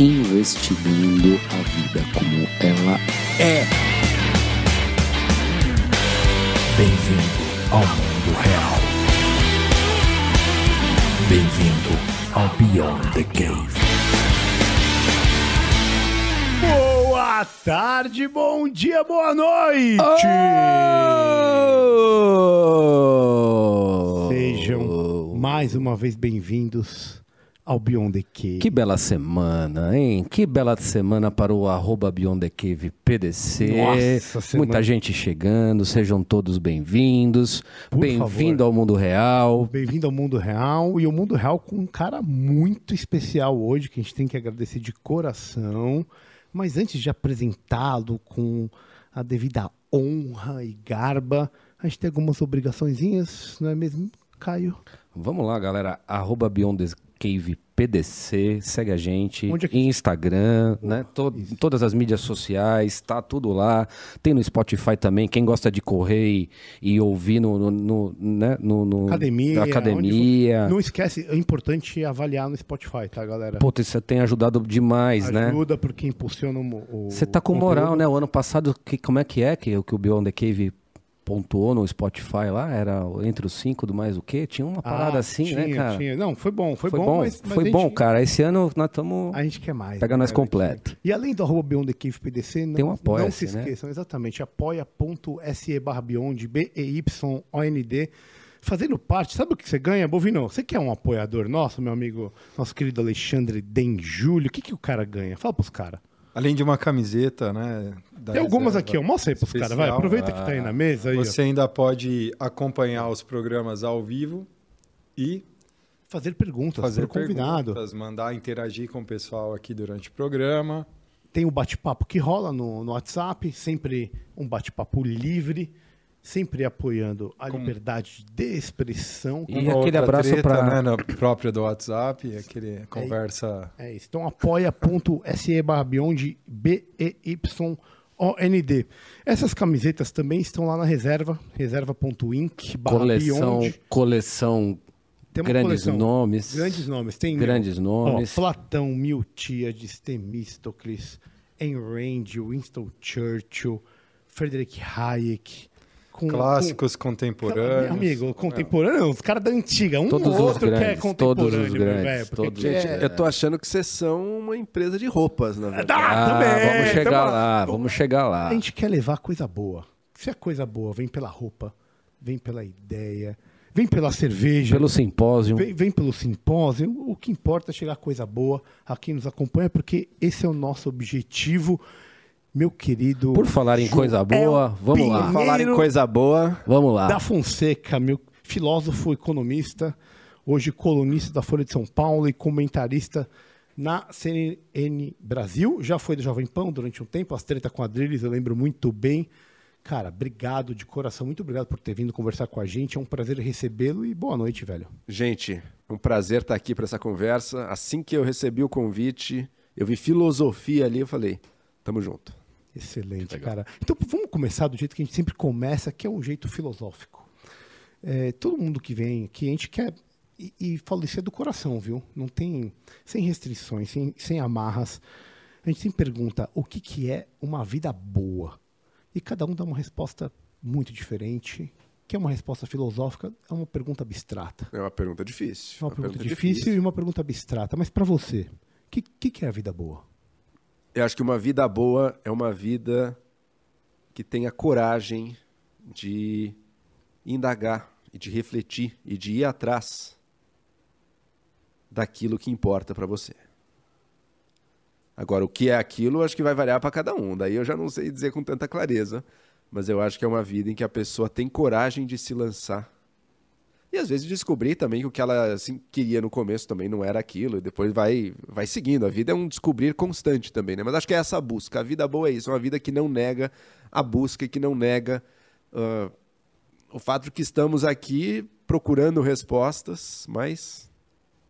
Investigando a vida como ela é. Bem-vindo ao mundo real. Bem-vindo ao Beyond the Cave. Boa tarde, bom dia, boa noite! Sejam mais uma vez bem-vindos ao Beyond the Cave. Que bela semana, hein? Que bela semana para o arroba Beyond the Cave PDC. Nossa, semana- Muita gente chegando, sejam todos bem-vindos. Bem-vindo ao mundo real. Bem-vindo ao Mundo Real e o Mundo Real com um cara muito especial hoje que a gente tem que agradecer de coração. Mas antes de apresentá-lo com a devida honra e garba, a gente tem algumas obrigaçõezinhas, não é mesmo, Caio? Vamos lá, galera. Arroba Beyond the Cave PDC. Segue a gente. Onde é que- Instagram, né? To- todas as mídias sociais, tá tudo lá. Tem no Spotify também. Quem gosta de correr e, e ouvir no, no, no, né? no, no- Academia. academia. Não esquece, é importante avaliar no Spotify, tá, galera? Puta, isso tem ajudado demais, né? Ajuda porque impulsiona o. Você tá com conteúdo. moral, né? O ano passado, que, como é que é que, o- que o Beyond the Cave pontuou no Spotify lá? Era entre os cinco do mais o quê? Tinha uma parada Ah, assim, tinha, né, cara? tinha. Não, foi bom, foi, Foi, bom, bom, mas, mas foi gente- bom, cara. Esse ano nós estamos. A gente quer mais. Pega né, nós completo. E além do arroba Beyond the Cave PDC, não, Tem um não se né? esqueçam, exatamente, apoia.se barra Beyond, B-E-Y-O-N-D. Fazendo parte, sabe o que você ganha, Bovino? Você que é um apoiador nosso, meu amigo, nosso querido Alexandre Denjúlio, o que, que o cara ganha? Fala pros caras. Além de uma camiseta, né? Tem algumas aqui, ó. Mostra aí pros caras, vai. Aproveita que tá aí na mesa aí, ó. Você ainda pode acompanhar os programas ao vivo e Fazer perguntas fazer convidado. perguntas, mandar interagir com o pessoal aqui durante o programa. Tem o bate-papo que rola no, no WhatsApp, sempre um bate-papo livre, sempre apoiando a liberdade de expressão. E Uma aquele abraço pra- né, na própria do WhatsApp, aquele conversa É isso. Então apoia.se barra Beyond, B-E-Y-O-N-D. Essas camisetas também estão lá na reserva, reserva.inc Coleção, Beyond. coleção, Tem uma grandes coleção. nomes. Grandes nomes. Tem Grandes ó, nomes. Platão, Miltíades, Temístocles, Ayn Rand, Winston Churchill, Frederick Hayek. Com, clássicos com- contemporâneos. Meu amigo, contemporâneo, os caras da antiga. Um Todos ou os outro que é grandes, todos os contemporâneo, grandes, velho, porque todos é- os Gente, eu tô achando que vocês são uma empresa de roupas, na verdade. Ah, Ah, também, vamos chegar tamo- lá, vamos chegar lá. A gente quer levar coisa boa. Se a coisa boa vem pela roupa, vem pela ideia, vem pela cerveja, Pelo simpósio. vem, vem pelo simpósio, o que importa é chegar coisa boa a quem nos acompanha, porque esse é o nosso objetivo, meu querido. Por falar em coisa boa, vamos lá. Falar em coisa boa. Vamos lá. Da Fonseca, meu filósofo economista, hoje colunista da Folha de São Paulo e comentarista na CNN Brasil. Já foi do Jovem Pão durante um tempo, as treta quadrilhas, eu lembro muito bem. Cara, obrigado de coração, muito obrigado por ter vindo conversar com a gente. É um prazer recebê-lo e boa noite, velho. Gente, é um prazer estar aqui para essa conversa. Assim que eu recebi o convite, eu vi filosofia ali, eu falei, tamo junto. Excelente, cara. Então vamos começar do jeito que a gente sempre começa, que é um jeito filosófico. É, todo mundo que vem aqui, a gente quer. E, e falo isso é do coração, viu? Não tem. Sem restrições, sem, sem amarras. A gente sempre pergunta o que, que é uma vida boa. E cada um dá uma resposta muito diferente, que é uma resposta filosófica, é uma pergunta abstrata. É uma pergunta difícil. É uma pergunta difícil, e uma pergunta abstrata. Mas para você, o que, que, que é a vida boa? Eu acho que uma vida boa é uma vida que tenha coragem de indagar e de refletir e de ir atrás daquilo que importa para você. Agora, o que é aquilo, acho que vai variar para cada um. Daí eu já não sei dizer com tanta clareza, mas eu acho que é uma vida em que a pessoa tem coragem de se lançar E às vezes descobrir também que o que ela assim, queria no começo também não era aquilo, e depois vai, vai seguindo. A vida é um descobrir constante também, né? Mas acho que é essa busca. A vida boa é isso, é uma vida que não nega a busca e que não nega uh, o fato de que estamos aqui procurando respostas, mas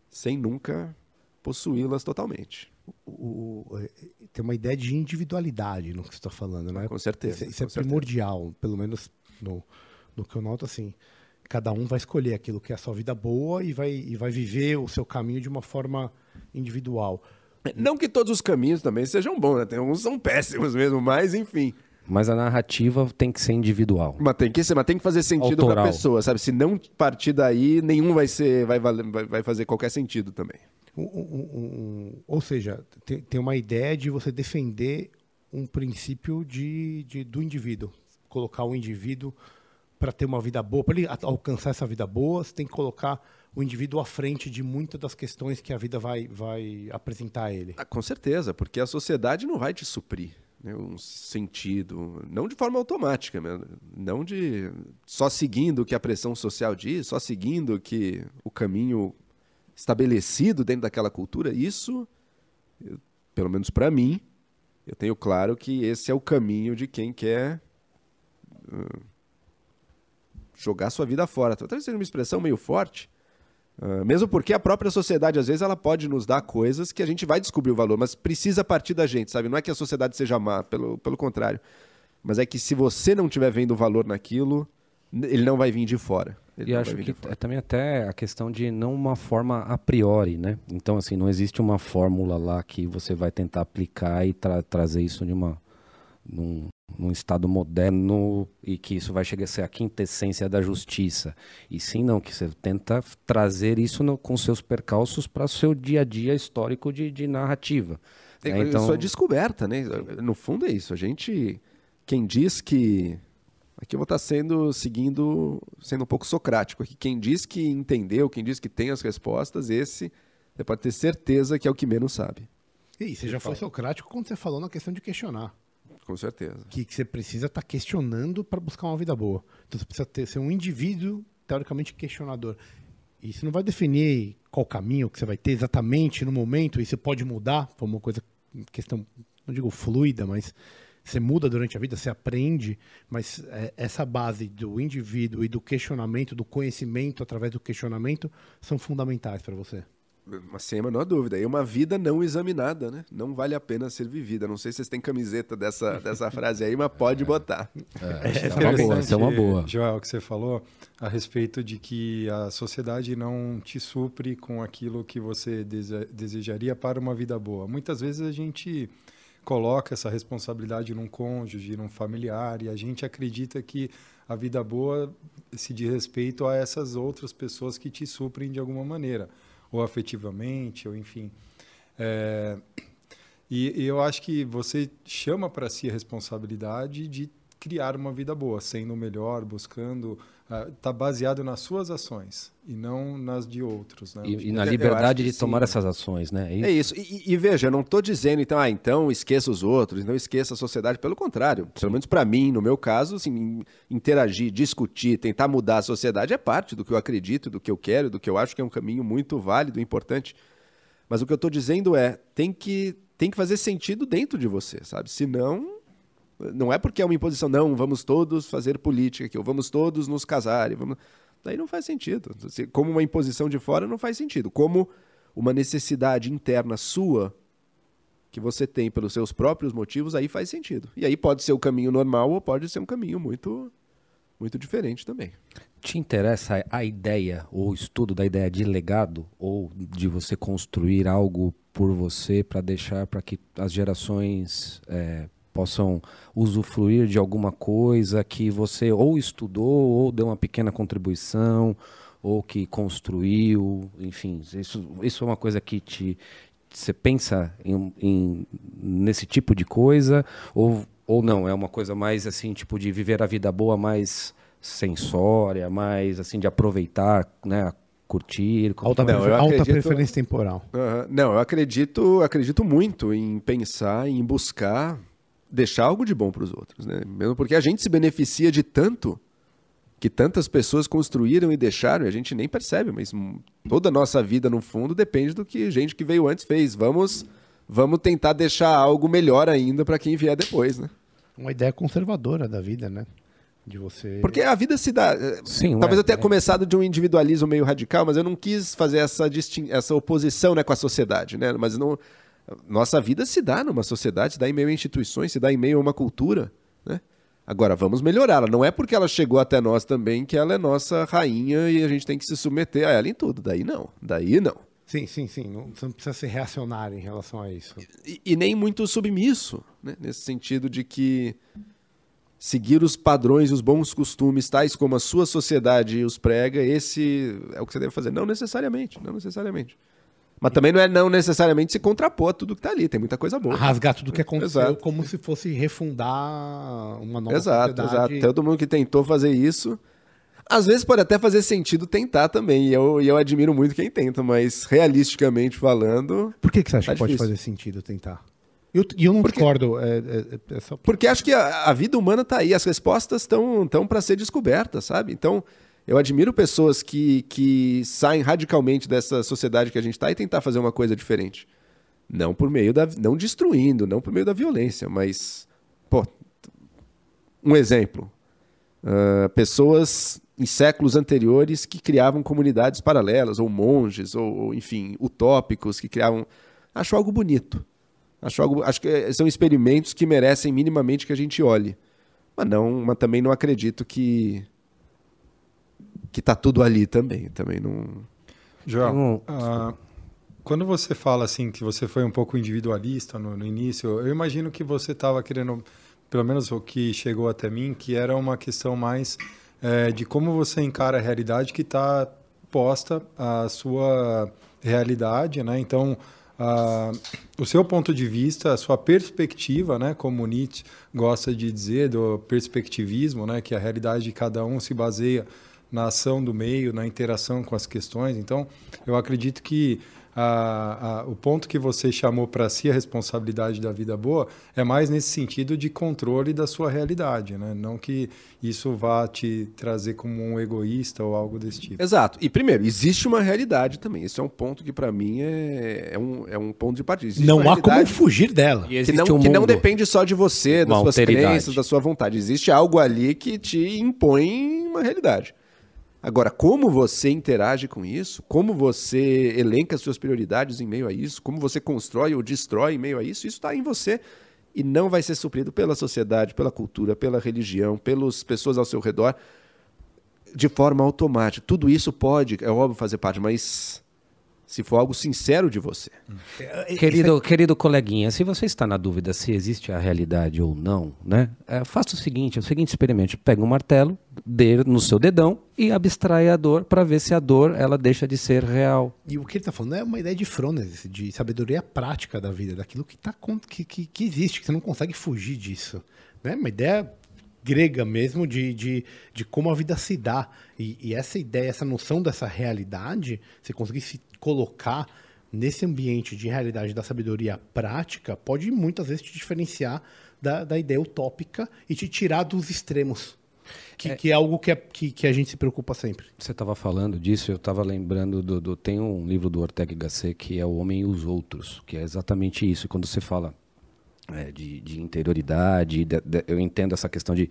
sem nunca possuí-las totalmente. O- o- é, tem uma ideia de individualidade no que você está falando, né? Com certeza, Isso, isso é com certeza. primordial, pelo menos no, no que eu noto assim. Cada um vai escolher aquilo que é a sua vida boa e vai, e vai viver o seu caminho de uma forma individual. Não que todos os caminhos também sejam bons, né? Tem alguns são péssimos mesmo, mas enfim. Mas a narrativa tem que ser individual. Mas tem que ser, mas tem que fazer sentido pra Autoral. pessoa, sabe? Se não partir daí, nenhum vai ser, vai, valer- vai, vai fazer qualquer sentido também. Um- um- um- um- ou seja, tem, tem uma ideia de você defender um princípio de, de- do indivíduo. Colocar o indivíduo para ter uma vida boa, para ele alcançar essa vida boa, você tem que colocar o indivíduo à frente de muitas das questões que a vida vai, vai apresentar a ele. Ah, com certeza, porque a sociedade não vai te suprir né, um sentido, não de forma automática, não de só seguindo o que a pressão social diz, só seguindo que o caminho estabelecido dentro daquela cultura. Isso, eu- pelo menos para mim, eu tenho claro que esse é o caminho de quem quer ah, jogar sua vida fora. Talvez seja uma expressão meio forte, ah, mesmo porque a própria sociedade, às vezes, ela pode nos dar coisas que a gente vai descobrir o valor, mas precisa partir da gente, sabe? Não é que a sociedade seja má, pelo, pelo contrário. Mas é que se você não estiver vendo o valor naquilo, ele não vai vir de fora. Ele E acho que é também até a questão de não uma forma a priori, né? Então, assim, não existe uma fórmula lá que você vai tentar aplicar e tra- trazer isso de uma, num, num estado moderno e que isso vai chegar a ser a quintessência da justiça. E sim, não, que você tenta trazer isso no- com seus percalços para o seu dia a dia histórico de, de narrativa. Tem, né? Então, Isso é descoberta, né? No fundo é isso. A gente, quem diz que aqui eu vou estar sendo seguindo, sendo um pouco socrático aqui. Quem diz que entendeu, quem diz que tem as respostas, esse você pode ter certeza que é o que menos sabe. E você já foi socrático quando você falou na questão de questionar. Com certeza. Que, que você precisa estar questionando para buscar uma vida boa. Então você precisa ter, ser um indivíduo, teoricamente, questionador. Isso não vai definir qual caminho que você vai ter exatamente no momento, e você pode mudar, foi uma coisa, questão, não digo fluida, mas você muda durante a vida, você aprende, mas é, essa base do indivíduo e do questionamento, do conhecimento através do questionamento, são fundamentais para você. Mas sem a menor dúvida. E uma vida não examinada, né? Não vale a pena ser vivida. Não sei se vocês têm camiseta dessa, dessa frase aí, mas pode botar. essa é uma boa, é uma boa. Joel, o que você falou a respeito de que a sociedade não te supre com aquilo que você dese- desejaria para uma vida boa. Muitas vezes a gente coloca essa responsabilidade num cônjuge, num familiar, e a gente acredita que a vida boa se diz respeito a essas outras pessoas que te suprem de alguma maneira, ou afetivamente, ou enfim. É, e, e eu acho que você chama para si a responsabilidade de criar uma vida boa, sendo melhor, buscando, está baseado nas suas ações e não nas de outros. Né? E, e na liberdade de tomar sim. essas ações, né? É isso. E, e- e veja, eu não estou dizendo, então, ah, então esqueça os outros, não esqueça a sociedade. Pelo contrário, pelo menos para mim, no meu caso, assim, interagir, discutir, tentar mudar a sociedade é parte do que eu acredito, do que eu quero, do que eu acho que é um caminho muito válido, importante. Mas o que eu estou dizendo é, tem que, tem que fazer sentido dentro de você, sabe? Senão, não é porque é uma imposição, não, vamos todos fazer política aqui, ou vamos todos nos casar. Vamos... Daí não faz sentido. Se- Como uma imposição de fora, não faz sentido. Como uma necessidade interna sua, que você tem pelos seus próprios motivos, aí faz sentido. E aí pode ser o caminho normal ou pode ser um caminho muito, muito diferente também. Te interessa a ideia ou o estudo da ideia de legado ou de você construir algo por você para deixar para que as gerações é, possam usufruir de alguma coisa que você ou estudou ou deu uma pequena contribuição ou que construiu, enfim, isso, isso é uma coisa que te você pensa em, em- nesse tipo de coisa ou, ou não é uma coisa mais assim tipo de viver a vida boa mais sensória, mais assim de aproveitar, né, curtir. Alta, Não, prefer- eu alta acredito- preferência temporal. Não, eu acredito, acredito muito em pensar, em buscar deixar algo de bom para os outros, né? Mesmo porque a gente se beneficia de tanto que tantas pessoas construíram e deixaram, e a gente nem percebe, mas toda a nossa vida, no fundo, depende do que gente que veio antes fez. Vamos, vamos tentar deixar algo melhor ainda para quem vier depois, né? Uma ideia conservadora da vida, né? De você. Porque a vida se dá. eh, Sim, Talvez ué, eu tenha é. começado de um individualismo meio radical, mas eu não quis fazer essa, distin... essa oposição né, com a sociedade, né? Mas não... nossa vida se dá numa sociedade, se dá em meio a instituições, se dá em meio a uma cultura, né? Agora, vamos melhorá-la. Não é porque ela chegou até nós também que ela é nossa rainha e a gente tem que se submeter a ela em tudo. Daí não. Daí não. Sim, sim, sim. Não, você não precisa ser reacionário em relação a isso. E, e nem muito submisso, né? nesse sentido de que seguir os padrões e os bons costumes, tais como a sua sociedade os prega, esse é o que você deve fazer. Não necessariamente, não necessariamente. Mas também não é não necessariamente se contrapor a tudo que está ali, tem muita coisa boa. Rasgar tudo que aconteceu Exato. como se fosse refundar uma nova Exato, sociedade. exato. Todo mundo que tentou fazer isso. Às vezes pode até fazer sentido tentar também, e eu, e eu admiro muito quem tenta, mas realisticamente falando, Por que, que você acha Tá que pode difícil. fazer sentido tentar? E eu, eu não Porque- discordo. É, é- é só... Porque acho que a, a vida humana tá aí, as respostas estão tão para ser descobertas, sabe? Então, eu admiro pessoas que, que saem radicalmente dessa sociedade que a gente está e tentar fazer uma coisa diferente. Não por meio da. não destruindo, não por meio da violência, mas. Pô, um exemplo. Ah, pessoas em séculos anteriores que criavam comunidades paralelas, ou monges, ou, ou, enfim, utópicos que criavam. Acho algo bonito. Acho, algo, acho que eh, são experimentos que merecem minimamente que a gente olhe. Mas não, mas também não acredito que que tá tudo ali também, também não. Joel, Então, ah, quando você fala assim que você foi um pouco individualista no, no início, eu imagino que você estava querendo, pelo menos o que chegou até mim, que era uma questão mais eh, de como você encara a realidade que está posta à sua realidade, né? Então, ah, o seu ponto de vista, a sua perspectiva, né, como Nietzsche gosta de dizer, do perspectivismo, né, que a realidade de cada um se baseia na ação do meio, na interação com as questões. Então, eu acredito que a- a- o ponto que você chamou para si a responsabilidade da vida boa é mais nesse sentido de controle da sua realidade, né? não que isso vá te trazer como um egoísta ou algo desse tipo. Exato. E primeiro, existe uma realidade também. Isso é um ponto que para mim é, é, um, é um ponto de partida. Existe Não há como fugir dela. E que não, um que não depende só de você, das Uma suas alteridade. crenças, da sua vontade. Existe algo ali que te impõe uma realidade. Agora, como você interage com isso, como você elenca suas prioridades em meio a isso, como você constrói ou destrói em meio a isso, isso está em você e não vai ser suprido pela sociedade, pela cultura, pela religião, pelas pessoas ao seu redor de forma automática. Tudo isso pode, é óbvio, fazer parte, mas se for algo sincero de você. Querido, querido coleguinha, se você está na dúvida se existe a realidade ou não, né? é, faça o seguinte, é o seguinte experimento. Pega um martelo, dê no seu dedão e abstrai a dor para ver se a dor ela deixa de ser real. E o que ele está falando é uma ideia de Frones, de sabedoria prática da vida, daquilo que, tá, que, que, que existe, que você não consegue fugir disso. Né? Uma ideia grega mesmo de, de, de como a vida se dá. E, e essa ideia, essa noção dessa realidade, você conseguir se colocar nesse ambiente de realidade da sabedoria prática, pode muitas vezes te diferenciar da, da ideia utópica e te tirar dos extremos. Que é, que é algo que, é, que, que a gente se preocupa sempre. Você estava falando disso, eu estava lembrando do, do- Tem um livro do Ortega y Gasset que é O Homem e os Outros, que é exatamente isso. E quando você fala é, de, de interioridade, de- de- eu entendo essa questão de,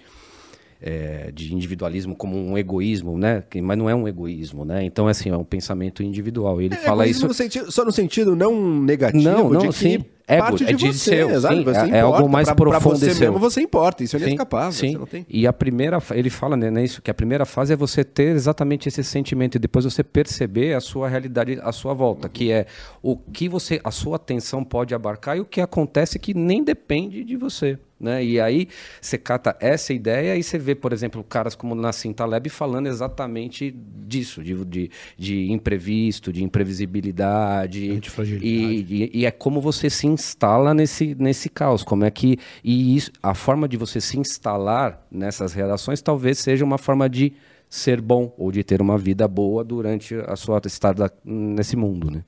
é, de individualismo como um egoísmo, né? Mas não é um egoísmo, né? Então, assim, é um pensamento individual. Ele fala Egoísmo isso. no sentido- só no sentido não negativo, Não, não, de que sim. Ego, parte de é de você, seu, exato, sim, você é- é algo mais pra, pra profundo você e seu. mesmo você importa, isso é Sim, inescapável. sim. Você não tem... E a primeira, ele fala né, né, isso, que a primeira fase é você ter exatamente esse sentimento e depois você perceber a sua realidade à sua volta, que é o que você, a sua atenção pode abarcar e o que acontece que nem depende de você. Né? E aí você cata essa ideia e você vê, por exemplo, caras como Nassim Taleb falando exatamente disso, de, de, de imprevisto, de imprevisibilidade. E, e, e é como você se instala nesse, nesse caos. Como é que. E isso, a forma de você se instalar nessas relações talvez seja uma forma de ser bom ou de ter uma vida boa durante a sua estada nesse mundo, né?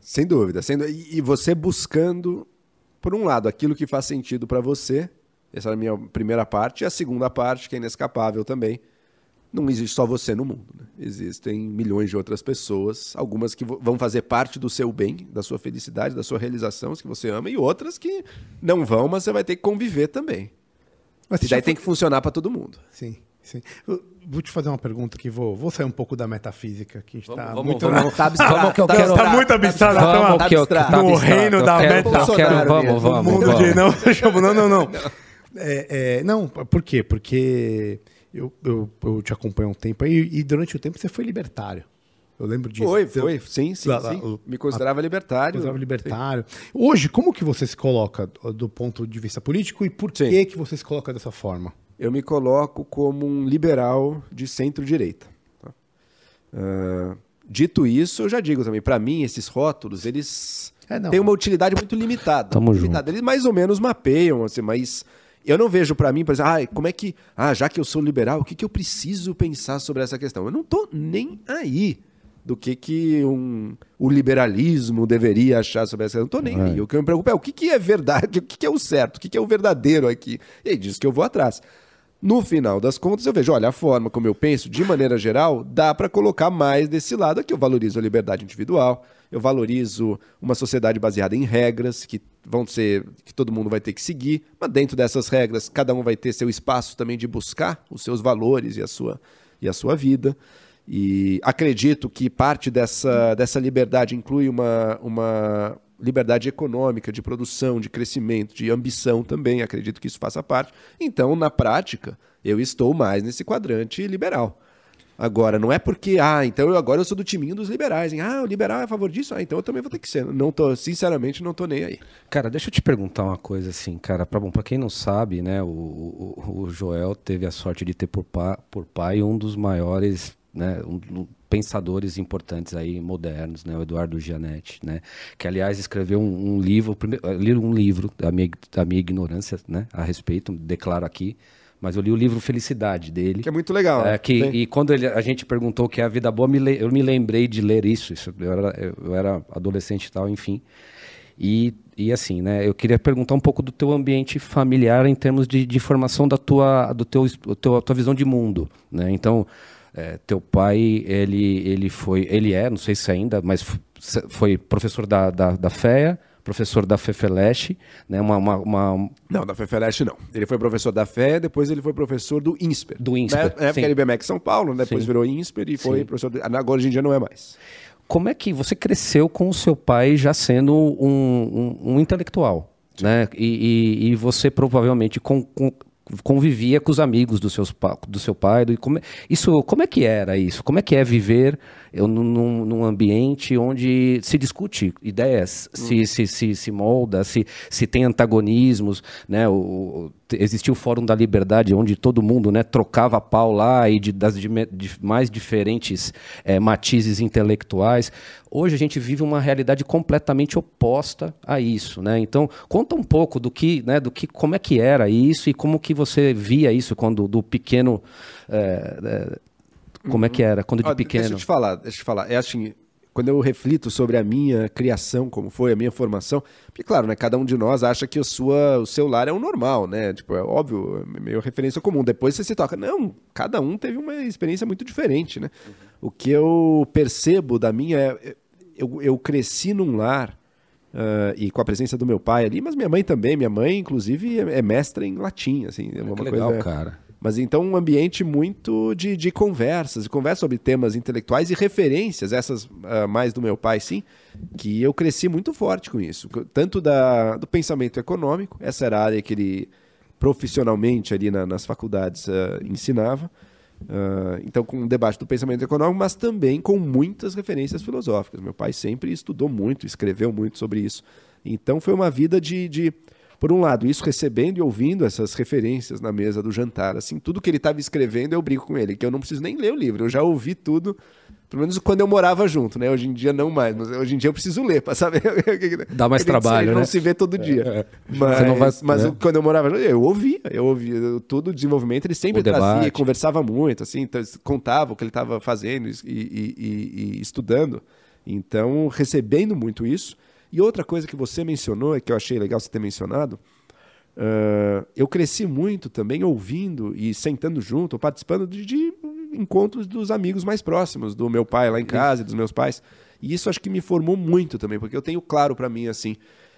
Sem dúvida. Sem dú- E e você buscando, por um lado, aquilo que faz sentido para você, essa é a minha primeira parte, e a segunda parte, que é inescapável também, não existe só você no mundo. Né? Existem milhões de outras pessoas, algumas que vão fazer parte do seu bem, da sua felicidade, da sua realização, as que você ama, e outras que não vão, mas você vai ter que conviver também. Mas E daí tem que funcionar para todo mundo. Sim, sim. Eu vou te fazer uma pergunta que vou, vou sair um pouco da metafísica, que a gente tá Vamos, muito vamos, na- tá abstrato, vamos que eu quero- tá muito abstrato, tá Vamos uma- que eu- abstrato. tá no reino da quero- meta. eu quero- Bolsonaro Vamos, vamos, mundo vamos. de não, chamo- não, não, não. É, é, não, por quê? Porque eu, eu, eu te acompanho há um tempo aí e durante o tempo você foi libertário. Eu lembro disso. Foi, foi, sim, sim, Lá, lá, sim. o- Me considerava libertário. Considerava libertário. Hoje, como que você se coloca do- ponto de vista político e por Sim. que que você se coloca dessa forma? eu me coloco como um liberal de centro-direita. Ah, dito isso, eu já digo também, para mim, esses rótulos, eles É, não. têm uma utilidade muito limitada. Tamo limitada. Eles mais ou menos mapeiam, assim, mas eu não vejo para mim, por exemplo, ah, como é que, ah, já que eu sou liberal, o que, que eu preciso pensar sobre essa questão? Eu não tô nem aí do que, que um, o liberalismo deveria achar sobre essa questão. Eu não tô nem aí. O que me preocupa é o que, que é verdade, o que, que é o certo, o que, que é o verdadeiro aqui. E é disso que eu vou atrás. No final das contas, eu vejo, olha, a forma como eu penso, de maneira geral, dá para colocar mais desse lado aqui. Eu valorizo a liberdade individual, eu valorizo uma sociedade baseada em regras que vão ser que todo mundo vai ter que seguir, mas dentro dessas regras, cada um vai ter seu espaço também de buscar os seus valores e a sua e a sua vida. E acredito que parte dessa, dessa liberdade inclui uma, uma liberdade econômica, de produção, de crescimento, de ambição também. Acredito que isso faça parte. Então, na prática, eu estou mais nesse quadrante liberal. Agora, não é porque, ah, então eu agora eu sou do timinho dos liberais, hein? Ah, o liberal é a favor disso? Ah, então eu também vou ter que ser. Não tô, sinceramente, não tô nem aí. Cara, deixa eu te perguntar uma coisa assim, cara. Pra, bom, pra quem não sabe, né, o, o, o Joel teve a sorte de ter por, por pai um dos maiores, né, um, um, pensadores importantes aí, modernos, né, o Eduardo Gianetti, né, que aliás escreveu um, um livro, primeiro, um livro da minha, da minha ignorância, né, a respeito, declaro aqui, mas eu li o livro Felicidade dele. Que é muito legal. É, né? que, e quando ele- a gente perguntou o que é a vida boa, me le- eu me lembrei de ler isso. isso eu, era, eu- era adolescente e tal, enfim. E, e assim, né? Eu queria perguntar um pouco do teu ambiente familiar em termos de, de formação da tua, do teu, teu, tua visão de mundo, né? Então, é, teu pai, ele, ele foi, ele é, não sei se ainda, mas foi professor da, da, da FEA, professor da FEFELESH, né? Uma, uma, uma- Não, da FEFELESH não. Ele foi professor da FE, depois ele foi professor do INSPER. Do INSPER, Na época sim. era IBMEC São Paulo, né? depois Sim. virou INSPER e foi Sim. professor... Do... Agora, hoje em dia, não é mais. como é que você cresceu com o seu pai já sendo um, um- um intelectual, né? E, e- e você provavelmente com- com- convivia com os amigos do, seus, do seu pai. Do, como, é- isso, como é que era isso? Como é que é viver eu, num- num, ambiente onde se discute ideias, se, se, se, se molda, se, se tem antagonismos, né? O, existiu o Fórum da Liberdade, onde todo mundo né, trocava pau lá e de, das de, de mais diferentes eh, matizes intelectuais. Hoje a gente vive uma realidade completamente oposta a isso, né? Então conta um pouco do que, né, do que, como é que era isso e como que você via isso quando do pequeno, eh, eh, como é que era quando de Ó, pequeno? Deixa eu te falar, deixa eu te falar. É assim, quando eu reflito sobre a minha criação, como foi a minha formação, porque claro, né, cada um de nós acha que o, sua, o seu lar é o normal, né? Tipo, é óbvio, é meio referência comum. Depois você se toca. Não, cada um teve uma experiência muito diferente, né? O que eu percebo da minha é, eu, eu cresci num lar ah, e com a presença do meu pai ali, mas minha mãe também. Minha mãe, inclusive, é, é mestra em latim, assim. É uma que coisa- legal, cara. Mas então um ambiente muito de, de conversas, de conversa sobre temas intelectuais e referências, essas ah, mais do meu pai, sim, que eu cresci muito forte com isso. Tanto da, do pensamento econômico, essa era a área que ele profissionalmente ali na- nas faculdades ah, ensinava. Ah, então, com um debate do pensamento econômico, mas também com muitas referências filosóficas. Meu pai sempre estudou muito, escreveu muito sobre isso. Então, foi uma vida de, de por um lado, isso recebendo e ouvindo essas referências na mesa do jantar. Assim, tudo que ele estava escrevendo, eu brinco com ele, que eu não preciso nem ler o livro, eu já ouvi tudo, pelo menos quando eu morava junto, né? Hoje em dia não mais, mas hoje em dia eu preciso ler para saber. o que que- Dá mais trabalho, ele né? Não se vê todo dia. Mas, Você não vai- mas né? quando eu morava junto, eu ouvia, eu ouvia todo o desenvolvimento, ele sempre O debate. trazia, conversava muito, assim, então, contava o que ele estava fazendo e, e- e- e estudando. Então, recebendo muito isso. E outra coisa que você mencionou, e que eu achei legal você ter mencionado, ah, eu cresci muito também ouvindo e sentando junto, participando de, de encontros dos amigos mais próximos, do meu pai lá em casa, e dos meus pais. E isso acho que me formou muito também, porque eu tenho claro pra mim assim,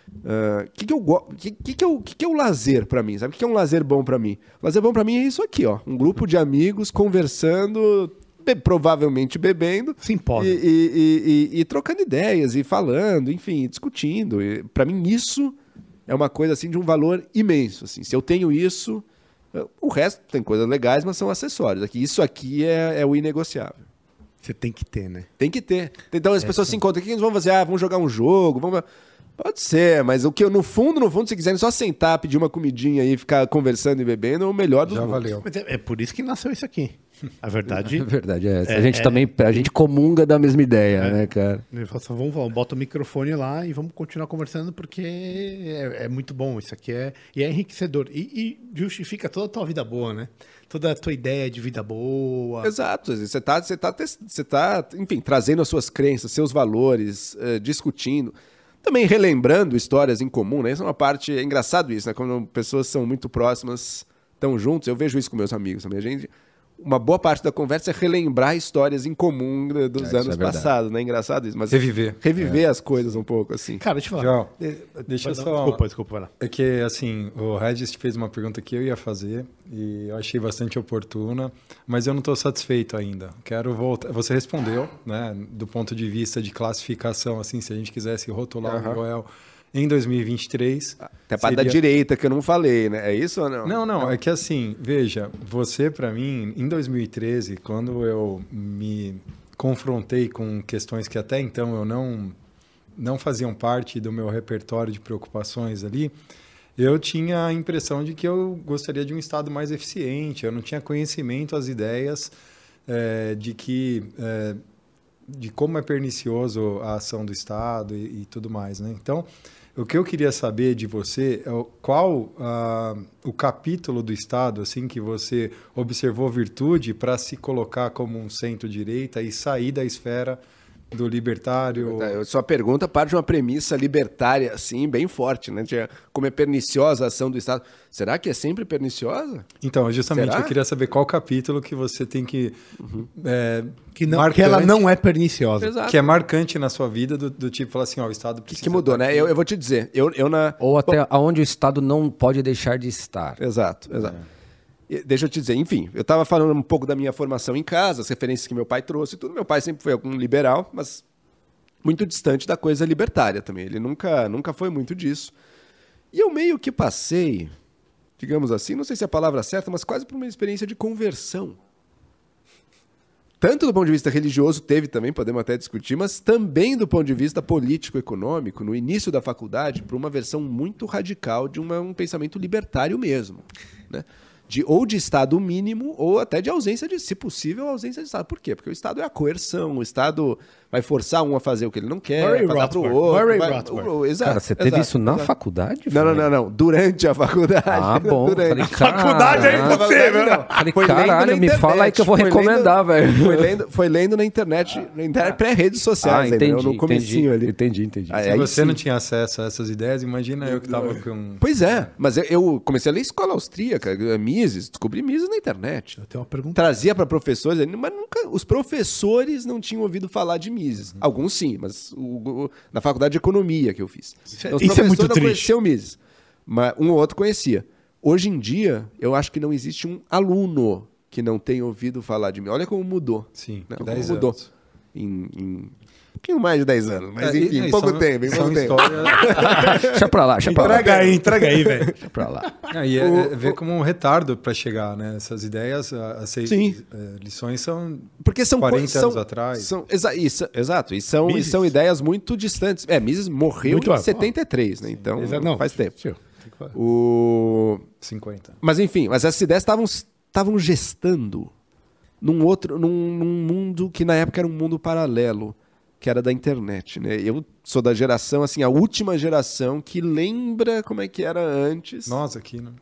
o que, que, eu que, que, que, é o- que, que é o lazer pra mim? Sabe o que que é um lazer bom pra mim? Lazer bom pra mim é isso aqui, ó. Um grupo de amigos conversando, be- provavelmente bebendo. Simpósio. E, e, e- e- e trocando ideias, e falando, enfim, discutindo. E, pra mim, isso é uma coisa assim de um valor imenso. Assim. Se eu tenho isso, o resto tem coisas legais, mas são acessórios. Aqui, isso aqui é, é o inegociável. Você tem que ter, né? Tem que ter. Então as pessoas se encontram. O que eles vão fazer? Ah, vamos jogar um jogo. Vamos... Pode ser, mas o que no fundo, no fundo, se quiserem só sentar, pedir uma comidinha aí, ficar conversando e bebendo, é o melhor dos Já mundos. valeu. Mas é, é por isso que nasceu isso aqui. A verdade. A verdade é essa. É, a gente é. também a gente comunga da mesma ideia, né, cara? Eu falo assim, vamos, vamos, bota o microfone lá e vamos continuar conversando porque é, é muito bom isso aqui é e é enriquecedor e, e justifica toda a tua vida boa, né? Toda a tua ideia de vida boa. Exato. Você está, você tá, tes- você tá, enfim, trazendo as suas crenças, seus valores, eh, discutindo. Também relembrando histórias em comum, né? Isso é uma parte. É engraçado isso, né? Quando pessoas são muito próximas, estão juntos. Eu vejo isso com meus amigos também. A gente. Uma boa parte da conversa é relembrar histórias em comum dos É, isso anos é passados, né? Engraçado isso. Mas Reviver. Reviver as coisas um pouco, assim. Cara, deixa eu falar. João, Eh, deixa eu só- Desculpa, desculpa, vai lá. É que, assim, o Regis fez uma pergunta que eu ia fazer e eu achei bastante oportuna, mas eu não estou satisfeito ainda. Quero voltar. Você respondeu, né, do ponto de vista de classificação, assim, se a gente quisesse rotular o Joel em 2023. Até a parte da seria- direita que eu não falei, né? É isso ou não? Não, não, é que assim, veja, você para mim, em 2013, quando eu me confrontei com questões que até então eu não não faziam parte do meu repertório de preocupações ali, eu tinha a impressão de que eu gostaria de um Estado mais eficiente, eu não tinha conhecimento, as ideias eh, de que eh, de como é pernicioso a ação do Estado e, e tudo mais, né? Então, o que eu queria saber de você é qual ah, o capítulo do Estado assim que você observou virtude para se colocar como um centro-direita e sair da esfera do libertário. Tá, Sua pergunta parte de uma premissa libertária, assim, bem forte, né? De como é perniciosa a ação do Estado. Será que é sempre perniciosa? Então, justamente, Será? Uhum. eu queria saber qual capítulo que você tem que é, Que, não, que ela marcante- não é perniciosa. Exato. que é marcante na sua vida do, do tipo falar assim, ó, o Estado Que, precisa que mudou, tá né? Eu, eu vou te dizer, eu, eu na... Ou até aonde o Estado não pode deixar de estar. Exato, exato. E Deixa eu te dizer, enfim, eu estava falando um pouco da minha formação em casa, as referências que meu pai trouxe tudo. Meu pai sempre foi um liberal, mas muito distante da coisa libertária também. Ele nunca, nunca foi muito disso. E eu meio que passei, digamos assim, não sei se é a palavra certa, mas quase por uma experiência de conversão. Tanto do ponto de vista religioso, teve também, podemos até discutir, mas também do ponto de vista político-econômico, no início da faculdade, para uma versão muito radical de uma- um pensamento libertário mesmo. Né? De, ou de Estado mínimo, ou até de ausência de, se possível, ausência de Estado. Por quê? Porque o Estado é a coerção, o Estado vai forçar um a fazer o que ele não quer, Murray vai dar pro outro. Murray vai- o- exato, Cara, você teve exato, isso na exato. faculdade? Não, não, não, não. Durante a faculdade. Ah, bom. Durante. Falei, Faculdade é impossível. Não. Falei, Foi lendo caralho, me fala aí que eu vou foi recomendar, velho. Foi lendo, foi lendo na internet, na internet pré-redes sociais, Ah, ainda, entendi, no comecinho entendi, ali. entendi, entendi. Ah, Se aí você sim. não tinha acesso a essas ideias, imagina eu que estava com... Pois é, mas eu- eu comecei a ler escola austríaca, eh, Mises, descobri Mises na internet. Eu tenho uma pergunta. Trazia para professores, mas nunca, os professores não tinham ouvido falar de Mises. Alguns sim, mas o- o- na faculdade de economia que eu fiz. Então, os isso é muito não triste. conheciam Mises, mas um ou outro conhecia. Hoje em dia, eu acho que não existe um aluno que não tenha ouvido falar de mim. Olha como mudou. Sim, Né? Como 10 mudou. Em, em pouquinho mais de 10 anos, mas É, enfim, e pouco são- tempo, em são pouco tempo. histórias- Deixa pra lá, deixa pra lá. Entrega aí, entrega aí, velho. Deixa pra lá. Ah, e é, é ver como um retardo para chegar, né? Essas ideias, as seis Sim. eh, lições são Porque são 40 coisas- anos são- atrás. São, exa isso- exato, e são, e são ideias muito distantes. É, Mises morreu Muito em bom. 73, né? Então Exa- não, faz tempo. tio. O... 50. Mas enfim, mas essas ideias estavam estavam gestando num outro num, num mundo que na época era um mundo paralelo, que era da internet, né? Eu sou da geração assim, a última geração que lembra como é que era antes. Nós aqui, né?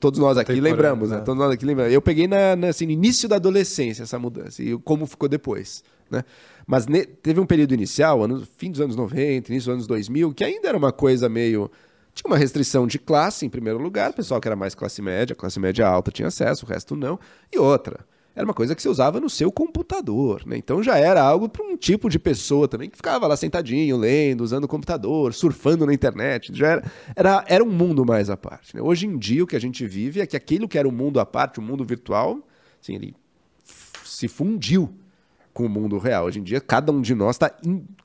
Todos nós aqui lembramos, né? né? Todos nós aqui lembramos. Eu peguei na, na, assim, no início da adolescência essa mudança e como ficou depois, né? Mas ne- teve um período inicial, ano, fim dos anos 90, início dos anos 2000, que ainda era uma coisa meio... Tinha uma restrição de classe, em primeiro lugar, o pessoal que era mais classe média, classe média alta tinha acesso, o resto não. E outra, era uma coisa que você usava no seu computador, né? Então já era algo para um tipo de pessoa também que ficava lá sentadinho, lendo, usando o computador, surfando na internet. Já era, era, era um mundo mais à parte. Né? Hoje em dia o que a gente vive é que aquilo que era um mundo à parte, o um mundo virtual, assim, ele se fundiu com o mundo real. Hoje em dia, cada um de nós está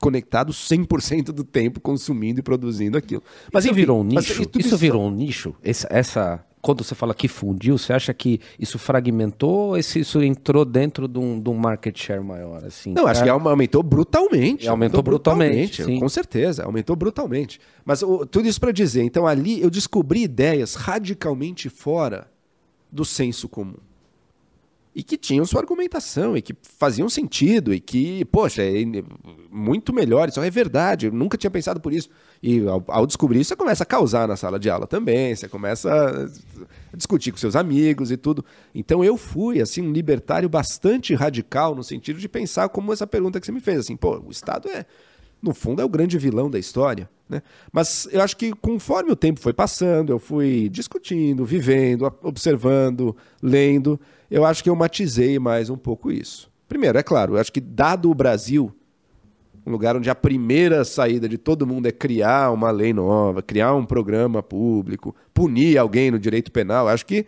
conectado 100% do tempo consumindo e produzindo aquilo. Mas isso enfim, virou um mas nicho? isso- Isso, isso- virou um nicho? Esse- essa, quando você fala que fundiu, você acha que isso fragmentou ou esse- isso entrou dentro de um, de um market share maior? Assim? Não, acho que É. aumentou brutalmente. Aumentou brutalmente, sim. Com certeza, aumentou brutalmente. Mas o- tudo isso para dizer, então ali eu descobri ideias radicalmente fora do senso comum. E que tinham sua argumentação, e que faziam sentido, e que, poxa, é muito melhor, isso é verdade, eu nunca tinha pensado por isso. E ao, ao descobrir isso, você começa a causar na sala de aula também, você começa a discutir com seus amigos e tudo. Então eu fui, assim, um libertário bastante radical no sentido de pensar como essa pergunta que você me fez, assim, pô, o Estado é, no fundo, é o grande vilão da história, né? Mas eu acho que conforme o tempo foi passando, eu fui discutindo, vivendo, observando, lendo, eu acho que eu matizei mais um pouco isso. Primeiro, é claro, eu acho que dado o Brasil, um lugar onde a primeira saída de todo mundo é criar uma lei nova, criar um programa público, punir alguém no direito penal, eu acho que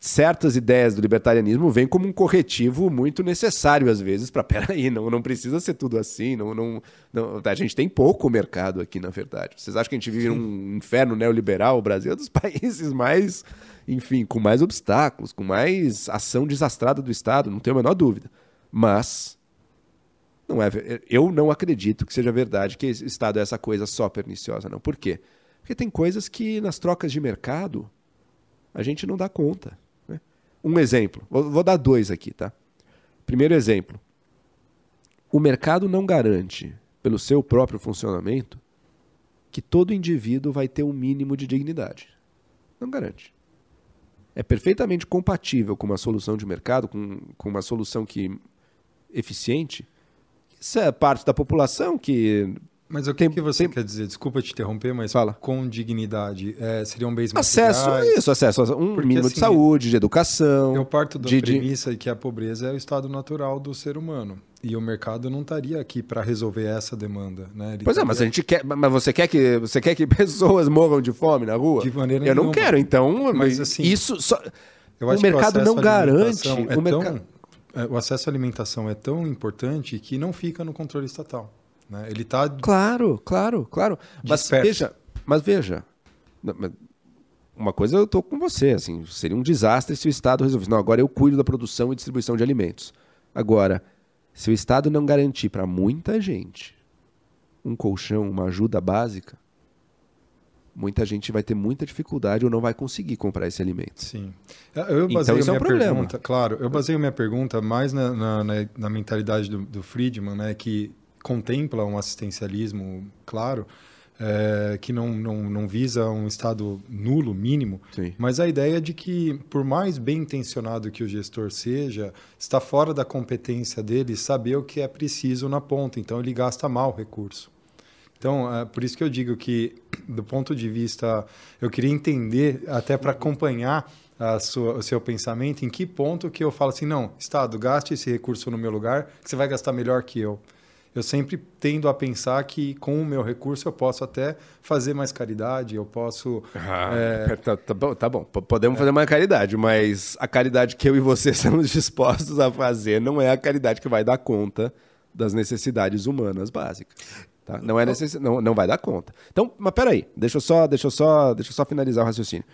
certas ideias do libertarianismo vêm como um corretivo muito necessário às vezes para peraí, não, não precisa ser tudo assim, não, não, não- a gente tem pouco mercado aqui na verdade. Vocês acham que a gente vive num inferno neoliberal? O Brasil é um dos países mais, enfim, com mais obstáculos, com mais ação desastrada do Estado, não tenho a menor dúvida. Mas não é, eu não acredito que seja verdade que o Estado é essa coisa só perniciosa, não. Por quê? Porque tem coisas que nas trocas de mercado a gente não dá conta. né? Um exemplo, vou, vou dar dois aqui, tá? Primeiro exemplo: o mercado não garante, pelo seu próprio funcionamento, que todo indivíduo vai ter um mínimo de dignidade. Não garante. É perfeitamente compatível com uma solução de mercado, com, com uma solução que eficiente. Isso é parte da população que Mas o que, Tem- que você tem- quer dizer? Desculpa te interromper, mas Fala. com dignidade. É, seriam bens acesso a materiais? isso, acesso a um Porque, mínimo de assim, saúde, de educação. Eu parto da de- de- premissa de que a pobreza é o estado natural do ser humano. E o mercado não estaria aqui para resolver essa demanda. Né? Ele Pois é, mas a gente quer. Mas você quer que você quer que pessoas morram de fome na rua? De maneira Eu não nenhuma. quero, então. Mas, assim, isso só. O mercado acesso não garante. É o mercado. é, o acesso à alimentação é tão importante que não fica no controle estatal. Né? Ele está Claro, claro, claro. Mas Disperso. veja, mas veja. não, mas Uma coisa eu tô com você, assim, seria um desastre se o Estado resolvesse. Não, agora eu cuido da produção e distribuição de alimentos. Agora, se o Estado não garantir para muita gente um colchão, uma ajuda básica, muita gente vai ter muita dificuldade ou não vai conseguir comprar esse alimento. Sim. Eu Então, baseio isso é um problema. pergunta, claro, eu baseio minha pergunta mais na, na, na- na mentalidade do, do Friedman, né, que contempla um assistencialismo, claro, é, que não, não, não visa um estado nulo, mínimo, Sim. mas a ideia de que, por mais bem intencionado que o gestor seja, está fora da competência dele saber o que é preciso na ponta, então ele gasta mal o recurso. Então, é por isso que eu digo que, do ponto de vista, eu queria entender, até para acompanhar a sua, o seu pensamento, em que ponto que eu falo assim, não, Estado, gaste esse recurso no meu lugar, que você vai gastar melhor que eu. Eu sempre tendo a pensar que com o meu recurso eu posso até fazer mais caridade, eu posso... é, Tá, tá bom, tá bom. Podemos fazer uma caridade, mas a caridade que eu e você estamos dispostos a fazer não é a caridade que vai dar conta das necessidades humanas básicas. tá? Não, é necess... não, não vai dar conta. Então, mas peraí, deixa eu só, deixa eu só, deixa eu só finalizar o raciocínio.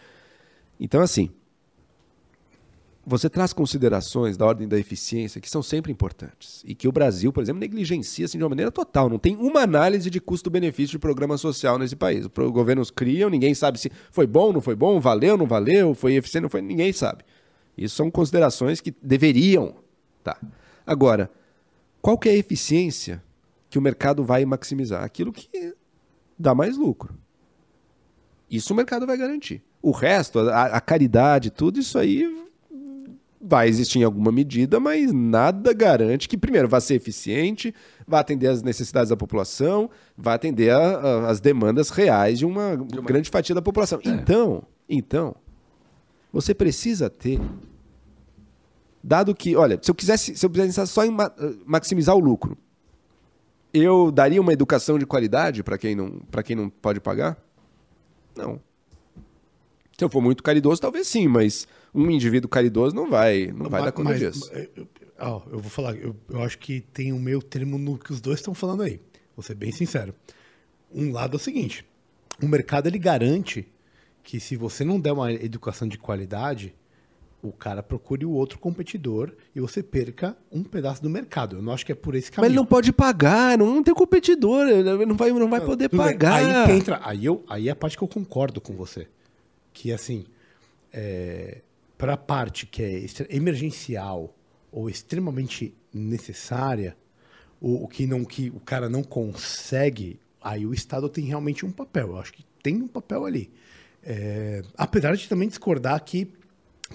Então, assim, você traz considerações da ordem da eficiência que são sempre importantes. E que o Brasil, por exemplo, negligencia assim, de uma maneira total. Não tem uma análise de custo-benefício de programa social nesse país. Os governos criam, ninguém sabe se foi bom, não foi bom, valeu, não valeu, foi eficiente, não foi, ninguém sabe. Isso são considerações que deveriam. Tá. Agora, qual que é a eficiência que o mercado vai maximizar? Aquilo que dá mais lucro. Isso o mercado vai garantir. O resto, a, a caridade, tudo isso aí vai existir em alguma medida, mas nada garante que, primeiro, vá ser eficiente, vá atender às necessidades da população, vá atender às demandas reais de uma, grande fatia da população. Então, então, você precisa ter Dado que, olha, se eu quisesse, se eu pensasse só em ma- maximizar o lucro, eu daria uma educação de qualidade para quem não, para quem não pode pagar? Não. Se eu for muito caridoso, talvez sim, mas um indivíduo caridoso não vai, não vai dar conta Mas- disso. mas, eu- ó, eu vou falar, eu, eu acho que tem um meio termo no que os dois estão falando aí. Vou ser bem sincero. Um lado é o seguinte: o mercado ele garante que se você não der uma educação de qualidade, o cara procure o outro competidor e você perca um pedaço do mercado. Eu não acho que é por esse Mas caminho. ele não pode pagar, não, tem competidor, ele não vai, não vai poder pagar. Aí entra, aí, eu, aí é a parte que eu concordo com você. Que assim, para a parte que é emergencial ou extremamente necessária, o, o que não que o cara não consegue, aí o Estado tem realmente um papel. Eu acho que tem um papel ali. É, apesar de também discordar que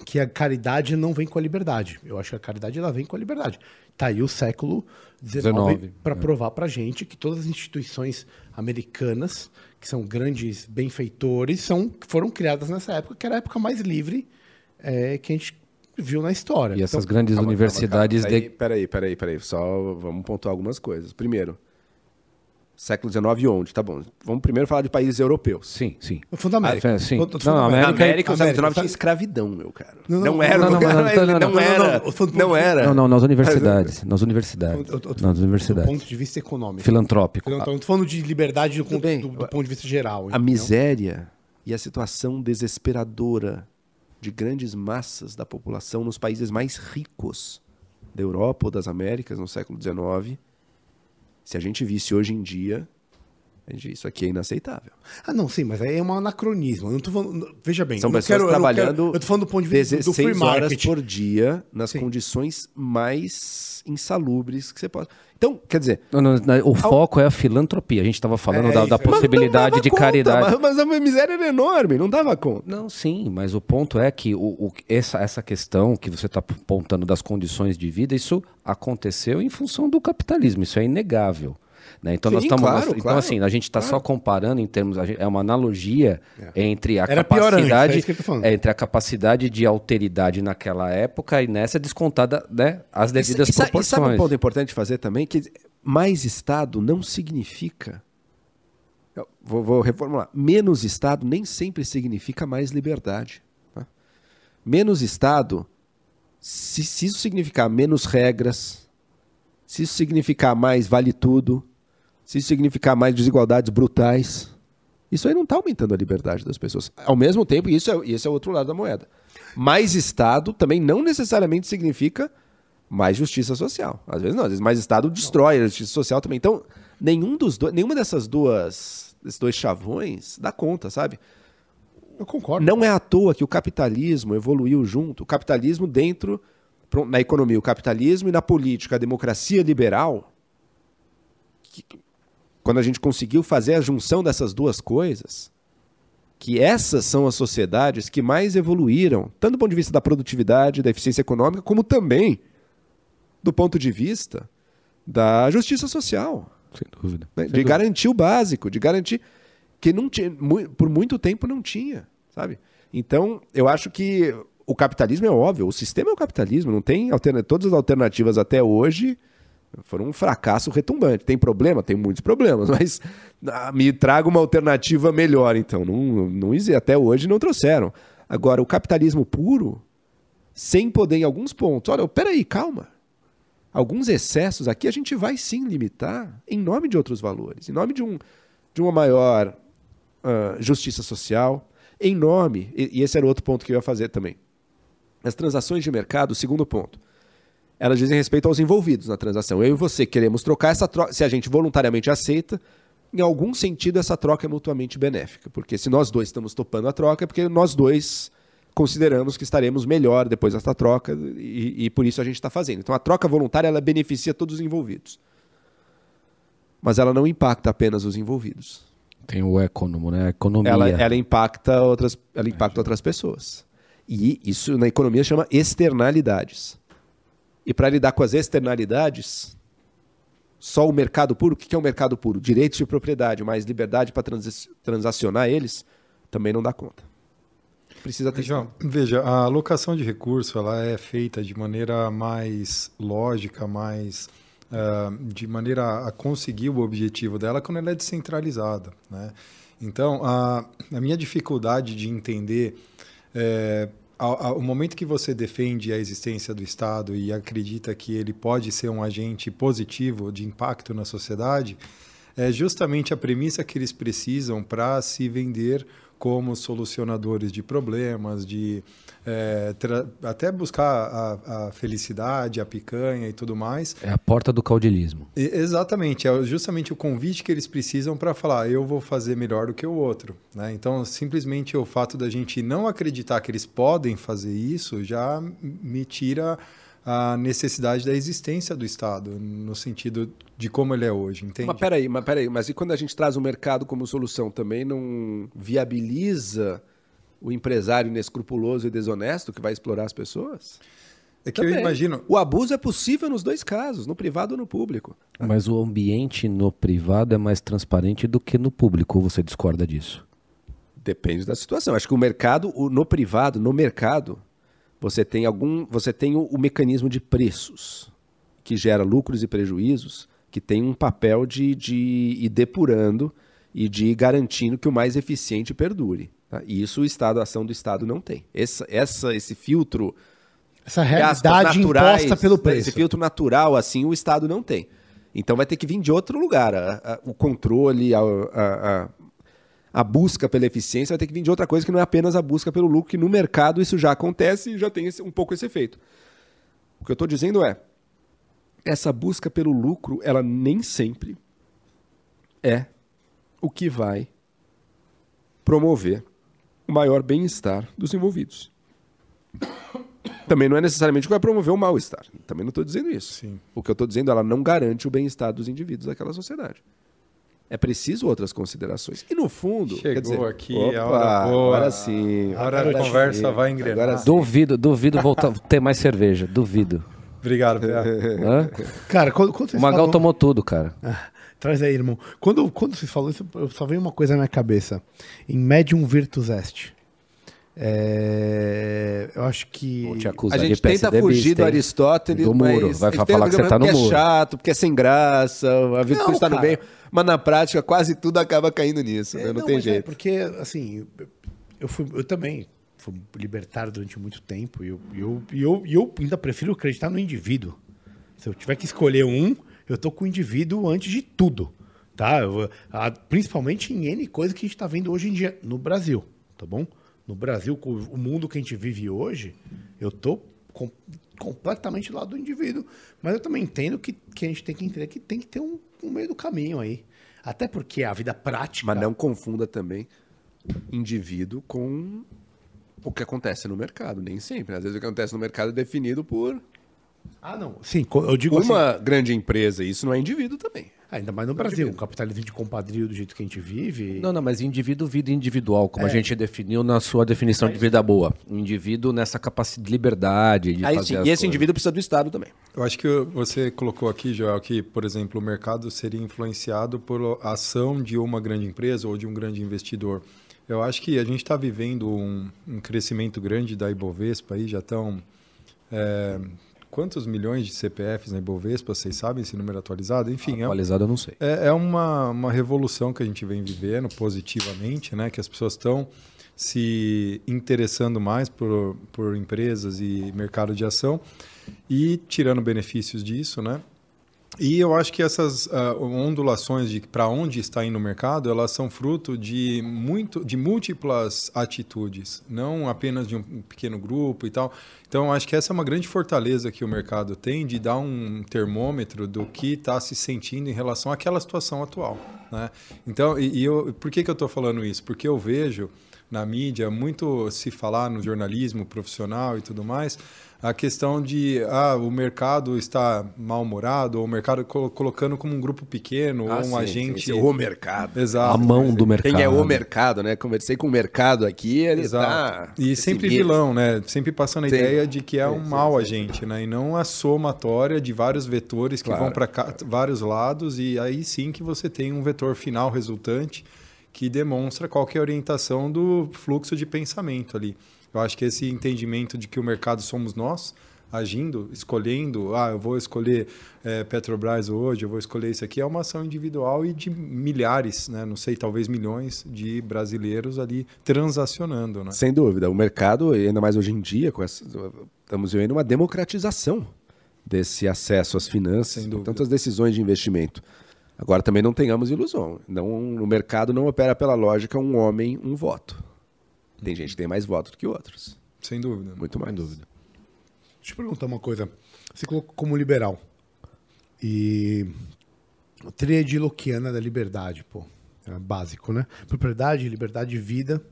que a caridade não vem com a liberdade. Eu acho que a caridade ela vem com a liberdade. Tá aí o século XIX 19, para é. provar para gente que todas as instituições americanas, que são grandes benfeitores, são, foram criadas nessa época, que era a época mais livre é, que a gente viu na história. E essas Então, grandes Calma, universidades calma, calma. de- Peraí, peraí, peraí, peraí. Só vamos pontuar algumas coisas. Primeiro, século XIX onde? Tá bom. Vamos primeiro falar de países europeus. Sim, sim. Da América. Ah, sim. Eu tô Não, falando da a Na América- América, o século XIX América, tinha escravidão, meu cara. Não, Não, não, era, não, não, não, não, não, era, não, não não, era, não, do não. Não, não, nas universidades. Nas universidades. Nas Do universidades. ponto de vista econômico. Filantrópico. Não tô falando de liberdade do, ponto- do- do de vista geral. A miséria e a situação desesperadora de grandes massas da população nos países mais ricos da Europa ou das Américas no século XIX, se a gente visse hoje em dia, isso aqui é inaceitável. Ah, não, sim, mas aí é um anacronismo. Eu não tô falando. Veja bem, São eu pessoas quero, eu trabalhando quero- eu tô falando do ponto de vista do, do free 16 horas por dia nas Sim. condições mais insalubres que você pode. Então, quer dizer, Não, não, não, o foco é a filantropia. A gente estava falando É da, isso, da é. Possibilidade de conta, caridade. Mas, mas a miséria era enorme, não dava conta. Não, sim, mas o ponto é que o, o- essa, essa questão que você está apontando das condições de vida, isso aconteceu em função do capitalismo, isso é inegável. Né? Então nós Sim, estamos. claro, então, claro, assim, a gente está só comparando em termos. É uma analogia entre a Era pior antes, capacidade. é tô falando. é, entre a capacidade de alteridade naquela época e nessa descontada né, as devidas e, sa- e proporções. sabe um ponto importante de fazer também? Que mais Estado não significa. Eu vou, vou reformular. Menos Estado nem sempre significa mais liberdade. tá? Menos Estado, se, se isso significar menos regras, se isso significar mais vale tudo, se isso significar mais desigualdades brutais, isso aí não está aumentando a liberdade das pessoas. Ao mesmo tempo, isso é, esse é o outro lado da moeda. Mais Estado também não necessariamente significa mais justiça social. Às vezes não, às vezes mais Estado destrói a justiça social também. Então, nenhum dos dois, nenhuma dessas duas, desses dois chavões dá conta, sabe? Eu concordo. Não é à toa que o capitalismo evoluiu junto. O capitalismo dentro, na economia, o capitalismo e na política, a democracia liberal. que- quando a gente conseguiu fazer a junção dessas duas coisas, que essas são as sociedades que mais evoluíram, tanto do ponto de vista da produtividade, da eficiência econômica, como também do ponto de vista da justiça social Sem dúvida. né? Sem de dúvida. garantir o básico, de garantir que não tinha, por muito tempo não tinha, sabe? Então, eu acho que o capitalismo é óbvio, o sistema é o capitalismo, não tem alterna todas as alternativas até hoje foram um fracasso retumbante. Tem problema? Tem muitos problemas, mas ah, me traga uma alternativa melhor, então. Não, não até hoje não trouxeram. Agora, o capitalismo puro, sem poder em alguns pontos. Olha, peraí, calma. Alguns excessos aqui a gente vai sim limitar em nome de outros valores, em nome de, um, de uma maior ah, justiça social, em nome, e, e esse era outro ponto que eu ia fazer também. As transações de mercado, segundo ponto, elas dizem respeito aos envolvidos na transação. Eu e você queremos trocar essa troca, se a gente voluntariamente aceita, em algum sentido essa troca é mutuamente benéfica, porque se nós dois estamos topando a troca é porque nós dois consideramos que estaremos melhor depois dessa troca e, e por isso a gente está fazendo. Então a troca voluntária ela beneficia todos os envolvidos, mas ela não impacta apenas os envolvidos. Tem o econômico, né? A economia. Ela, ela impacta outras, ela impacta outras pessoas. E isso na economia chama externalidades. E para lidar com as externalidades, só o mercado puro, o que é o mercado puro? Direitos de propriedade, mais liberdade para transacionar eles, também não dá conta. precisa ter. João, veja, a alocação de recurso ela é feita de maneira mais lógica, mais uh, de maneira a conseguir o objetivo dela quando ela é descentralizada, né? Então, a, a minha dificuldade de entender é, o momento que você defende a existência do Estado e acredita que ele pode ser um agente positivo de impacto na sociedade, é justamente a premissa que eles precisam para se vender como solucionadores de problemas, de é, até buscar a, a, felicidade, a picanha e tudo mais. É a porta do caudilismo. E, exatamente, é justamente o convite que eles precisam para falar, eu vou fazer melhor do que o outro. Né? Então, simplesmente o fato da gente não acreditar que eles podem fazer isso já me tira a necessidade da existência do Estado, no sentido de como ele é hoje, entende? Mas peraí, mas peraí, mas e quando a gente traz o mercado como solução, também não viabiliza o empresário inescrupuloso e desonesto que vai explorar as pessoas? É que Também. eu imagino. O abuso é possível nos dois casos, no privado ou no público. Mas o ambiente no privado é mais transparente do que no público, ou você discorda disso? Depende da situação. Acho que o mercado, no privado, no mercado, você tem algum. Você tem o, o mecanismo de preços que gera lucros e prejuízos, que tem um papel de, de ir depurando e de ir garantindo que o mais eficiente perdure. Tá? E isso o Estado, a ação do Estado não tem. Essa, essa, esse filtro. Essa realidade naturais, imposta pelo preço. Esse filtro natural, assim, o Estado não tem. Então vai ter que vir de outro lugar. A, a, o controle, a, a, a, busca pela eficiência vai ter que vir de outra coisa que não é apenas a busca pelo lucro, que no mercado isso já acontece e já tem esse, um pouco esse efeito. O que eu estou dizendo é, essa busca pelo lucro, ela nem sempre é o que vai promover o maior bem-estar dos envolvidos. Também não é necessariamente que vai promover o mal-estar. Também não estou dizendo isso. Sim. O que eu estou dizendo, ela não garante o bem-estar dos indivíduos daquela sociedade. É preciso outras considerações. E no fundo. Chegou dizer, aqui opa, a hora boa. Agora sim. A hora da conversa vai engrenar. Agora, duvido, duvido voltar ter mais cerveja. Duvido. Obrigado, Hã? Cara, quando, quando O Magal falam... tomou tudo, cara. Traz aí, irmão. Quando, quando você falou isso, só veio uma coisa na minha cabeça. Em Medium Virtus Est. É, eu acho que. a gente tenta fugir do Aristóteles, do muro. mas vai falar que você tá no porque muro. é chato, porque é sem graça, a virtude está no meio. Mas na prática, quase tudo acaba caindo nisso, é, né? não, não, tem é jeito. É porque, assim, eu, fui, eu também fui libertário durante muito tempo e eu, eu, eu, eu ainda prefiro acreditar no indivíduo. Se eu tiver que escolher um, eu tô com o indivíduo antes de tudo. Tá? Eu, a, principalmente em N coisa que a gente está vendo hoje em dia no Brasil, tá bom? no Brasil, o mundo que a gente vive hoje, eu tô com, completamente do lado do indivíduo. Mas eu também entendo que, que a gente tem que entender que tem que ter um, um meio do caminho aí. Até porque a vida prática. Mas não confunda também indivíduo com o que acontece no mercado. Nem sempre. Às vezes o que acontece no mercado é definido por. Ah, não. Sim, eu digo Uma assim... grande empresa, isso não é indivíduo também. Ainda mais no Brasil, um capitalismo de compadrio do jeito que a gente vive. Não, não, mas indivíduo, vida individual, como é. a gente definiu na sua definição de vida boa. Um indivíduo nessa capacidade de liberdade, de Aí, fazer sim, E esse coisas. indivíduo precisa do Estado também. Eu acho que você colocou aqui, Joel, que, por exemplo, o mercado seria influenciado por ação de uma grande empresa ou de um grande investidor. Eu acho que a gente está vivendo um, um, crescimento grande da Ibovespa aí, já estão... É, quantos milhões de CPFs na Ibovespa, vocês sabem esse número atualizado? Enfim, atualizado é, eu não sei. É, é, uma, uma revolução que a gente vem vivendo positivamente, né? Que as pessoas estão se interessando mais por, por empresas e mercado de ação e tirando benefícios disso, né? E eu acho que essas uh, ondulações de para onde está indo o mercado, elas são fruto de muito, de múltiplas atitudes, não apenas de um pequeno grupo e tal. Então, acho que essa é uma grande fortaleza que o mercado tem de dar um termômetro do que está se sentindo em relação àquela situação atual. Né? Então, e, e eu, por que, que eu estou falando isso? Porque eu vejo na mídia muito se falar no jornalismo profissional e tudo mais a questão de ah, o mercado está mal-humorado, ou o mercado col colocando como um grupo pequeno, ah, ou um sim, agente. Sim, o mercado. Exato. A mão do mercado. Quem é o mercado, né? Conversei com o mercado aqui, ele Exato. Tá e sempre vilão, né? Sempre passando a sim. ideia de que é sim, um mau agente, né? E não a somatória de vários vetores que claro. vão para vários lados, e aí sim que você tem um vetor final resultante que demonstra qual que é a orientação do fluxo de pensamento ali. Eu acho que esse entendimento de que o mercado somos nós, agindo, escolhendo, ah, eu vou escolher é, Petrobras hoje, eu vou escolher isso aqui, é uma ação individual e de milhares, né? não sei, talvez milhões de brasileiros ali transacionando. Né? Sem dúvida. O mercado, ainda mais hoje em dia, com essa, estamos vivendo uma democratização desse acesso às finanças, tantas decisões de investimento. Agora também não tenhamos ilusão. Não, o mercado não opera pela lógica um homem, um voto. Tem gente que tem mais voto do que outros. Sem dúvida. Muito mais. dúvida. Deixa eu perguntar uma coisa. Você colocou como liberal. E. Tríade Lockiana da liberdade, pô. É básico, né? Propriedade, liberdade de vida.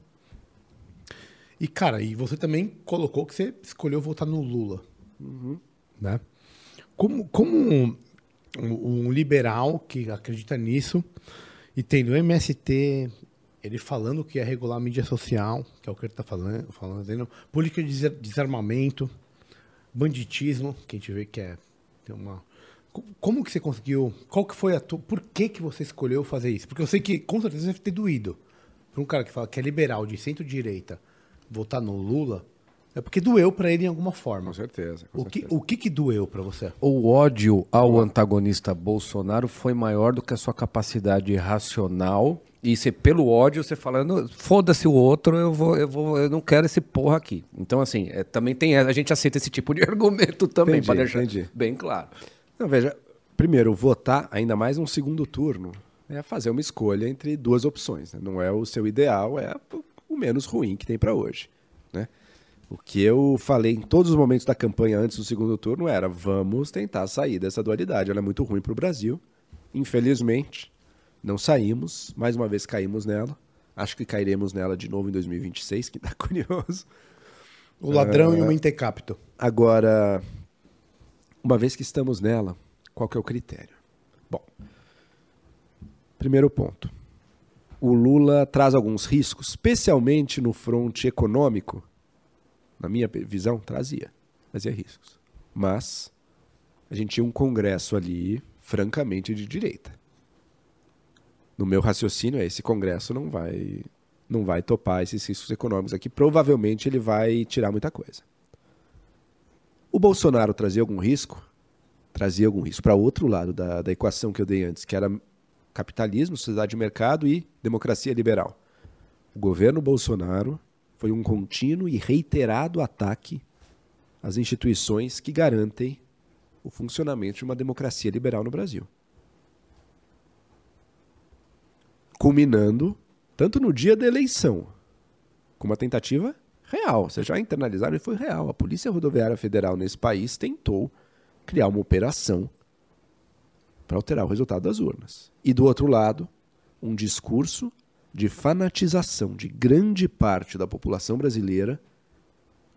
E, cara, e você também colocou que você escolheu votar no Lula. Né? Como, como um, um liberal que acredita nisso e tendo MST, ele falando que ia regular a mídia social, que é o que ele está falando, falando política de desar- desarmamento, banditismo, que a gente vê que é tem uma Co- como que você conseguiu? Qual que foi a tua, por que que você escolheu fazer isso? Porque eu sei que com certeza deve ter doído. Para um cara que fala que é liberal de centro-direita votar no Lula, é porque doeu para ele em alguma forma. Com certeza. com O que, certeza. o que que doeu para você? O ódio ao antagonista Bolsonaro foi maior do que a sua capacidade racional. E você, pelo ódio, você falando, foda-se o outro, eu vou, eu vou, eu não quero esse porra aqui. Então, assim, é, também tem. A gente aceita esse tipo de argumento também, para deixar entendi. bem claro. Não, veja, primeiro, votar, ainda mais um segundo turno, é fazer uma escolha entre duas opções. né? Não é o seu ideal, é o menos ruim que tem para hoje. Né? O que eu falei em todos os momentos da campanha antes do segundo turno era: vamos tentar sair dessa dualidade. Ela é muito ruim para o Brasil. Infelizmente, não saímos. Mais uma vez caímos nela. Acho que cairemos nela de novo em 2026, que tá curioso. O ladrão É. e o mentecapto. Agora, uma vez que estamos nela, qual que é o critério? Bom, primeiro ponto. O Lula traz alguns riscos, especialmente no fronte econômico. Na minha visão, trazia. Trazia riscos. Mas a gente tinha um Congresso ali, francamente, de direita. No meu raciocínio, é esse Congresso não vai, não vai topar esses riscos econômicos aqui. Provavelmente ele vai tirar muita coisa. O Bolsonaro trazia algum risco? Trazia algum risco para outro lado da, da equação que eu dei antes, que era capitalismo, sociedade de mercado e democracia liberal. O governo Bolsonaro foi um contínuo e reiterado ataque às instituições que garantem o funcionamento de uma democracia liberal no Brasil. Culminando tanto no dia da eleição, com uma tentativa real. Vocês já internalizaram e foi real. A Polícia Rodoviária Federal nesse país tentou criar uma operação para alterar o resultado das urnas. E do outro lado, um discurso de fanatização de grande parte da população brasileira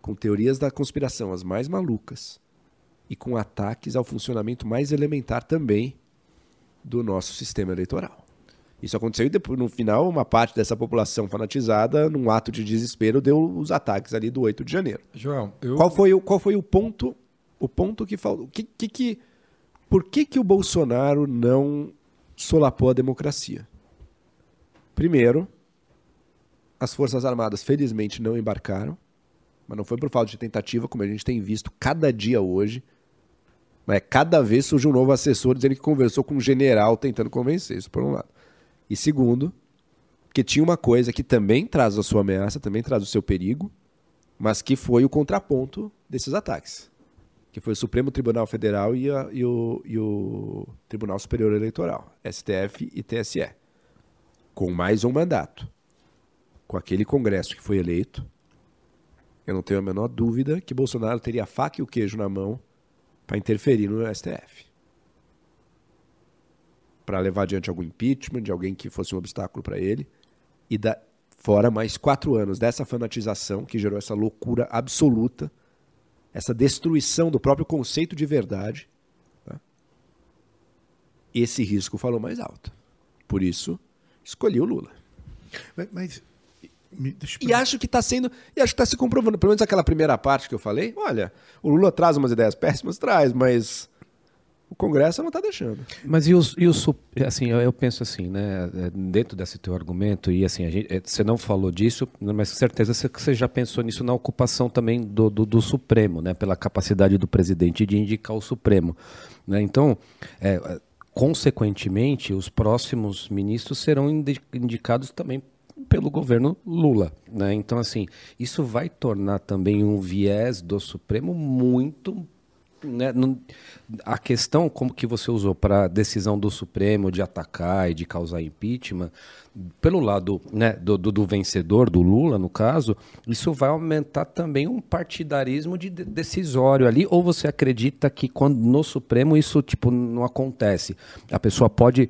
com teorias da conspiração as mais malucas e com ataques ao funcionamento mais elementar também do nosso sistema eleitoral. Isso aconteceu e depois, no final, uma parte dessa população fanatizada, num ato de desespero, deu os ataques ali do 8 de janeiro. Joel, eu... Qual foi o, qual foi o ponto o ponto que faltou? Que, que, que, por que, que o Bolsonaro não solapou a democracia? Primeiro, as Forças Armadas felizmente não embarcaram, mas não foi por falta de tentativa, como a gente tem visto cada dia hoje. Mas cada vez surge um novo assessor dizendo que conversou com um general tentando convencer, isso por um lado. E segundo, que tinha uma coisa que também traz a sua ameaça, também traz o seu perigo, mas que foi o contraponto desses ataques, que foi o Supremo Tribunal Federal e, a- e o, e o Tribunal Superior Eleitoral, STF e TSE, com mais um mandato. Com aquele Congresso que foi eleito, eu não tenho a menor dúvida que Bolsonaro teria a faca e o queijo na mão para interferir no STF. Para levar adiante algum impeachment de alguém que fosse um obstáculo para ele. E da, fora mais quatro anos dessa fanatização que gerou essa loucura absoluta, essa destruição do próprio conceito de verdade, tá? esse risco falou mais alto. Por isso, escolhi o Lula. Mas, mas me- E acho que está sendo. E acho que está se comprovando. Pelo menos aquela primeira parte que eu falei. Olha, o Lula traz umas ideias péssimas, traz, mas O Congresso não está deixando. Mas e os, e su- assim, eu, penso assim, né, é, dentro desse teu argumento, e assim, gente, é, você não falou disso, né, mas com certeza você, já pensou nisso na ocupação também do, do, do Supremo, né, pela capacidade do presidente de indicar o Supremo. Né? Então, é, consequentemente, os próximos ministros serão indi- indicados também pelo governo Lula, né? Então assim, isso vai tornar também um viés do Supremo muito né, não- a questão como que você usou para a decisão do Supremo de atacar e de causar impeachment, pelo lado né, do, do- do vencedor, do Lula, no caso, isso vai aumentar também um partidarismo de de- decisório ali, ou você acredita que quando no Supremo isso tipo não acontece? A pessoa pode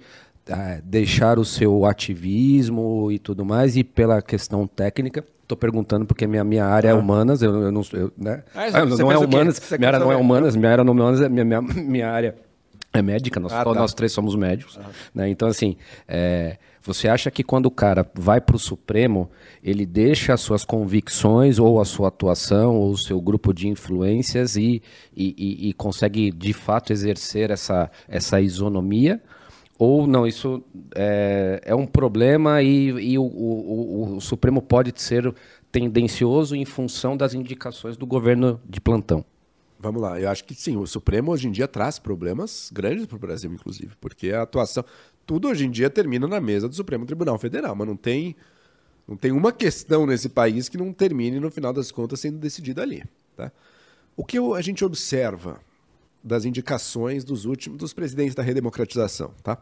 ah, deixar o seu ativismo e tudo mais, e pela questão técnica, estou perguntando porque minha, minha área é humanas, eu, eu não eu, né? Ah, Ah, não é quê? humanas, minha área não é humanas, minha área não é humanas, é minha, minha, minha área é médica, nós, Ah, tá. nós três somos médicos. Né? Então, assim, é, você acha que quando o cara vai para o Supremo, ele deixa as suas convicções, ou a sua atuação, ou o seu grupo de influências e, e, e- e consegue, de fato, exercer essa, essa isonomia? Ou não, isso é, é um problema e, e o, o- o- Supremo pode ser tendencioso em função das indicações do governo de plantão? Vamos lá, eu acho que sim, o Supremo hoje em dia traz problemas grandes para o Brasil, inclusive, porque a atuação. Tudo hoje em dia termina na mesa do Supremo Tribunal Federal, mas não tem, não tem uma questão nesse país que não termine, no final das contas, sendo decidida ali. Tá? O que a gente observa das indicações dos últimos dos presidentes da redemocratização, tá?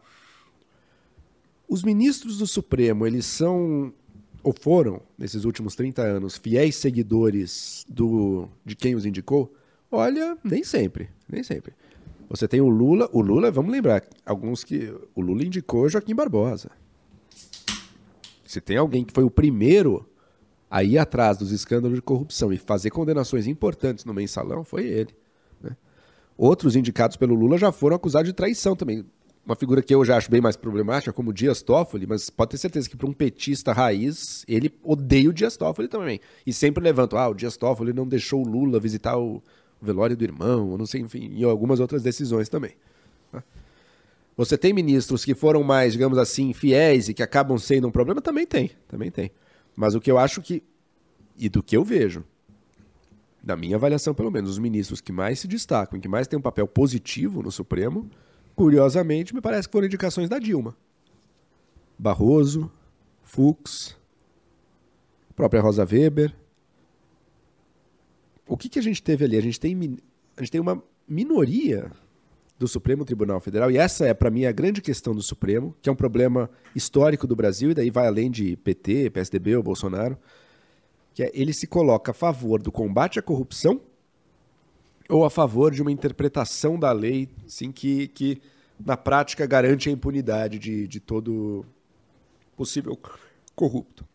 Os ministros do Supremo, eles são ou foram nesses últimos 30 anos fiéis seguidores do de quem os indicou? Olha, nem sempre, nem sempre. Você tem o Lula, o Lula, vamos lembrar, alguns que o Lula indicou Joaquim Barbosa. Se tem alguém que foi o primeiro a ir atrás dos escândalos de corrupção e fazer condenações importantes no mensalão, foi ele. Outros indicados pelo Lula já foram acusados de traição também. Uma figura que eu já acho bem mais problemática, como o Dias Toffoli, mas pode ter certeza que para um petista raiz, ele odeia o Dias Toffoli também. E sempre levanta, ah, o Dias Toffoli não deixou o Lula visitar o velório do irmão, não sei, enfim, e algumas outras decisões também. né? Você tem ministros que foram mais, digamos assim, fiéis e que acabam sendo um problema? Também tem, também tem. Mas o que eu acho que, e do que eu vejo, na minha avaliação pelo menos, os ministros que mais se destacam, que mais têm um papel positivo no Supremo, curiosamente, me parece que foram indicações da Dilma. Barroso, Fux, própria Rosa Weber. O que, que a gente teve ali? A gente tem, a gente tem uma minoria do Supremo Tribunal Federal, e essa é, para mim, a grande questão do Supremo, que é um problema histórico do Brasil, e daí vai além de PT, PSDB ou Bolsonaro, que é ele se coloca a favor do combate à corrupção ou a favor de uma interpretação da lei assim, que, que, na prática, garante a impunidade de, de todo possível corrupto.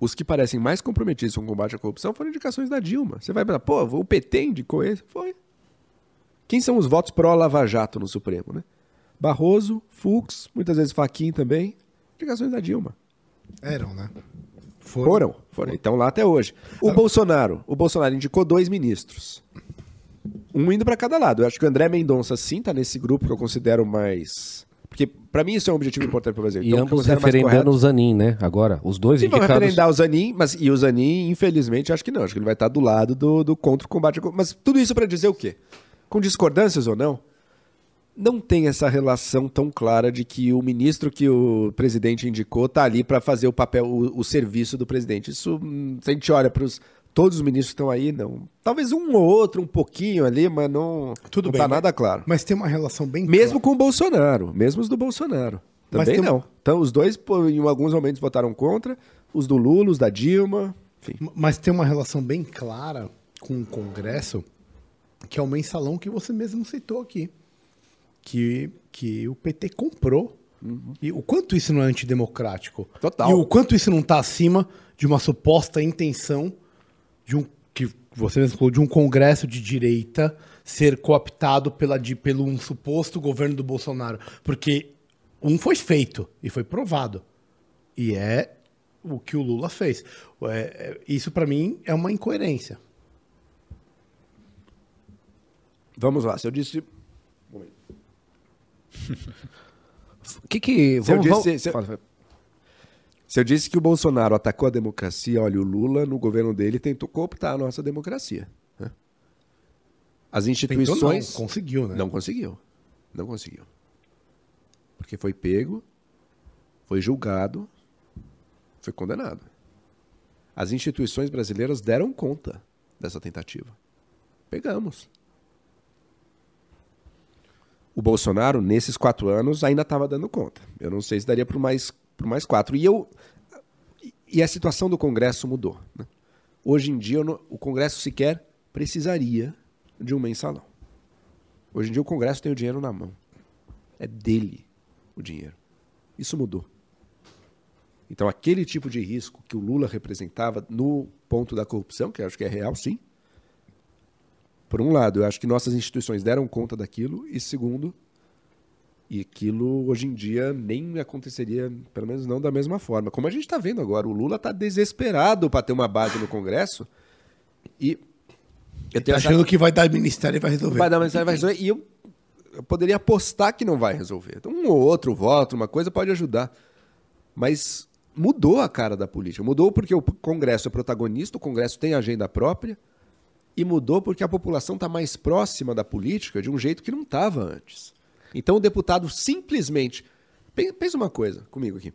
Os que parecem mais comprometidos com o combate à corrupção foram indicações da Dilma. Você vai pensar, pô, o PT indicou esse? Foi. Quem são os votos pró-Lava Jato no Supremo, né? Barroso, Fux, muitas vezes Faquin também. Indicações da Dilma. Eram, né? Foram, foram. Então lá até hoje. O Bolsonaro, o Bolsonaro indicou dois ministros. Um indo para cada lado. Eu acho que o André Mendonça sim tá nesse grupo que eu considero mais porque para mim isso é um objetivo importante para o Brasil. E Então, ambos referendando o Zanin, né? Agora, os dois Sim, vão indicados... referendar o Zanin, mas e o Zanin, infelizmente, acho que não. Acho que ele vai estar do lado do, do contra o combate. Mas tudo isso para dizer o quê? Com discordâncias ou não, não tem essa relação tão clara de que o ministro que o presidente indicou tá ali para fazer o papel, o, o serviço do presidente. Isso, hum, se a gente olha para os todos os ministros estão aí, não. Talvez um ou outro, um pouquinho ali, mas não, Tudo não bem, tá nada claro. Mas tem uma relação bem Mesmo com o Bolsonaro, mesmo os do Bolsonaro. Mas Também tem não. Então, os dois, em alguns momentos, votaram contra. Os do Lula, os da Dilma. Enfim. Mas tem uma relação bem clara com o Congresso, que é o mensalão que você mesmo citou aqui. Que, que o PT comprou. E o quanto isso não é antidemocrático? Total. E o quanto isso não está acima de uma suposta intenção de um que você mesmo falou, de um congresso de direita ser cooptado pela, de, pelo um suposto governo do Bolsonaro. Porque um foi feito e foi provado. E é o que o Lula fez. É, é, isso, para mim, é uma incoerência. Vamos lá, se eu disse. O que que... Se eu, vamos- disse, se, eu- se eu disse que o Bolsonaro atacou a democracia, olha, o Lula, no governo dele, tentou cooptar a nossa democracia. né? As Tentou instituições. não, conseguiu, né? Não conseguiu. Não conseguiu. Porque foi pego, foi julgado, foi condenado. As instituições brasileiras deram conta dessa tentativa. Pegamos. O Bolsonaro, nesses quatro anos, ainda estava dando conta. Eu não sei se daria para mais, por mais quatro. E, eu, e a situação do Congresso mudou. né? Hoje em dia, não- o Congresso sequer precisaria de um mensalão. Hoje em dia o Congresso tem o dinheiro na mão. É dele o dinheiro. Isso mudou. Então aquele tipo de risco que o Lula representava no ponto da corrupção, que eu acho que é real, sim. Por um lado, eu acho que nossas instituições deram conta daquilo, e segundo, e aquilo hoje em dia nem aconteceria, pelo menos não da mesma forma. Como a gente está vendo agora, o Lula está desesperado para ter uma base no Congresso e eu Tá tenho essa- achando que vai dar ministério e vai resolver. Vai dar uma mensagem, vai resolver. E eu, eu poderia apostar que não vai resolver. Então, um ou outro voto, uma coisa pode ajudar. Mas mudou a cara da política. Mudou porque o Congresso é protagonista, o Congresso tem agenda própria. E mudou porque a população está mais próxima da política de um jeito que não estava antes. Então o deputado simplesmente. Pen- Pensa uma coisa comigo aqui.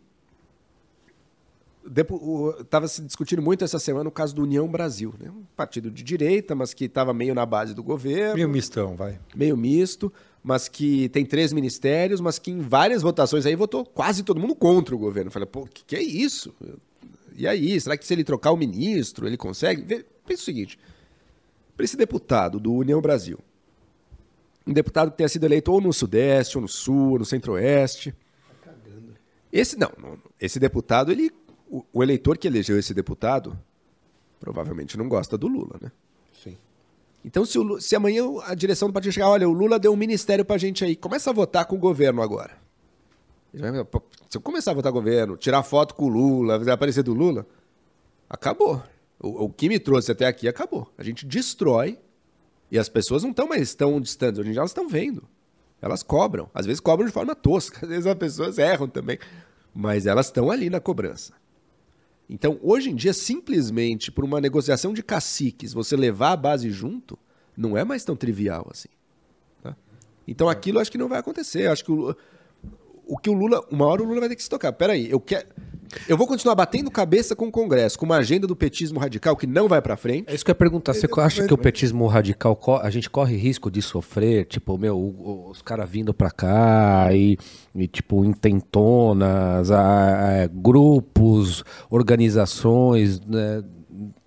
Estava se discutindo muito essa semana o caso do União Brasil, né? um partido de direita, mas que estava meio na base do governo Meio mistão, vai. meio misto, mas que tem três ministérios, mas que em várias votações aí votou quase todo mundo contra o governo. Falei, pô, que, que é isso? E aí, será que se ele trocar o ministro, ele consegue? Pensa o seguinte: para esse deputado do União Brasil, um deputado que tenha sido eleito ou no Sudeste, ou no Sul, ou no Centro-Oeste. Esse não, não, esse deputado, ele, o, o eleitor que elegeu esse deputado provavelmente não gosta do Lula, né? Sim. Então, se, o se amanhã a direção do partido chegar, olha, o Lula deu um ministério pra gente aí, começa a votar com o governo agora. Se eu começar a votar com o governo, tirar foto com o Lula, fazer aparecer do Lula, acabou. O, o que me trouxe até aqui acabou. A gente destrói e as pessoas não estão mais tão distantes. Hoje em dia elas estão vendo. Elas cobram. Às vezes cobram de forma tosca. Às vezes as pessoas erram também. Mas elas estão ali na cobrança. Então, hoje em dia, simplesmente por uma negociação de caciques, você levar a base junto, não é mais tão trivial assim. tá? Então, aquilo eu acho que não vai acontecer. Acho que o, o que o Lula. Uma hora o Lula vai ter que se tocar. Peraí, eu quero. Eu vou continuar batendo cabeça com o Congresso, com uma agenda do petismo radical que não vai pra frente. É isso que eu ia perguntar. Você acha que o petismo radical, a gente corre risco de sofrer? Tipo, meu, os caras vindo pra cá e, e, tipo, intentonas, a- a- grupos, organizações, né?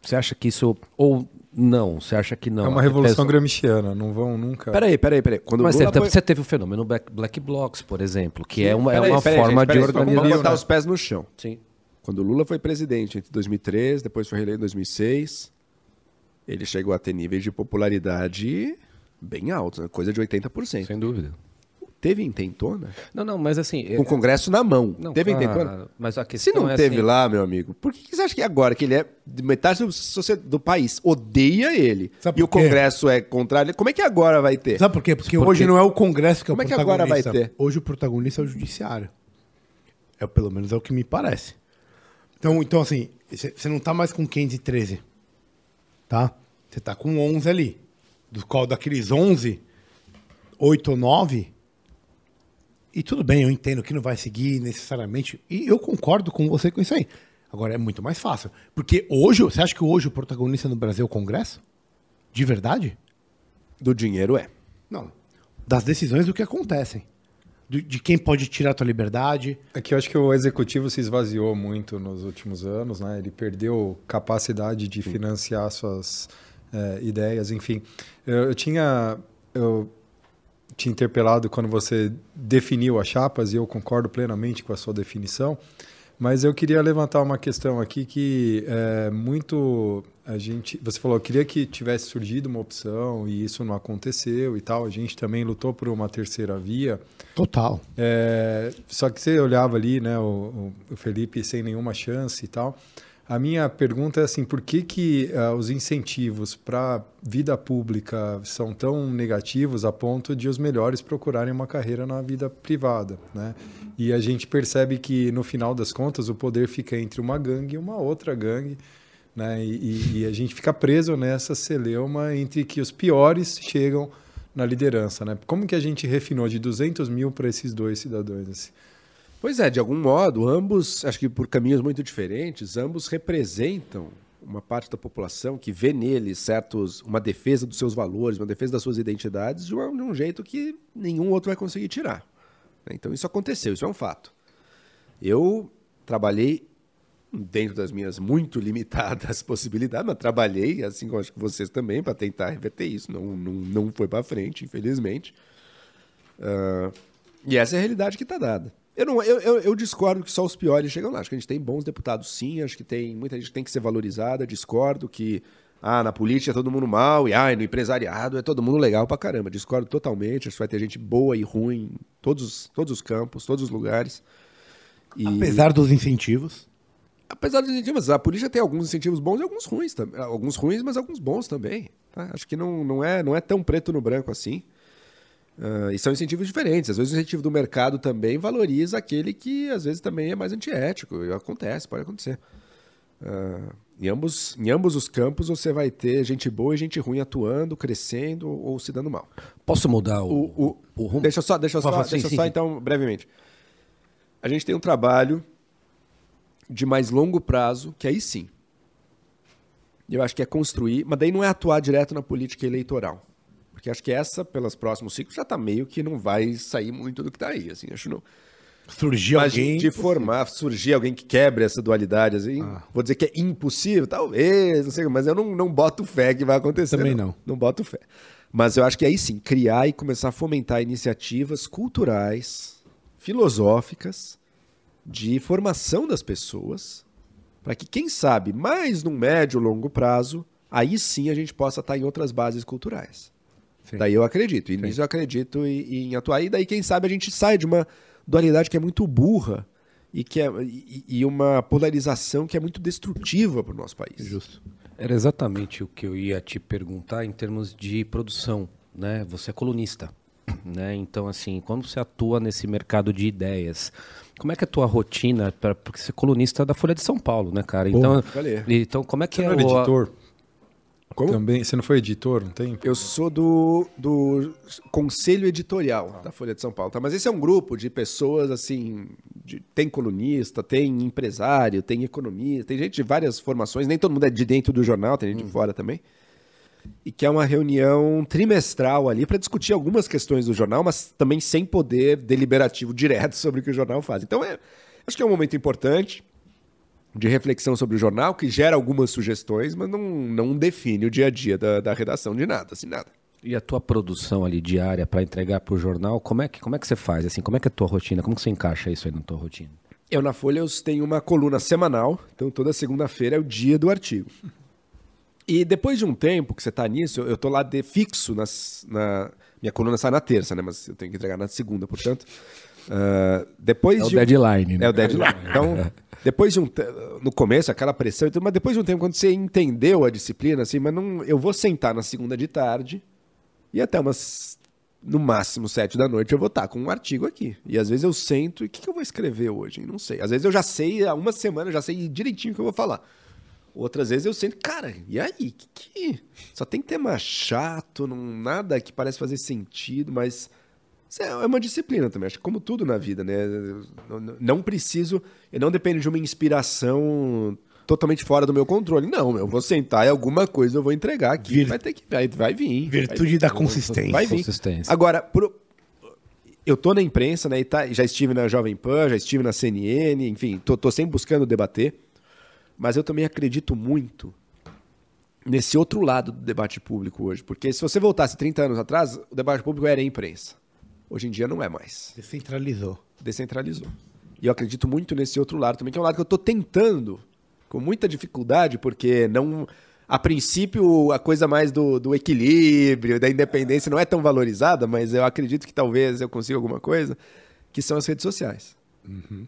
Você acha que isso... Ou não, você acha que não? é uma revolução gramsciana, não vão nunca. Peraí, peraí, peraí. Quando Mas você, foi- você teve o fenômeno Black, Black Blocs, por exemplo, que é uma, é uma peraí, forma gente, peraí, de vamos- Vamos botar os pés no chão. Sim. Quando o Lula foi presidente entre 2003, depois foi reeleito em 2006, ele chegou a ter níveis de popularidade bem altos, né? coisa de 80%. Sem dúvida. Teve intentona? Não, não, mas assim... Com o Congresso na mão. Não, teve claro, intentona? Mas a Se questão não é teve assim, lá, meu amigo, por que que você acha que agora, que ele é de metade do, do país, odeia ele, Sabe e o? Congresso é contrário, como é que agora vai ter? Sabe por quê? Porque Porque- hoje não é o Congresso que é o Como é que agora vai protagonista. ter? Hoje o protagonista é o Judiciário. É, pelo menos é o que me parece. Então, então assim, você não tá mais com 513. Tá? Você tá com 11 ali. Do qual daqueles 11, 8 ou 9. E tudo bem, eu entendo que não vai seguir necessariamente. E eu concordo com você com isso aí. Agora é muito mais fácil. Porque hoje, você acha que hoje o protagonista no Brasil é o Congresso? De verdade? Do dinheiro é. Não. Das decisões do que acontecem. Do- de quem pode tirar a tua liberdade. É que eu acho que o executivo se esvaziou muito nos últimos anos, né? Ele perdeu capacidade de financiar suas eh, ideias, enfim. Eu, eu tinha eu te interpelado quando você definiu as chapas e eu concordo plenamente com a sua definição, mas eu queria levantar uma questão aqui que é muito a gente, você falou, eu queria que tivesse surgido uma opção e isso não aconteceu e tal. A gente também lutou por uma terceira via. Total. É, só que você olhava ali, né, o, o- o Felipe sem nenhuma chance e tal. A minha pergunta é assim, por que, que ah, os incentivos para vida pública são tão negativos a ponto de os melhores procurarem uma carreira na vida privada, né? E a gente percebe que no final das contas o poder fica entre uma gangue e uma outra gangue, né? E, e a gente fica preso nessa celeuma entre que os piores chegam na liderança, né? Como que a gente refinou de 200 mil para esses dois cidadãos? Assim? Pois é, de algum modo, ambos, acho que por caminhos muito diferentes, ambos representam uma parte da população que vê neles certos, uma defesa dos seus valores, uma defesa das suas identidades de um, de um jeito que nenhum outro vai conseguir tirar. Então isso aconteceu, isso é um fato. Eu trabalhei dentro das minhas muito limitadas possibilidades, mas trabalhei, assim como acho que vocês também, para tentar reverter isso. Não, não, não foi para frente, infelizmente. Uh, e essa é a realidade que está dada. Eu, não, eu, eu, eu, discordo que só os piores chegam lá. Acho que a gente tem bons deputados, sim. Acho que tem muita gente que tem que ser valorizada. Discordo que ah, na política é todo mundo mal e ah, no empresariado é todo mundo legal pra caramba. Discordo totalmente. Acho que vai ter gente boa e ruim em todos, todos os campos, todos os lugares. E... Apesar dos incentivos. Apesar dos incentivos, a política tem alguns incentivos bons e alguns ruins. Alguns ruins, mas alguns bons também. Tá? Acho que não, não, é, não é tão preto no branco assim. Uh, e são incentivos diferentes. Às vezes o incentivo do mercado também valoriza aquele que às vezes também é mais antiético. E acontece, pode acontecer. Uh, em, ambos, em ambos os campos você vai ter gente boa e gente ruim atuando, crescendo ou se dando mal. Posso mudar o, o, o, o rumo? Deixa só, deixa só, deixa sim, só sim. então, brevemente. A gente tem um trabalho de mais longo prazo, que aí sim. Eu acho que é construir, mas daí não é atuar direto na política eleitoral. Porque acho que essa, pelos próximos ciclos, já está meio que não vai sair muito do que está aí. Assim, acho não. Surgir Mas alguém. De formar, surgir alguém que quebre essa dualidade, assim. Ah. Vou dizer que é impossível, talvez, não sei, mas eu não, não boto fé que vai acontecer. Também não. não. Não boto fé. Mas eu acho que aí sim, criar e começar a fomentar iniciativas culturais, filosóficas, de formação das pessoas, para que, quem sabe, mais num médio longo prazo, aí sim a gente possa estar em outras bases culturais. Sim. Daí eu acredito. E Sim. nisso eu acredito em, em, atuar. E daí, quem sabe, a gente sai de uma dualidade que é muito burra e, que é, e, e uma polarização que é muito destrutiva para o nosso país. Justo. Era exatamente o que eu ia te perguntar em termos de produção. Né? Você é colunista. Né? Então, assim, quando você atua nesse mercado de ideias, como é que é a tua rotina? Pra, porque você é colunista da Folha de São Paulo, né, cara? Então, Pô, então como é que você é o editor? Como? Também, você não foi editor um tempo? Eu sou do, do conselho editorial ah. da Folha de São Paulo, tá? Mas esse é um grupo de pessoas assim, de, tem colunista, tem empresário, tem economista, tem gente de várias formações, nem todo mundo é de dentro do jornal, tem gente hum. de fora também. E que é uma reunião trimestral ali para discutir algumas questões do jornal, mas também sem poder deliberativo direto sobre o que o jornal faz. Então é, acho que é um momento importante de reflexão sobre o jornal, que gera algumas sugestões, mas não, não define o dia a dia da, da redação de nada, assim, nada. E a tua produção ali diária para entregar para o jornal, como é, que, como é que você faz? Assim, como é que é a tua rotina? Como que você encaixa isso aí na tua rotina? Eu na Folha eu tenho uma coluna semanal, então toda segunda-feira é o dia do artigo. E depois de um tempo que você está nisso, eu estou lá de fixo nas, na minha coluna sai na terça, né? Mas eu tenho que entregar na segunda, portanto. Uh, depois é de o deadline, né? É o deadline. Então depois de um no começo aquela pressão, mas depois de um tempo quando você entendeu a disciplina assim, mas não, eu vou sentar na segunda de tarde e até umas no máximo sete da noite eu vou estar com um artigo aqui. E às vezes eu sento e o que, que, eu vou escrever hoje? Não sei. Às vezes eu já sei, há uma semana eu já sei direitinho o que eu vou falar. Outras vezes eu sento, cara, e aí? Que, que... Só tem tema chato, não, nada que parece fazer sentido, mas é, é uma disciplina também, acho que como tudo na vida, né? Não preciso, eu não dependo de uma inspiração totalmente fora do meu controle. Não, eu vou sentar e alguma coisa eu vou entregar aqui. Vir... Vai ter que vai, vai vir. Virtude vai, da consistência. Vai vir. Consistência. Agora, por, eu tô na imprensa, né? Tá, já estive na Jovem Pan, já estive na CNN, enfim, tô, tô sempre buscando debater. Mas eu também acredito muito nesse outro lado do debate público hoje. Porque se você voltasse 30 anos atrás, o debate público era a imprensa. Hoje em dia não é mais. Descentralizou. Descentralizou. E eu acredito muito nesse outro lado também, que é um lado que eu estou tentando, com muita dificuldade, porque não. A princípio, a coisa mais do, do equilíbrio, da independência não é tão valorizada, mas eu acredito que talvez eu consiga alguma coisa, que são as redes sociais. Uhum.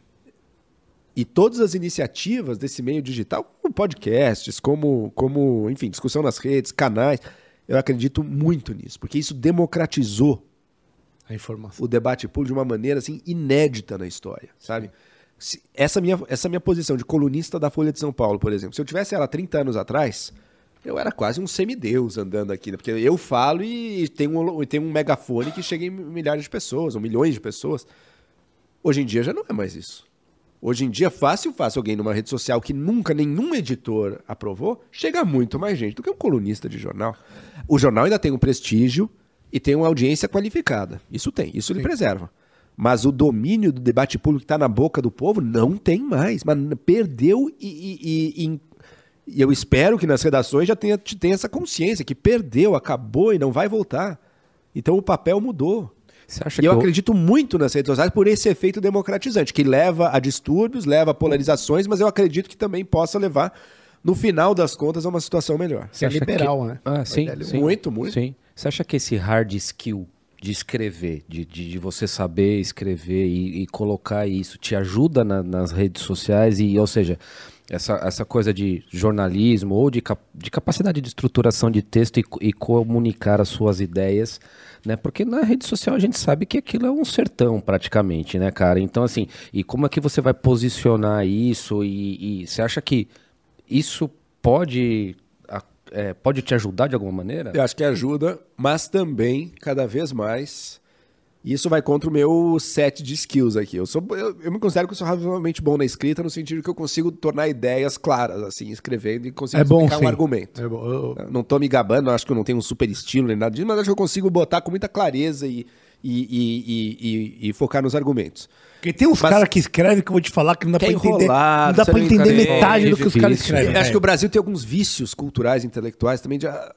E todas as iniciativas desse meio digital, como podcasts, como, como, enfim, discussão nas redes, canais, eu acredito muito nisso, porque isso democratizou A informação. o debate público de uma maneira assim inédita na história, sabe? Se- essa minha essa minha posição de colunista da Folha de São Paulo, por exemplo, se eu tivesse ela 30 anos atrás, eu era quase um semideus andando aqui, né? porque eu falo e tem um tem um megafone que chega em milhares de pessoas, ou milhões de pessoas. Hoje em dia já não é mais isso. Hoje em dia, fácil, fácil alguém numa rede social que nunca nenhum editor aprovou, chega a muito mais gente do que um colunista de jornal. O jornal ainda tem um prestígio e tem uma audiência qualificada. Isso tem, isso ele preserva. Mas o domínio do debate público que está na boca do povo não tem mais. Mas perdeu e, e- e- e- eu espero que nas redações já tenha, tenha essa consciência que perdeu, acabou e não vai voltar. Então o papel mudou. Você acha E eu o- acredito muito nas redes sociais por esse efeito democratizante, que leva a distúrbios, leva a polarizações, mas eu acredito que também possa levar, no final das contas, a uma situação melhor. Você é liberal, que- né? Ah, sim, sim. muito, muito. Sim. Você acha que esse hard skill de escrever, de, de, de você saber escrever e, e colocar isso, te ajuda na- nas redes sociais? E, ou seja, essa, essa coisa de jornalismo ou de, cap- de capacidade de estruturação de texto e, e comunicar as suas ideias, né? Porque na rede social a gente sabe que aquilo é um sertão praticamente, né, cara? Então, assim, e como é que você vai posicionar isso? E, e você acha que isso pode, é, pode te ajudar de alguma maneira? Eu acho que ajuda, mas também, cada vez mais, isso vai contra o meu set de skills aqui. Eu, sou, eu, eu me considero que eu sou razoavelmente bom na escrita, no sentido que eu consigo tornar ideias claras, assim, escrevendo e consigo É bom, explicar sim. um argumento. É bom. Eu- Eu Não tô me gabando, acho que eu não tenho um super estilo nem nada disso, mas acho que eu consigo botar com muita clareza e, e, e, e- e- focar nos argumentos. Porque tem uns Mas- caras que escrevem que eu vou te falar que não dá é pra entender. enrolado, não dá pra entender entende. metade É do que os caras escrevem. Eu acho que o Brasil tem alguns vícios culturais, intelectuais também. De, ah,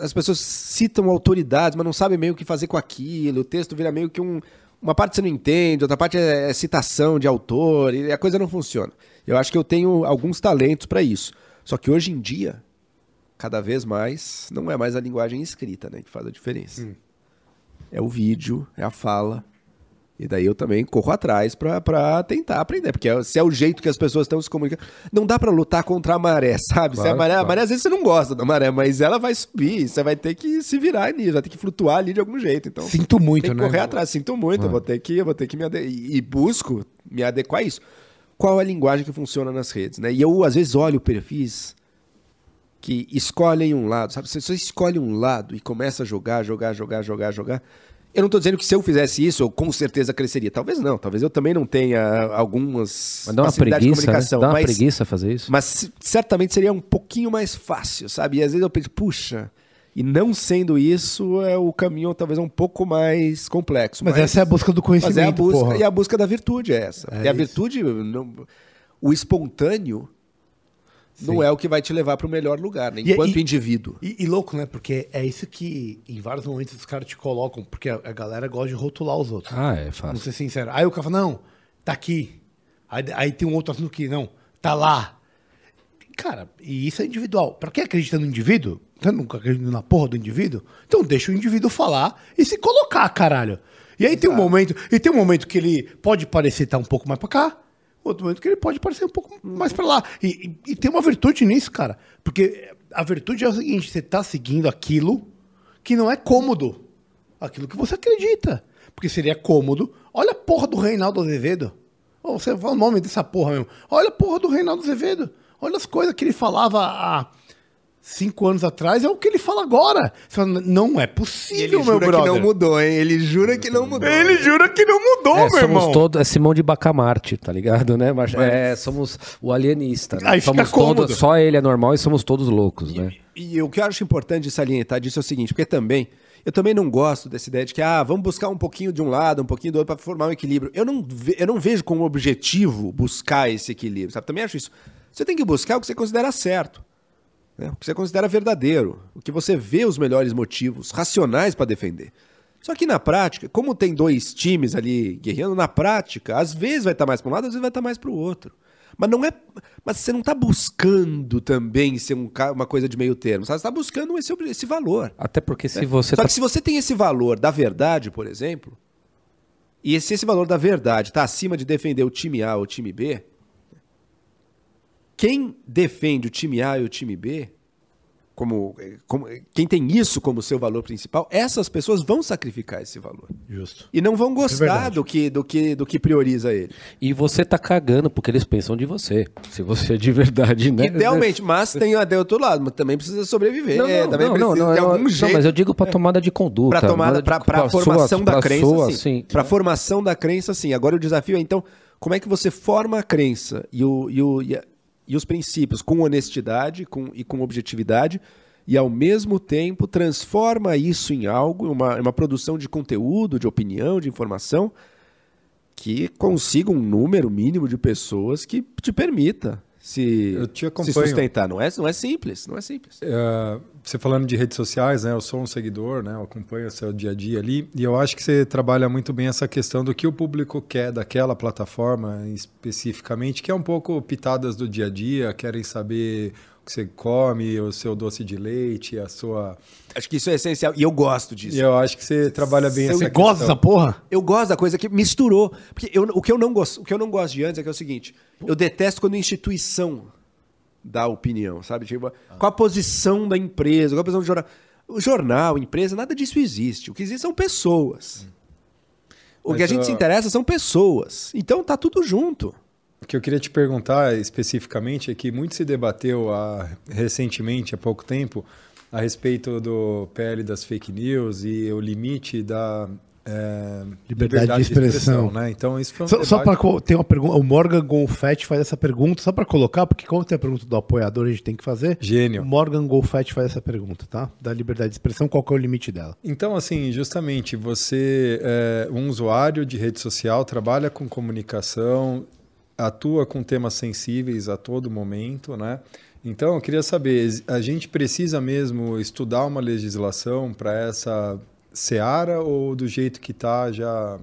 as pessoas citam autoridades, mas não sabem meio o que fazer com aquilo. O texto vira meio que um. Uma parte você não entende, outra parte é, é citação de autor, e a coisa não funciona. Eu acho que eu tenho alguns talentos para isso. Só que hoje em dia, cada vez mais, não é mais a linguagem escrita né, que faz a diferença. É o vídeo, é a fala. E daí eu também corro atrás pra- pra tentar aprender, porque é- se é o jeito que as pessoas estão se comunicando. Não dá pra lutar contra a maré, sabe? se a Claro, maré, a claro. maré, às vezes você não gosta da maré, mas ela vai subir, você vai ter que se virar ali, vai ter que flutuar ali de algum jeito. Então, Sinto muito, tem que né? correr atrás, sinto muito, eu vou ter que, vou ter que me adequar. E, e busco me adequar a isso. Qual é a linguagem que funciona nas redes, né? E eu, às vezes, olho perfis que escolhem um lado, sabe? Você só escolhe um lado e começa a jogar, jogar, jogar, jogar, jogar. Eu não tô dizendo que se eu fizesse isso, eu com certeza cresceria. Talvez não, talvez eu também não tenha algumas Mas dá uma facilidades de preguiça, né? comunicação. Dá uma mas, preguiça fazer isso? mas certamente seria um pouquinho mais fácil, sabe? E às vezes eu penso, puxa, e não sendo isso, é o caminho talvez um pouco mais complexo. Mas essa é a busca do mas conhecimento, é a busca, porra. e a busca da virtude é essa. É e a isso. virtude, não- o espontâneo não é o que vai te levar para o melhor lugar, né? E- enquanto e- indivíduo. E, e louco, né? Porque é isso que em vários momentos os caras te colocam, porque a, a galera gosta de rotular os outros. Ah, é Vamos fácil. ser sincero. Aí o cara fala, não, tá aqui. Aí, aí tem um outro assunto que, não, tá lá. Cara, e isso é individual. Pra quem acredita no indivíduo, você nunca acredita na porra do indivíduo, então deixa o indivíduo falar e se colocar, caralho. E aí tem um momento, e tem um momento que ele pode parecer estar um pouco mais pra cá, outro momento que ele pode parecer um pouco mais pra lá. E, e- e tem uma virtude nisso, cara. Porque a virtude é o seguinte, você tá seguindo aquilo que não é cômodo. Aquilo que você acredita. Porque seria cômodo. Olha a porra do Reinaldo Azevedo. Ô, você fala o nome dessa porra mesmo. Olha a porra do Reinaldo Azevedo. Olha as coisas que ele falava há cinco anos atrás, é o que ele fala agora. Você fala, não é E possível, ele meu jura brother. que não mudou, hein? Ele jura que não mudou. Ele jura que não mudou, É, meu somos irmão. todos, é Simão de Bacamarte, tá ligado, né? Mas, é, somos o alienista. Né? Aí fica somos cômodo. todos, só ele é normal e somos todos loucos, né? E o que eu acho importante de salientar disso é o seguinte, porque também, eu também não gosto dessa ideia de que, ah, vamos buscar um pouquinho de um lado, um pouquinho do outro para formar um equilíbrio. Eu não, ve- eu não vejo como objetivo buscar esse equilíbrio, sabe? Também acho isso. Você tem que buscar o que você considera certo, né? o que você considera verdadeiro, o que você vê os melhores motivos racionais para defender. Só que na prática, como tem dois times ali guerreando, na prática, às vezes vai estar mais para um lado, às vezes vai estar mais para o outro. Mas não é. Mas você não está buscando também ser um uma coisa de meio termo. sabe? Você está buscando esse, esse valor. Até porque se você Só tá... que se você tem esse valor da verdade, por exemplo, e se esse valor da verdade está acima de defender o time A ou o time B, quem defende o time A e o time B, como, como quem tem isso como seu valor principal, essas pessoas vão sacrificar esse valor. Justo. E não vão gostar verdade. do, que, do, que, do que prioriza ele. E você tá cagando porque eles pensam de você. Se você é de verdade, né? Idealmente, mas tem até outro lado, mas também precisa sobreviver. Não, é, não, também não, precisa não, de não, algum não, jeito. mas eu digo pra tomada de conduta. Pra tomada, de- pra, pra pra formação sua- da pra crença, sua, sim. sim. Pra formação da crença, sim. Agora o desafio é, então, como é que você forma a crença e, o, e, o, e, a- e os princípios com honestidade com, e com objetividade e, ao mesmo tempo, transforma isso em algo, uma, uma produção de conteúdo, de opinião, de informação que consiga um número mínimo de pessoas que te permita se, Eu te se sustentar. Não é, não é simples, não é simples. É, você falando de redes sociais, né? Eu sou um seguidor, né? Eu acompanho o seu dia a dia ali e eu acho que você trabalha muito bem essa questão do que o público quer daquela plataforma especificamente, que é um pouco pitadas do dia a dia, querem saber o que você come, o seu doce de leite, a sua. Acho que isso é essencial e eu gosto disso. E eu acho que você trabalha bem Você essa Você gosta dessa questão. porra? Eu gosto da coisa que misturou. Porque eu- o, que eu não gosto, o que eu não gosto de antes é que é o seguinte: eu detesto quando a instituição dá opinião, sabe? Tipo, qual a posição da empresa, qual a posição do jornal. O jornal, empresa, nada disso existe. O que existe são pessoas. O Mas, que a gente ó, se interessa são pessoas. Então tá tudo junto. O que eu queria te perguntar especificamente é que muito se debateu há- recentemente, há pouco tempo, a respeito do PL das fake news e o limite da é, Liberdade de expressão. né? Então isso foi um Só, só para ter uma pergunta, o Morgan Golfett faz essa pergunta, só para colocar, porque como tem a pergunta do apoiador, a gente tem que fazer. Gênio. O Morgan Golfett faz essa pergunta, tá? Da liberdade de expressão, qual é o limite dela? Então, assim, justamente, você é um usuário de rede social, trabalha com comunicação, atua com temas sensíveis a todo momento, né? Então, eu queria saber, a gente precisa mesmo estudar uma legislação para essa seara ou do jeito que está já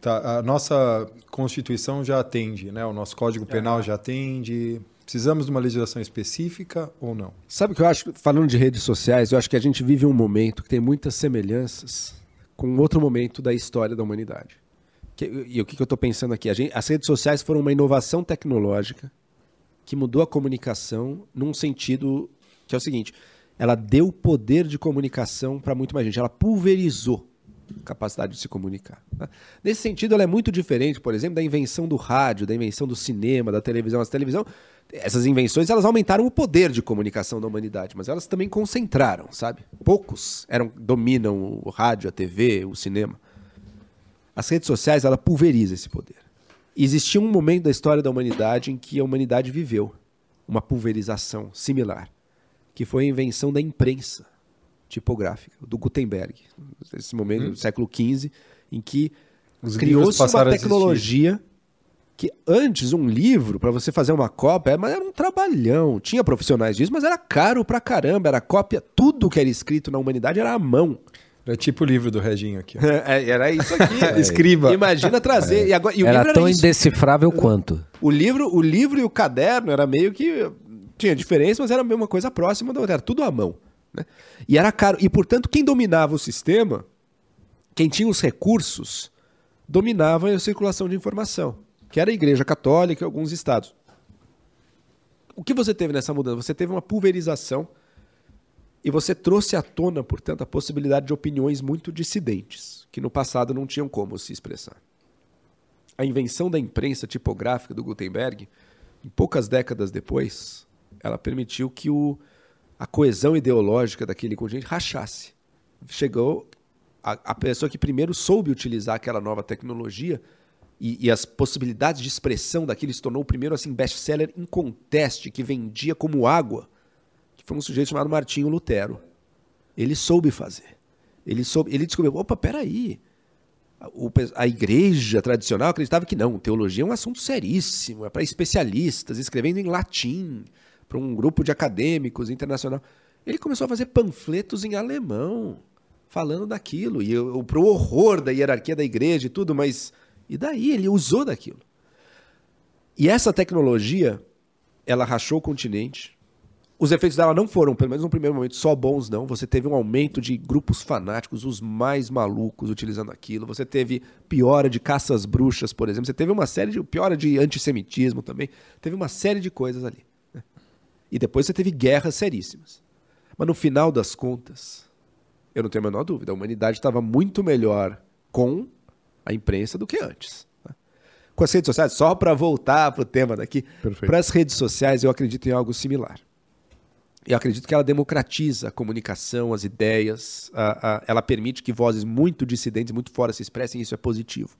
tá- a nossa Constituição já atende, né? O nosso Código Penal já atende. Precisamos de uma legislação específica ou não? Sabe o que eu acho? Falando de redes sociais, eu acho que a gente vive um momento que tem muitas semelhanças com outro momento da história da humanidade. Que- e o que, que eu estou pensando aqui? A gente- as redes sociais foram uma inovação tecnológica que mudou a comunicação num sentido que é o seguinte: ela deu poder de comunicação para muito mais gente, ela pulverizou a capacidade de se comunicar. né? Nesse sentido, ela é muito diferente, por exemplo, da invenção do rádio, da invenção do cinema, da televisão. A televisão, essas invenções, elas aumentaram o poder de comunicação da humanidade, mas elas também concentraram, sabe? Poucos eram dominam o rádio, a TV, o cinema. As redes sociais, ela pulveriza esse poder. Existia um momento da história da humanidade em que a humanidade viveu uma pulverização similar, que foi a invenção da imprensa tipográfica, do Gutenberg. Esse momento do século XV, em que criou-se uma tecnologia que antes um livro, para você fazer uma cópia, mas era um trabalhão. Tinha profissionais disso, mas era caro pra caramba. Era cópia, tudo que era escrito na humanidade era à mão. É tipo o livro do Reginho aqui. É, era isso aqui. Escriba. Imagina trazer. E, agora, e o livro Era era tão isso. indecifrável quanto. O livro, o livro e o caderno era meio que tinha diferença, mas era a mesma coisa próxima da era tudo à mão, né? E era caro. E portanto, quem dominava o sistema, quem tinha os recursos, dominava a circulação de informação, que era a Igreja Católica e alguns estados. O que você teve nessa mudança? Você teve uma pulverização e você trouxe à tona, portanto, a possibilidade de opiniões muito dissidentes, que no passado não tinham como se expressar a invenção da imprensa tipográfica do Gutenberg, em poucas décadas depois, ela permitiu que o, a coesão ideológica daquele contingente rachasse. Chegou a, a pessoa que primeiro soube utilizar aquela nova tecnologia e, e as possibilidades de expressão daquilo se tornou o primeiro assim best-seller inconteste que vendia como água, que foi um sujeito chamado Martinho Lutero. Ele soube fazer. Ele soube, ele descobriu, opa, peraí, a igreja tradicional acreditava que não, teologia é um assunto seríssimo, é para especialistas, escrevendo em latim, para um grupo de acadêmicos internacional. Ele começou a fazer panfletos em alemão, falando daquilo, e para o horror da hierarquia da igreja e tudo, mas e daí? Ele usou daquilo. E essa tecnologia, ela rachou o continente, os efeitos dela não foram, pelo menos no primeiro momento, só bons, não. Você teve um aumento de grupos fanáticos, os mais malucos utilizando aquilo. Você teve piora de caças bruxas, por exemplo. Você teve uma série de. piora de antissemitismo também. Teve uma série de coisas ali. E depois você teve guerras seríssimas. Mas no final das contas, eu não tenho a menor dúvida, a humanidade estava muito melhor com a imprensa do que antes. tá? Com as redes sociais, só para voltar para o tema daqui, para as redes sociais eu acredito em algo similar. Eu acredito que ela democratiza a comunicação, as ideias, a- a- ela permite que vozes muito dissidentes, muito fora se expressem, isso é positivo.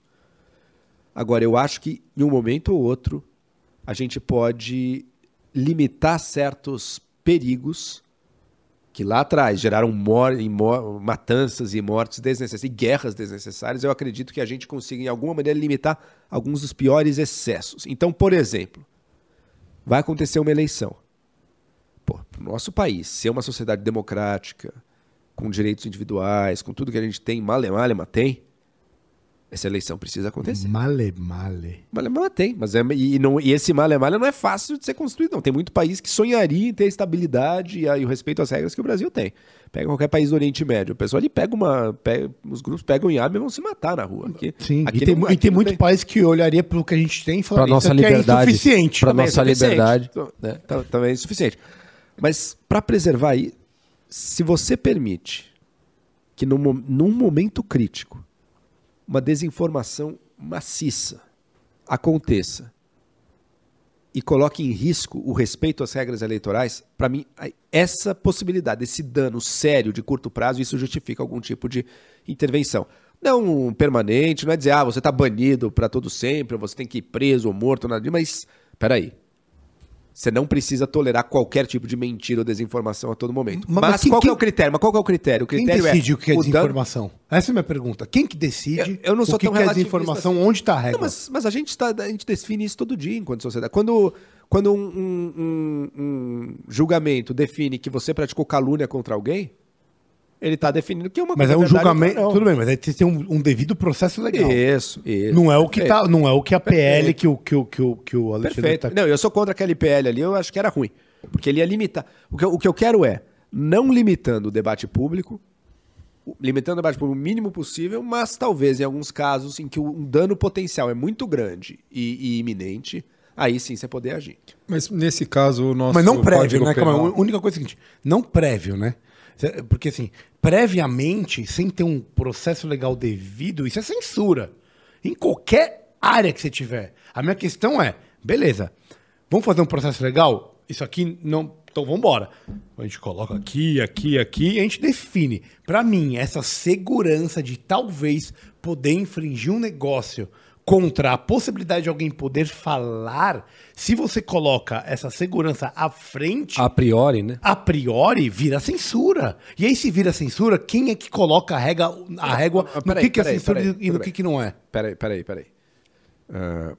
Agora, eu acho que em um momento ou outro, a gente pode limitar certos perigos que lá atrás geraram matanças e mortes desnecessárias e guerras desnecessárias. Eu acredito que a gente consiga, em alguma maneira, limitar alguns dos piores excessos. Então, por exemplo, vai acontecer uma eleição. Pro nosso país ser uma sociedade democrática, com direitos individuais, com tudo que a gente tem, male, tem, essa eleição precisa acontecer. Male, male. Malema tem, mas é, e, não, e esse malema não é fácil de ser construído, não. Tem muito país que sonharia em ter a estabilidade e, a- e o respeito às regras que o Brasil tem. Pega qualquer país do Oriente Médio, o pessoal ali pega uma. pega- os grupos pegam em arma e vão se matar na rua. Aqui, Sim, aqui e tem, não- e tem muito país que olharia pelo que a gente tem e Para falaria nossa isso aqui liberdade. é insuficiente. Para Também é nossa suficiente. liberdade. Então, né? tá- Também é insuficiente. Mas para preservar aí, se você permite que num momento crítico uma desinformação maciça aconteça e coloque em risco o respeito às regras eleitorais, para mim, essa possibilidade, esse dano sério de curto prazo, isso justifica algum tipo de intervenção. Não permanente, não é dizer, ah, você está banido para todo sempre, ou você tem que ir preso ou morto, nada disso, mas peraí. Você não precisa tolerar qualquer tipo de mentira ou desinformação a todo momento. Mas- Mas, quem- qual que é o critério? Mas qual é o critério? O Quem critério decide o que é desinformação? Essa é a minha pergunta. Quem que decide Eu- eu não sou o que, tão que é desinformação? Onde está a régua? Não, mas, mas a gente tá, a gente define isso todo dia enquanto sociedade. Quando, quando um, um- um- um julgamento define que você praticou calúnia contra alguém, ele está definindo que uma Mas coisa é um julgamento. Tudo bem, mas aí tem um, um devido processo legal. Isso, isso. Não é o que tá, não é o que a PL que o que o que o, que o Alexandre Perfeito. tá Não, eu sou contra aquele PL ali, eu acho que era ruim. Porque ele ia limitar. O que, eu, o que eu quero é, não limitando o debate público, limitando o debate público o mínimo possível, mas talvez em alguns casos em que o um dano potencial é muito grande e, e iminente, aí sim você poder agir. Mas nesse caso, o nosso Mas não prévio, né? Calma, Penal- a única coisa é a seguinte, não prévio, né? Porque assim, previamente, sem ter um processo legal devido, isso é censura. Em qualquer área que você tiver. A minha questão é, beleza, vamos fazer um processo legal? Isso aqui não. Então vamos embora. A gente coloca aqui, aqui, aqui e a gente define. Pra mim, essa segurança de talvez poder infringir um negócio contra a possibilidade de alguém poder falar, se você coloca essa segurança à frente, A priori, né? a priori vira censura. E aí, se vira censura, quem é que coloca a régua, a régua Ah, no que, que é censura e no que, que não é? Peraí, peraí, peraí. Ah,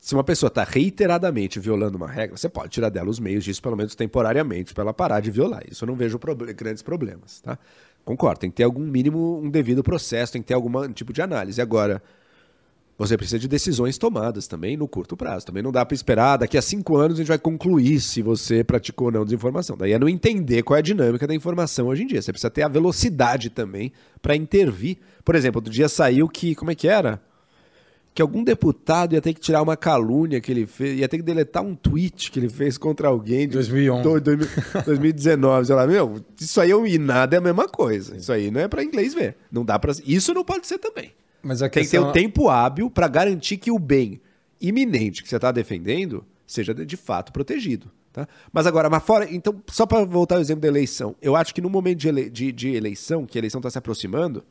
se uma pessoa está reiteradamente violando uma regra, você pode tirar dela os meios disso, pelo menos temporariamente, para ela parar de violar. Isso eu não vejo grandes problemas, tá? Concordo, tem que ter algum mínimo, um devido processo, tem que ter algum tipo de análise. Agora, você precisa de decisões tomadas também no curto prazo. Também não dá para esperar, daqui a cinco anos a gente vai concluir se você praticou ou não desinformação. Daí é não entender qual é a dinâmica da informação hoje em dia. Você precisa ter a velocidade também para intervir. Por exemplo, outro dia saiu que, como é que era? Que algum deputado ia ter que tirar uma calúnia que ele fez, ia ter que deletar um tweet que ele fez contra alguém de 2011. do- dois mil- 2019. Sei lá, meu, isso aí e nada é a mesma coisa. Isso aí não é para inglês ver. Não dá para Isso não pode ser também. Mas a Tem que ter questão... o tempo hábil para garantir que o bem iminente que você está defendendo seja de, de fato protegido. Tá? Mas agora, mas fora. Então, só para voltar ao exemplo da eleição, eu acho que no momento de, ele- de- de eleição, que a eleição está se aproximando,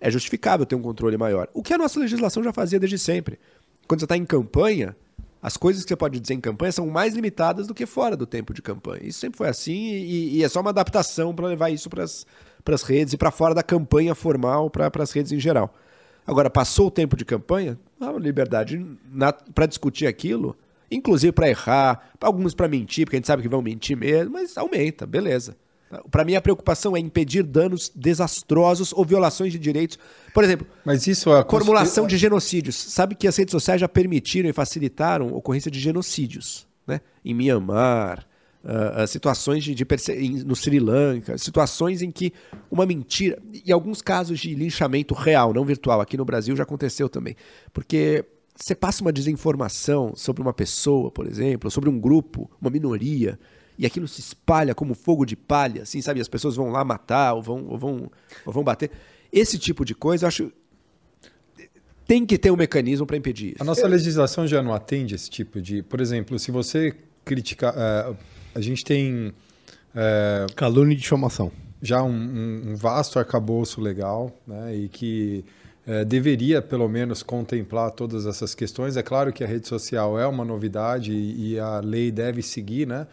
é justificável ter um controle maior. O que a nossa legislação já fazia desde sempre. Quando você está em campanha, as coisas que você pode dizer em campanha são mais limitadas do que fora do tempo de campanha. Isso sempre foi assim e, e é só uma adaptação para levar isso para as redes e para fora da campanha formal, para as redes em geral. Agora, passou o tempo de campanha, há liberdade para discutir aquilo, inclusive para errar, alguns para mentir, porque a gente sabe que vão mentir mesmo, mas aumenta, beleza. Para mim, a preocupação é impedir danos desastrosos ou violações de direitos. Por exemplo, Mas isso é formulação de genocídios. Sabe que as redes sociais já permitiram e facilitaram a ocorrência de genocídios, né? Em Mianmar, ah, ah, situações de, de no Sri Lanka, situações em que uma mentira e alguns casos de linchamento real, não virtual, aqui no Brasil já aconteceu também, porque você passa uma desinformação sobre uma pessoa, por exemplo, sobre um grupo, uma minoria, e aquilo se espalha como fogo de palha, assim, sabe? As pessoas vão lá matar ou vão, ou vão, ou vão bater. Esse tipo de coisa, eu acho. Tem que ter um mecanismo para impedir isso. A nossa legislação já não atende esse tipo de. Por exemplo, se você criticar. eh, a gente tem eh, Calúnia e difamação. já um, um- um vasto arcabouço legal, né, e que eh, deveria pelo menos contemplar todas essas questões. É claro que a rede social é uma novidade e, e a lei deve seguir, né?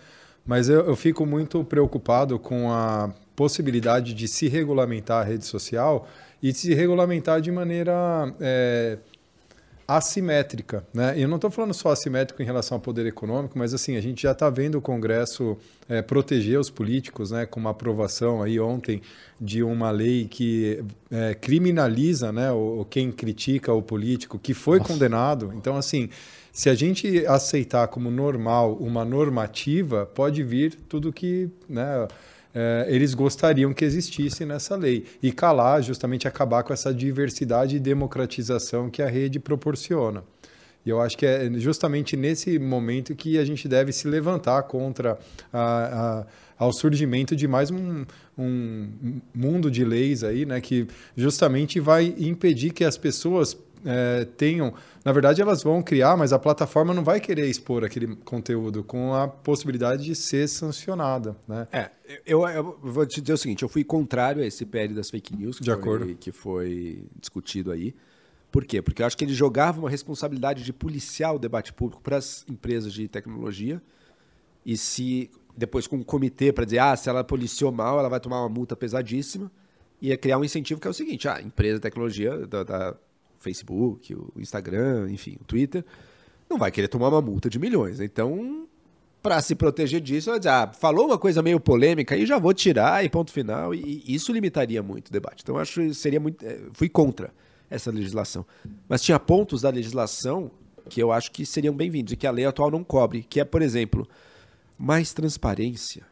Mas eu, eu fico muito preocupado com a possibilidade de se regulamentar a rede social e de se regulamentar de maneira eh, assimétrica, né? Eu não estou falando só assimétrico em relação ao poder econômico, mas assim a gente já está vendo o Congresso eh, proteger os políticos, né? Com uma aprovação aí ontem de uma lei que eh, criminaliza, né? O, o quem critica o político que foi condenado. Então assim, se a gente aceitar como normal uma normativa, pode vir tudo que, né? Eh, eles gostariam que existisse nessa lei e calar, justamente acabar com essa diversidade e democratização que a rede proporciona. E eu acho que é justamente nesse momento que a gente deve se levantar contra a, a, ao surgimento de mais um, um mundo de leis aí, né, que justamente vai impedir que as pessoas eh, tenham, na verdade elas vão criar, mas a plataforma não vai querer expor aquele conteúdo com a possibilidade de ser sancionada, né? É, eu, eu vou te dizer o seguinte, eu fui contrário a esse PL das fake news que, De foi, acordo. que foi discutido aí. Por quê? Porque eu acho que ele jogava uma responsabilidade de policiar o debate público para as empresas de tecnologia e se depois com um comitê para dizer, ah, se ela policiou mal, ela vai tomar uma multa pesadíssima, ia criar um incentivo que é o seguinte, ah, a empresa de tecnologia da, da Facebook, o Instagram, enfim, o Twitter, não vai querer tomar uma multa de milhões. Então, para se proteger disso, ela diz, ah, falou uma coisa meio polêmica e já vou tirar e ponto final. E, e isso limitaria muito o debate. Então, acho que seria muito. eh, Fui contra essa legislação. Mas tinha pontos da legislação que eu acho que seriam bem-vindos e que a lei atual não cobre, que é, por exemplo, mais transparência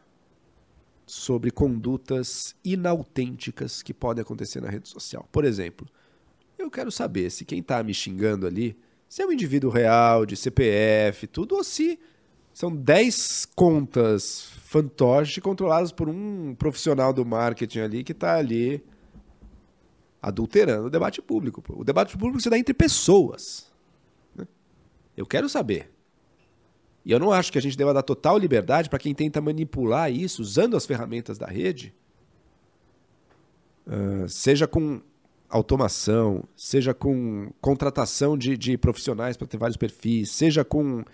sobre condutas inautênticas que podem acontecer na rede social. Por exemplo, eu quero saber se quem está me xingando ali, se é um indivíduo real, de CPF, tudo, ou se são 10 contas fantoche controladas por um profissional do marketing ali que está ali adulterando o debate público. O debate público se dá entre pessoas. né? Eu quero saber. E eu não acho que a gente deva dar total liberdade para quem tenta manipular isso usando as ferramentas da rede, ah, seja com automação, seja com contratação de, de profissionais para ter vários perfis, seja com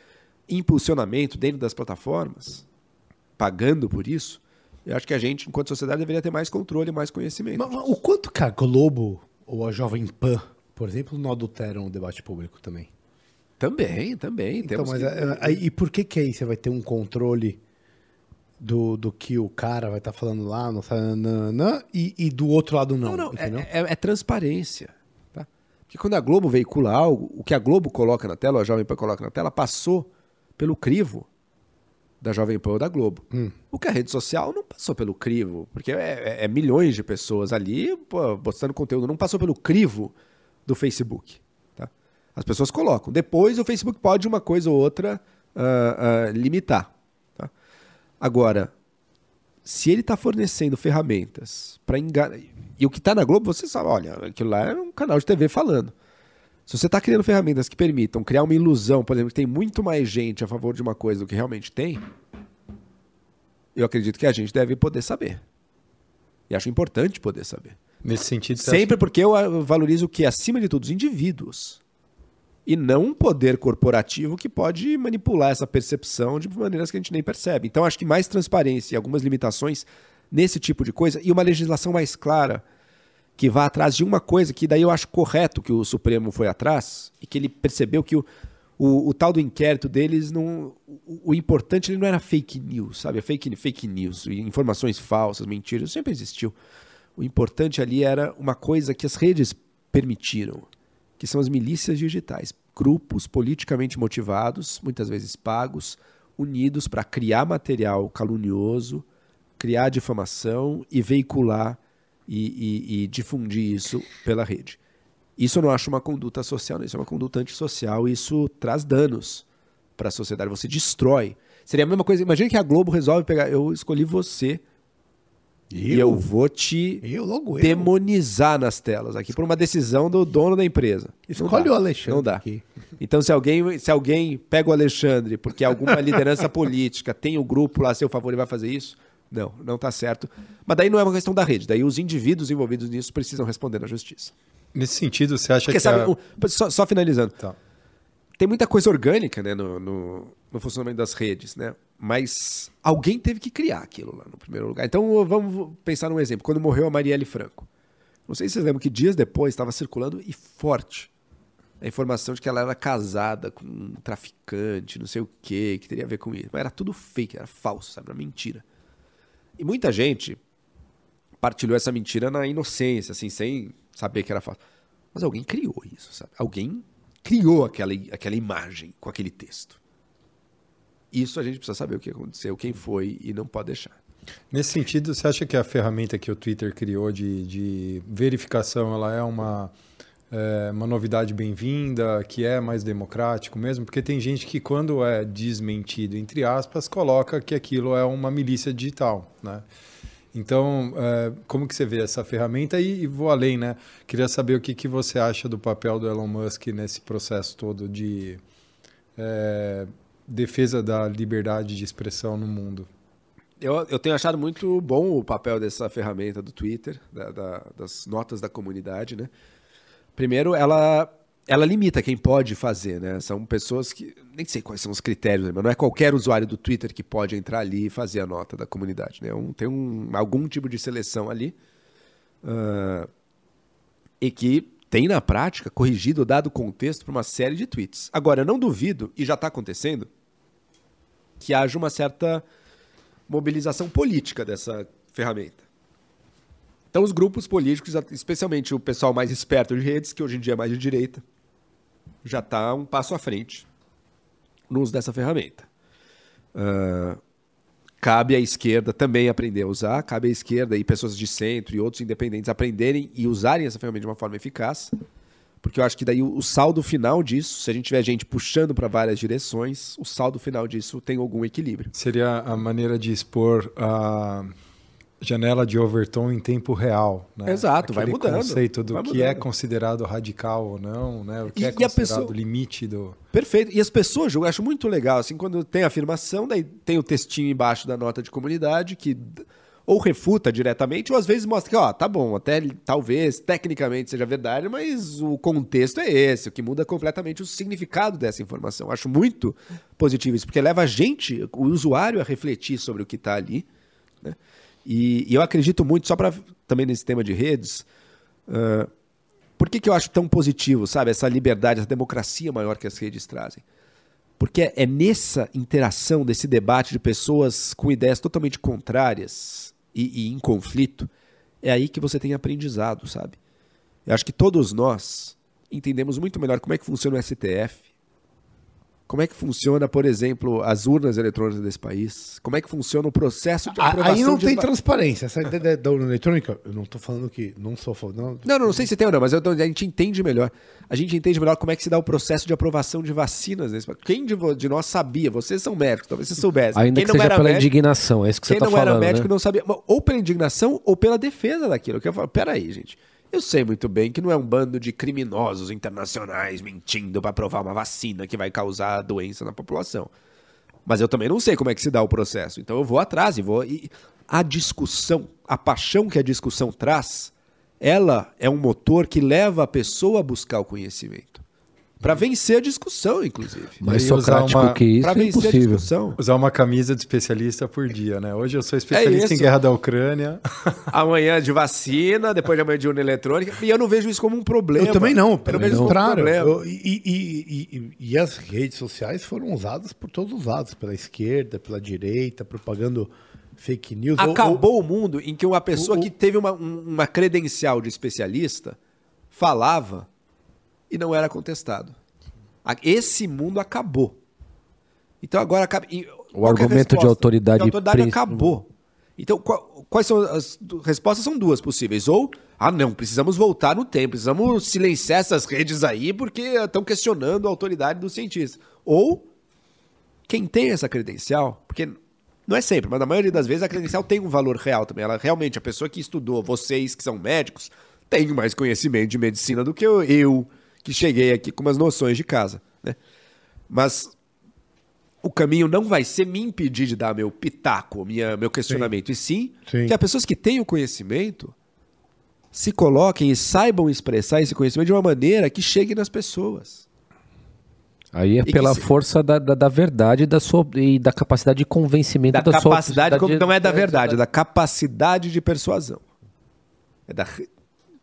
impulsionamento dentro das plataformas, pagando por isso. Eu acho que a gente, enquanto sociedade, deveria ter mais controle, mais conhecimento. Mas, mas o quanto que a Globo ou a Jovem Pan, por exemplo, não adulteram o debate público também? Também, também. Então, mas que- é, é, e por que que aí você vai ter um controle do, do que o cara vai estar falando lá, não nananã, e, e do outro lado não, Não, não, é, é- é transparência. Tá? Porque quando a Globo veicula algo, o que a Globo coloca na tela, ou a Jovem Pan coloca na tela, passou pelo crivo da Jovem Pan ou da Globo. O que a rede social não passou pelo crivo, porque é, é- é milhões de pessoas ali pô, postando conteúdo, não passou pelo crivo do Facebook. Tá? As pessoas colocam. Depois o Facebook pode uma coisa ou outra ah, ah, limitar. Agora, se ele está fornecendo ferramentas para enganar. E o que está na Globo, você sabe, olha, aquilo lá é um canal de TV falando. Se você está criando ferramentas que permitam criar uma ilusão, por exemplo, que tem muito mais gente a favor de uma coisa do que realmente tem, eu acredito que a gente deve poder saber. E acho importante poder saber. Nesse sentido, Sempre porque eu valorizo o que? Acima de tudo, os indivíduos. E não um poder corporativo que pode manipular essa percepção de maneiras que a gente nem percebe. Então, acho que mais transparência e algumas limitações nesse tipo de coisa e uma legislação mais clara que vá atrás de uma coisa que daí eu acho correto que o Supremo foi atrás e que ele percebeu que o, o, o tal do inquérito deles não o, o importante ele não era fake news, sabe? A Fake, fake news, informações falsas, mentiras, sempre existiu. O importante ali era uma coisa que as redes permitiram, que são as milícias digitais, grupos politicamente motivados, muitas vezes pagos, unidos para criar material calunioso, criar difamação e veicular e, e- e difundir isso pela rede. Isso eu não acho uma conduta social, isso é uma conduta antissocial, isso traz danos para a sociedade, você destrói. Seria a mesma coisa, imagina que a Globo resolve pegar, eu escolhi você e eu vou te Eu, logo eu. demonizar nas telas aqui por uma decisão do dono da empresa. Escolhe o Alexandre Não dá. aqui. Então, se alguém, se alguém pega o Alexandre porque alguma liderança política tem o grupo lá a seu favor e vai fazer isso, não, não tá certo. Mas daí não é uma questão da rede, daí os indivíduos envolvidos nisso precisam responder na justiça. Nesse sentido, você acha Porque que sabe, a... só, só finalizando, Tá. Tem muita coisa orgânica né, no, no, no funcionamento das redes, né? Mas alguém teve que criar aquilo lá no primeiro lugar. Então vamos pensar num exemplo. Quando morreu a Marielle Franco. Não sei se vocês lembram que dias depois estava circulando e forte a informação de que ela era casada com um traficante, não sei o quê, que teria a ver com isso. Mas era tudo fake, era falso, sabe? Era mentira. E muita gente partilhou essa mentira na inocência, assim, sem saber que era falso. Mas alguém criou isso, sabe? Alguém criou aquela, aquela imagem com aquele texto. Isso a gente precisa saber o que aconteceu, quem foi e não pode deixar. Nesse sentido, você acha que a ferramenta que o Twitter criou de, de verificação ela é uma, é, uma novidade bem-vinda, que é mais democrático mesmo? Porque tem gente que, quando é desmentido, entre aspas, coloca que aquilo é uma milícia digital, né? Então, é, como que você vê essa ferramenta? E, vou além, né? Queria saber o que, que você acha do papel do Elon Musk nesse processo todo de é, defesa da liberdade de expressão no mundo. Eu, eu tenho achado muito bom o papel dessa ferramenta do Twitter, da- da- das notas da comunidade, né? Primeiro, ela, ela limita quem pode fazer, né? São pessoas que. Nem sei quais são os critérios, né? mas não é qualquer usuário do Twitter que pode entrar ali e fazer a nota da comunidade. Né? Um- tem um, algum tipo de seleção ali. ah, e que tem, na prática, corrigido, dado contexto para uma série de tweets. Agora, eu não duvido, e já está acontecendo, que haja uma certa mobilização política dessa ferramenta. Então, os grupos políticos, especialmente o pessoal mais esperto de redes, que hoje em dia é mais de direita, já está um passo à frente no uso dessa ferramenta. Ah, cabe à esquerda também aprender a usar, cabe à esquerda e pessoas de centro e outros independentes aprenderem e usarem essa ferramenta de uma forma eficaz, porque eu acho que daí o, saldo final disso, se a gente tiver gente puxando para várias direções, o saldo final disso tem algum equilíbrio. Seria a maneira de expor a janela de Overton em tempo real. Né? Exato, vai Aquele mudando, conceito do vai que é considerado radical ou não, né? o que E- é considerado pessoa- limite do... Perfeito. E as pessoas eu acho muito legal, assim, quando tem a afirmação, daí tem o textinho embaixo da nota de comunidade que ou refuta diretamente, ou às vezes mostra que, ó, tá bom, até talvez tecnicamente seja verdade, mas o contexto é esse, o que muda completamente o significado dessa informação. Eu Acho muito positivo isso, porque leva a gente, o usuário, a refletir sobre o que está ali. né? E, e eu acredito muito, só para também nesse tema de redes, ah, por que, que eu acho tão positivo, sabe, essa liberdade, essa democracia maior que as redes trazem? Porque é nessa interação, desse debate de pessoas com ideias totalmente contrárias e, e em conflito, é aí que você tem aprendizado, sabe? Eu acho que todos nós entendemos muito melhor como é que funciona o STF, como é que funciona, por exemplo, as urnas eletrônicas desse país, como é que funciona o processo de aprovação Aí não de tem va- transparência. Essa ideia da- urna eletrônica, eu não tô falando que não sou falando. Não, Não, não, não sei se tem ou não, mas eu a gente entende melhor. A gente entende melhor como é que se dá o processo de aprovação de vacinas. Nesse... Quem de, de nós sabia? Vocês são médicos, talvez vocês soubessem. Ainda Quem que não seja era pela médico, indignação, é isso que você quem tá não falando, era médico né? não sabia. Ou pela indignação ou pela defesa daquilo. Que eu falo, peraí, gente. Eu sei muito bem que não é um bando de criminosos internacionais mentindo para provar uma vacina que vai causar doença na população. Mas eu também não sei como é que se dá o processo. Então eu vou atrás e vou. E a discussão, a paixão que a discussão traz, ela é um motor que leva a pessoa a buscar o conhecimento. Para vencer a discussão, inclusive. Mais usar socrático uma- que isso Para é vencer a impossível. discussão. Usar uma camisa de especialista por dia, né? Hoje eu sou especialista em isso. guerra da Ucrânia. amanhã de vacina, depois de amanhã de urna eletrônica. E eu não vejo isso como um problema. Eu também não, pelo um contrário. problema. Eu- e, e- e- e- as redes sociais foram usadas por todos os lados, pela esquerda, pela direita, propagando fake news. ou- Acabou o mundo em que uma pessoa o- que teve uma, um- uma credencial de especialista falava e não era contestado. Esse mundo acabou. Então agora acaba. que é argumento de resposta? autoridade De autoridade príncipe- acabou. Então, qual- quais são as respostas? São duas possíveis. Ou, ah, não, precisamos voltar no tempo, precisamos silenciar essas redes aí porque estão questionando a autoridade dos cientistas. Ou, quem tem essa credencial, porque não é sempre, mas na maioria das vezes a credencial tem um valor real também. Ela realmente, a pessoa que estudou, vocês que são médicos, tem mais conhecimento de medicina do que eu, eu, que cheguei aqui com umas noções de casa, né? Mas o caminho não vai ser me impedir de dar meu pitaco, minha, meu questionamento, e sim, Sim. que as pessoas que têm o conhecimento se coloquem e saibam expressar esse conhecimento de uma maneira que chegue nas pessoas. Aí é pela se- força da, da, da verdade da sua, e da capacidade de convencimento Da da, sua capacidade, como não é da verdade, é da, da capacidade de persuasão. É da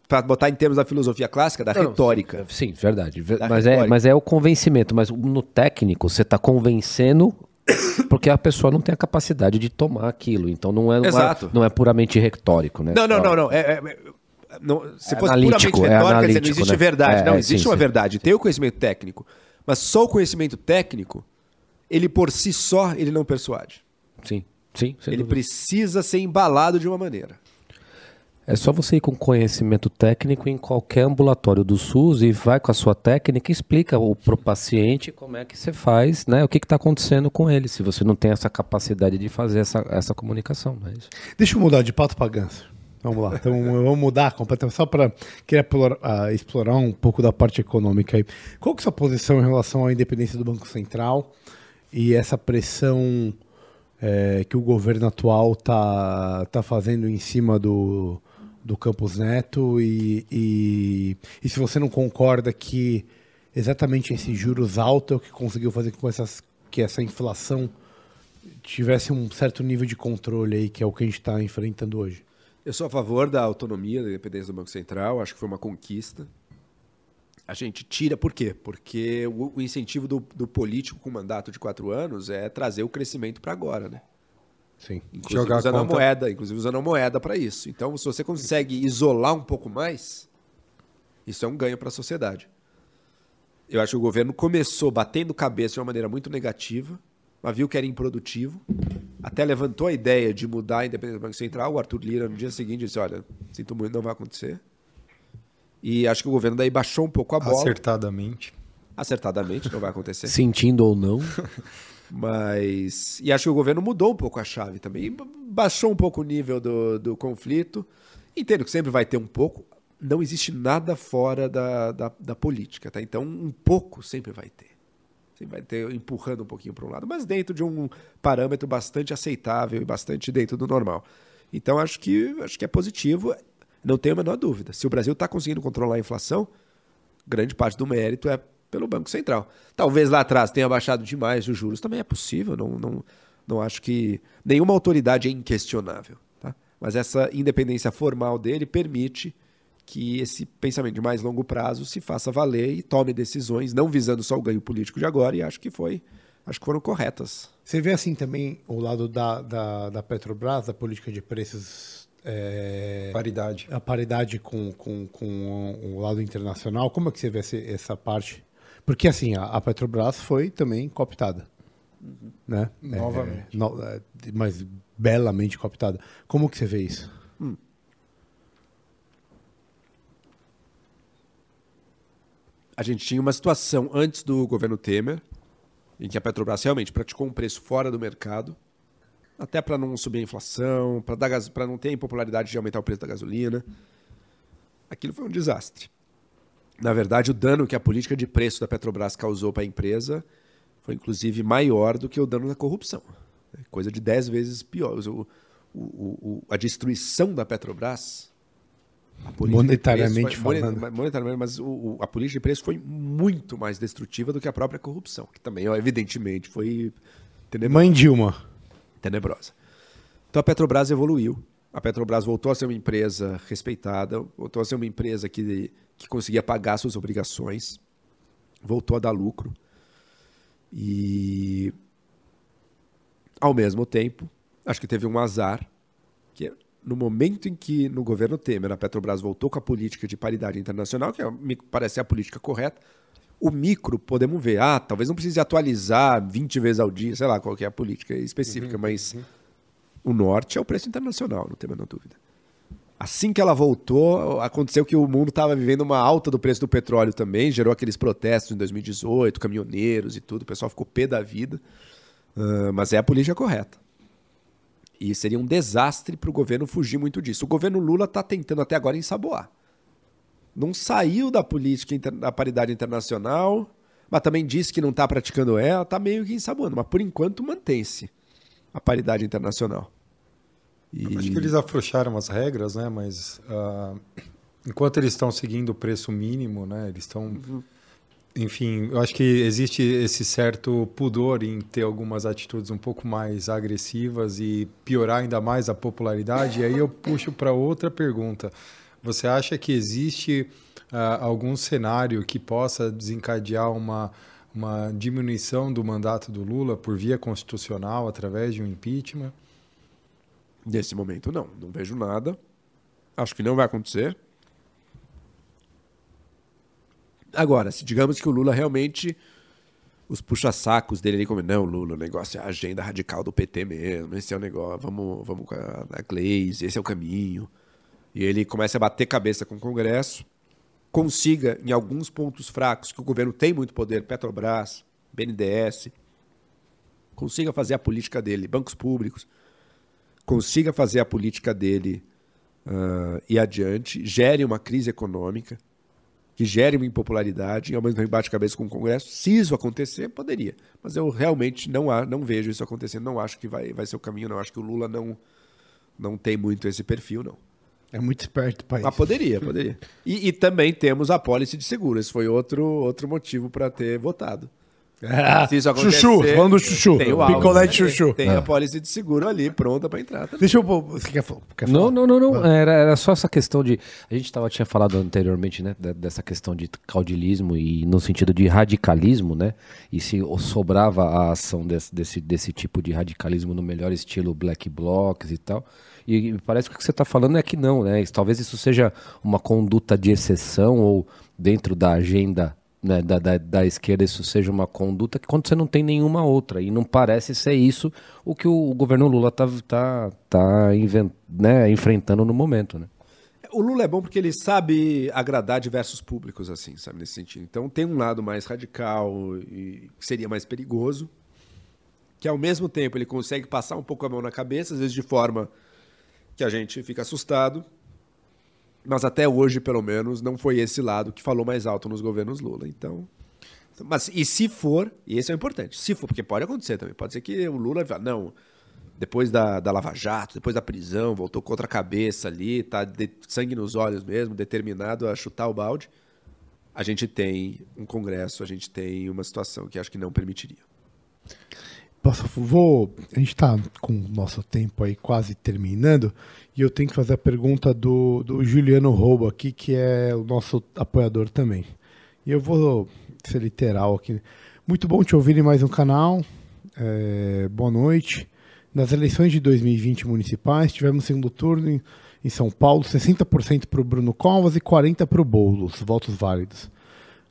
para botar em termos da filosofia clássica, da Não, retórica. Sim, verdade. Ver- Da Mas é, mas é o convencimento. Mas no técnico, você está convencendo porque a pessoa não tem a capacidade de tomar aquilo. Então não é, não é- Exato. não é puramente retórico, né? Não, não, não, não. É, é- é- não se fosse analítico, puramente é retórica, dizer, não existe né? verdade. É, não, existe sim, uma sim. verdade. Tem o conhecimento técnico. Mas só o conhecimento técnico, ele por si só, ele não persuade. Sim, sim. ele dúvida. precisa ser embalado de uma maneira. É só você ir com conhecimento técnico em qualquer ambulatório do SUS e vai com a sua técnica e explica o, pro paciente como é que você faz, né? O que está acontecendo com ele, se você não tem essa capacidade de fazer essa, essa comunicação. Mas... Deixa eu mudar de pato para ganso. Vamos lá. Então, vamos mudar completamente. Só para querer explorar, ah, explorar um pouco da parte econômica aí. Qual que é a sua posição em relação à independência do Banco Central e essa pressão eh, que o governo atual tá, tá fazendo em cima do, do Campos Neto? E, e, e se você não concorda que exatamente esse juros alto é o que conseguiu fazer com essas, que essa inflação tivesse um certo nível de controle aí, que é o que a gente está enfrentando hoje. Eu sou a favor da autonomia, da independência do Banco Central. Acho que foi uma conquista. A gente tira, por quê? Porque o, o incentivo do, do político com mandato de quatro anos é trazer o crescimento para agora, né? Sim. Inclusive Jogar usando a conta- moeda, inclusive usando a moeda para isso. Então, se você consegue isolar um pouco mais, isso é um ganho para a sociedade. Eu acho que o governo começou batendo cabeça de uma maneira muito negativa, mas viu que era improdutivo. Até levantou a ideia de mudar a independência do Banco Central. O Arthur Lira, no dia seguinte, disse: Olha, sinto muito, não vai acontecer. E acho que o governo daí baixou um pouco a bola. Acertadamente. Acertadamente, não vai acontecer. Sentindo ou não, Mas. E acho que o governo mudou um pouco a chave também. Ba- Baixou um pouco o nível do, do conflito. Entendo que sempre vai ter um pouco. Não existe nada fora da, da, da política, tá? Então, um pouco sempre vai ter. Sempre vai ter empurrando um pouquinho para um lado, mas dentro de um parâmetro bastante aceitável e bastante dentro do normal. Então, acho que, acho que é positivo. Não tenho a menor dúvida. Se o Brasil está conseguindo controlar a inflação, grande parte do mérito é pelo Banco Central. Talvez lá atrás tenha baixado demais os juros, também é possível, não, não, não acho que nenhuma autoridade é inquestionável. Tá? Mas essa independência formal dele permite que esse pensamento de mais longo prazo se faça valer e tome decisões, não visando só o ganho político de agora, e acho que foi, acho que foram corretas. Você vê assim também o lado da, da, da Petrobras, da política de preços, é, Paridade. a paridade com, com, com o lado internacional. Como é que você vê essa, essa parte? Porque assim, a, a Petrobras foi também cooptada. Né? Novamente. É, no- é, mas belamente cooptada. Como que você vê isso? A gente tinha uma situação antes do governo Temer, em que a Petrobras realmente praticou um preço fora do mercado, até para não subir a inflação, para não ter a impopularidade de aumentar o preço da gasolina. Aquilo foi um desastre. Na verdade, o dano que a política de preço da Petrobras causou para a empresa foi inclusive maior do que o dano da corrupção. É Coisa de 10 vezes pior. O- o- o- a destruição da Petrobras. a política de Monetariamente preço foi- falando. mone- monetariamente, mas a política de preço foi muito mais destrutiva do que a própria corrupção, que também, ó, evidentemente, foi tenebrosa Mãe Dilma. tenebrosa. Então a Petrobras evoluiu. A Petrobras voltou a ser uma empresa respeitada, voltou a ser uma empresa que, que conseguia pagar suas obrigações, voltou a dar lucro. E, ao mesmo tempo, acho que teve um azar, que no momento em que, no governo Temer, a Petrobras voltou com a política de paridade internacional, que é, me parece ser a política correta, o micro, podemos ver, ah, talvez não precise atualizar 20 vezes ao dia, sei lá qual que é a política específica, mas o norte é o preço internacional, não tem a menor dúvida. Assim que ela voltou, aconteceu que o mundo estava vivendo uma alta do preço do petróleo também, gerou aqueles protestos em 2018, caminhoneiros e tudo, o pessoal ficou pé da vida. Uh, mas é a política correta. E seria um desastre para o governo fugir muito disso. O governo Lula está tentando até agora ensaboar. Não saiu da política da paridade internacional, mas também disse que não está praticando ela, está meio que ensaboando. Mas por enquanto mantém-se a paridade internacional. E... Acho que eles afrouxaram as regras, né? Mas uh, enquanto eles estão seguindo o preço mínimo, né? Eles estão. Uhum. Enfim, eu acho que existe esse certo pudor em ter algumas atitudes um pouco mais agressivas e piorar ainda mais a popularidade. E aí eu puxo para outra pergunta. Você acha que existe uh, algum cenário que possa desencadear uma, uma diminuição do mandato do Lula por via constitucional através de um impeachment? Nesse momento, não. Não vejo nada. Acho que não vai acontecer. Agora, se digamos que o Lula realmente. Os puxa-sacos dele ali, como não, Lula, o negócio é a agenda radical do PT mesmo. Esse é o negócio, vamos, vamos com a, Glaze, esse é o caminho. E ele começa a bater cabeça com o Congresso, consiga, em alguns pontos fracos, que o governo tem muito poder, Petrobras, BNDES, consiga fazer a política dele, bancos públicos, consiga fazer a política dele uh, e adiante, gere uma crise econômica, que gere uma impopularidade, e ao mesmo tempo bate cabeça com o Congresso. Se isso acontecer, poderia. Mas eu realmente não, há, não vejo isso acontecendo, não acho que vai, vai ser o caminho, não acho que o Lula não, não tem muito esse perfil, não. É muito esperto o país. Mas poderia, poderia. E, e também temos a pólice de seguro. Esse foi outro, outro motivo para ter votado. Ah, Se isso acontecer, chuchu, falando do chuchu. Tem o Picolé de chuchu. Tem a pólice de seguro ali pronta para entrar. Também. Deixa eu. Você quer, quer falar? Não, não, não. não. Era, era só essa questão de. A gente tava, tinha falado anteriormente, né? Dessa questão de caudilismo e no sentido de radicalismo, né? E se sobrava a ação desse, desse, desse tipo de radicalismo no melhor estilo black blocs e tal. E parece que o que você está falando é que não, né? Talvez isso seja uma conduta de exceção ou dentro da agenda né, da, da, da, esquerda isso seja uma conduta que quando você não tem nenhuma outra. E não parece ser isso o que o, o governo Lula está tá, tá invent, né, enfrentando no momento. Né? O Lula é bom porque ele sabe agradar diversos públicos, assim, sabe, nesse sentido. Então tem um lado mais radical e seria mais perigoso, que ao mesmo tempo ele consegue passar um pouco a mão na cabeça, às vezes de forma que a gente fica assustado, mas até hoje, pelo menos, não foi esse lado que falou mais alto nos governos Lula. Então. Mas, e se for, e esse é o importante, se for, porque pode acontecer também, pode ser que o Lula não, depois da, da Lava Jato, depois da prisão, voltou contra a cabeça ali, tá de sangue nos olhos mesmo, determinado a chutar o balde. A gente tem um Congresso, a gente tem uma situação que acho que não permitiria. Posso, vou. A gente está com o nosso tempo aí quase terminando e eu tenho que fazer a pergunta do, do Juliano Roubo aqui, que é o nosso apoiador também. E eu vou ser literal aqui. Muito bom te ouvir em mais um canal. É, boa noite. Nas eleições de 2020 municipais, tivemos segundo turno em, em São Paulo, 60% para o Bruno Covas e 40% para o Boulos, votos válidos.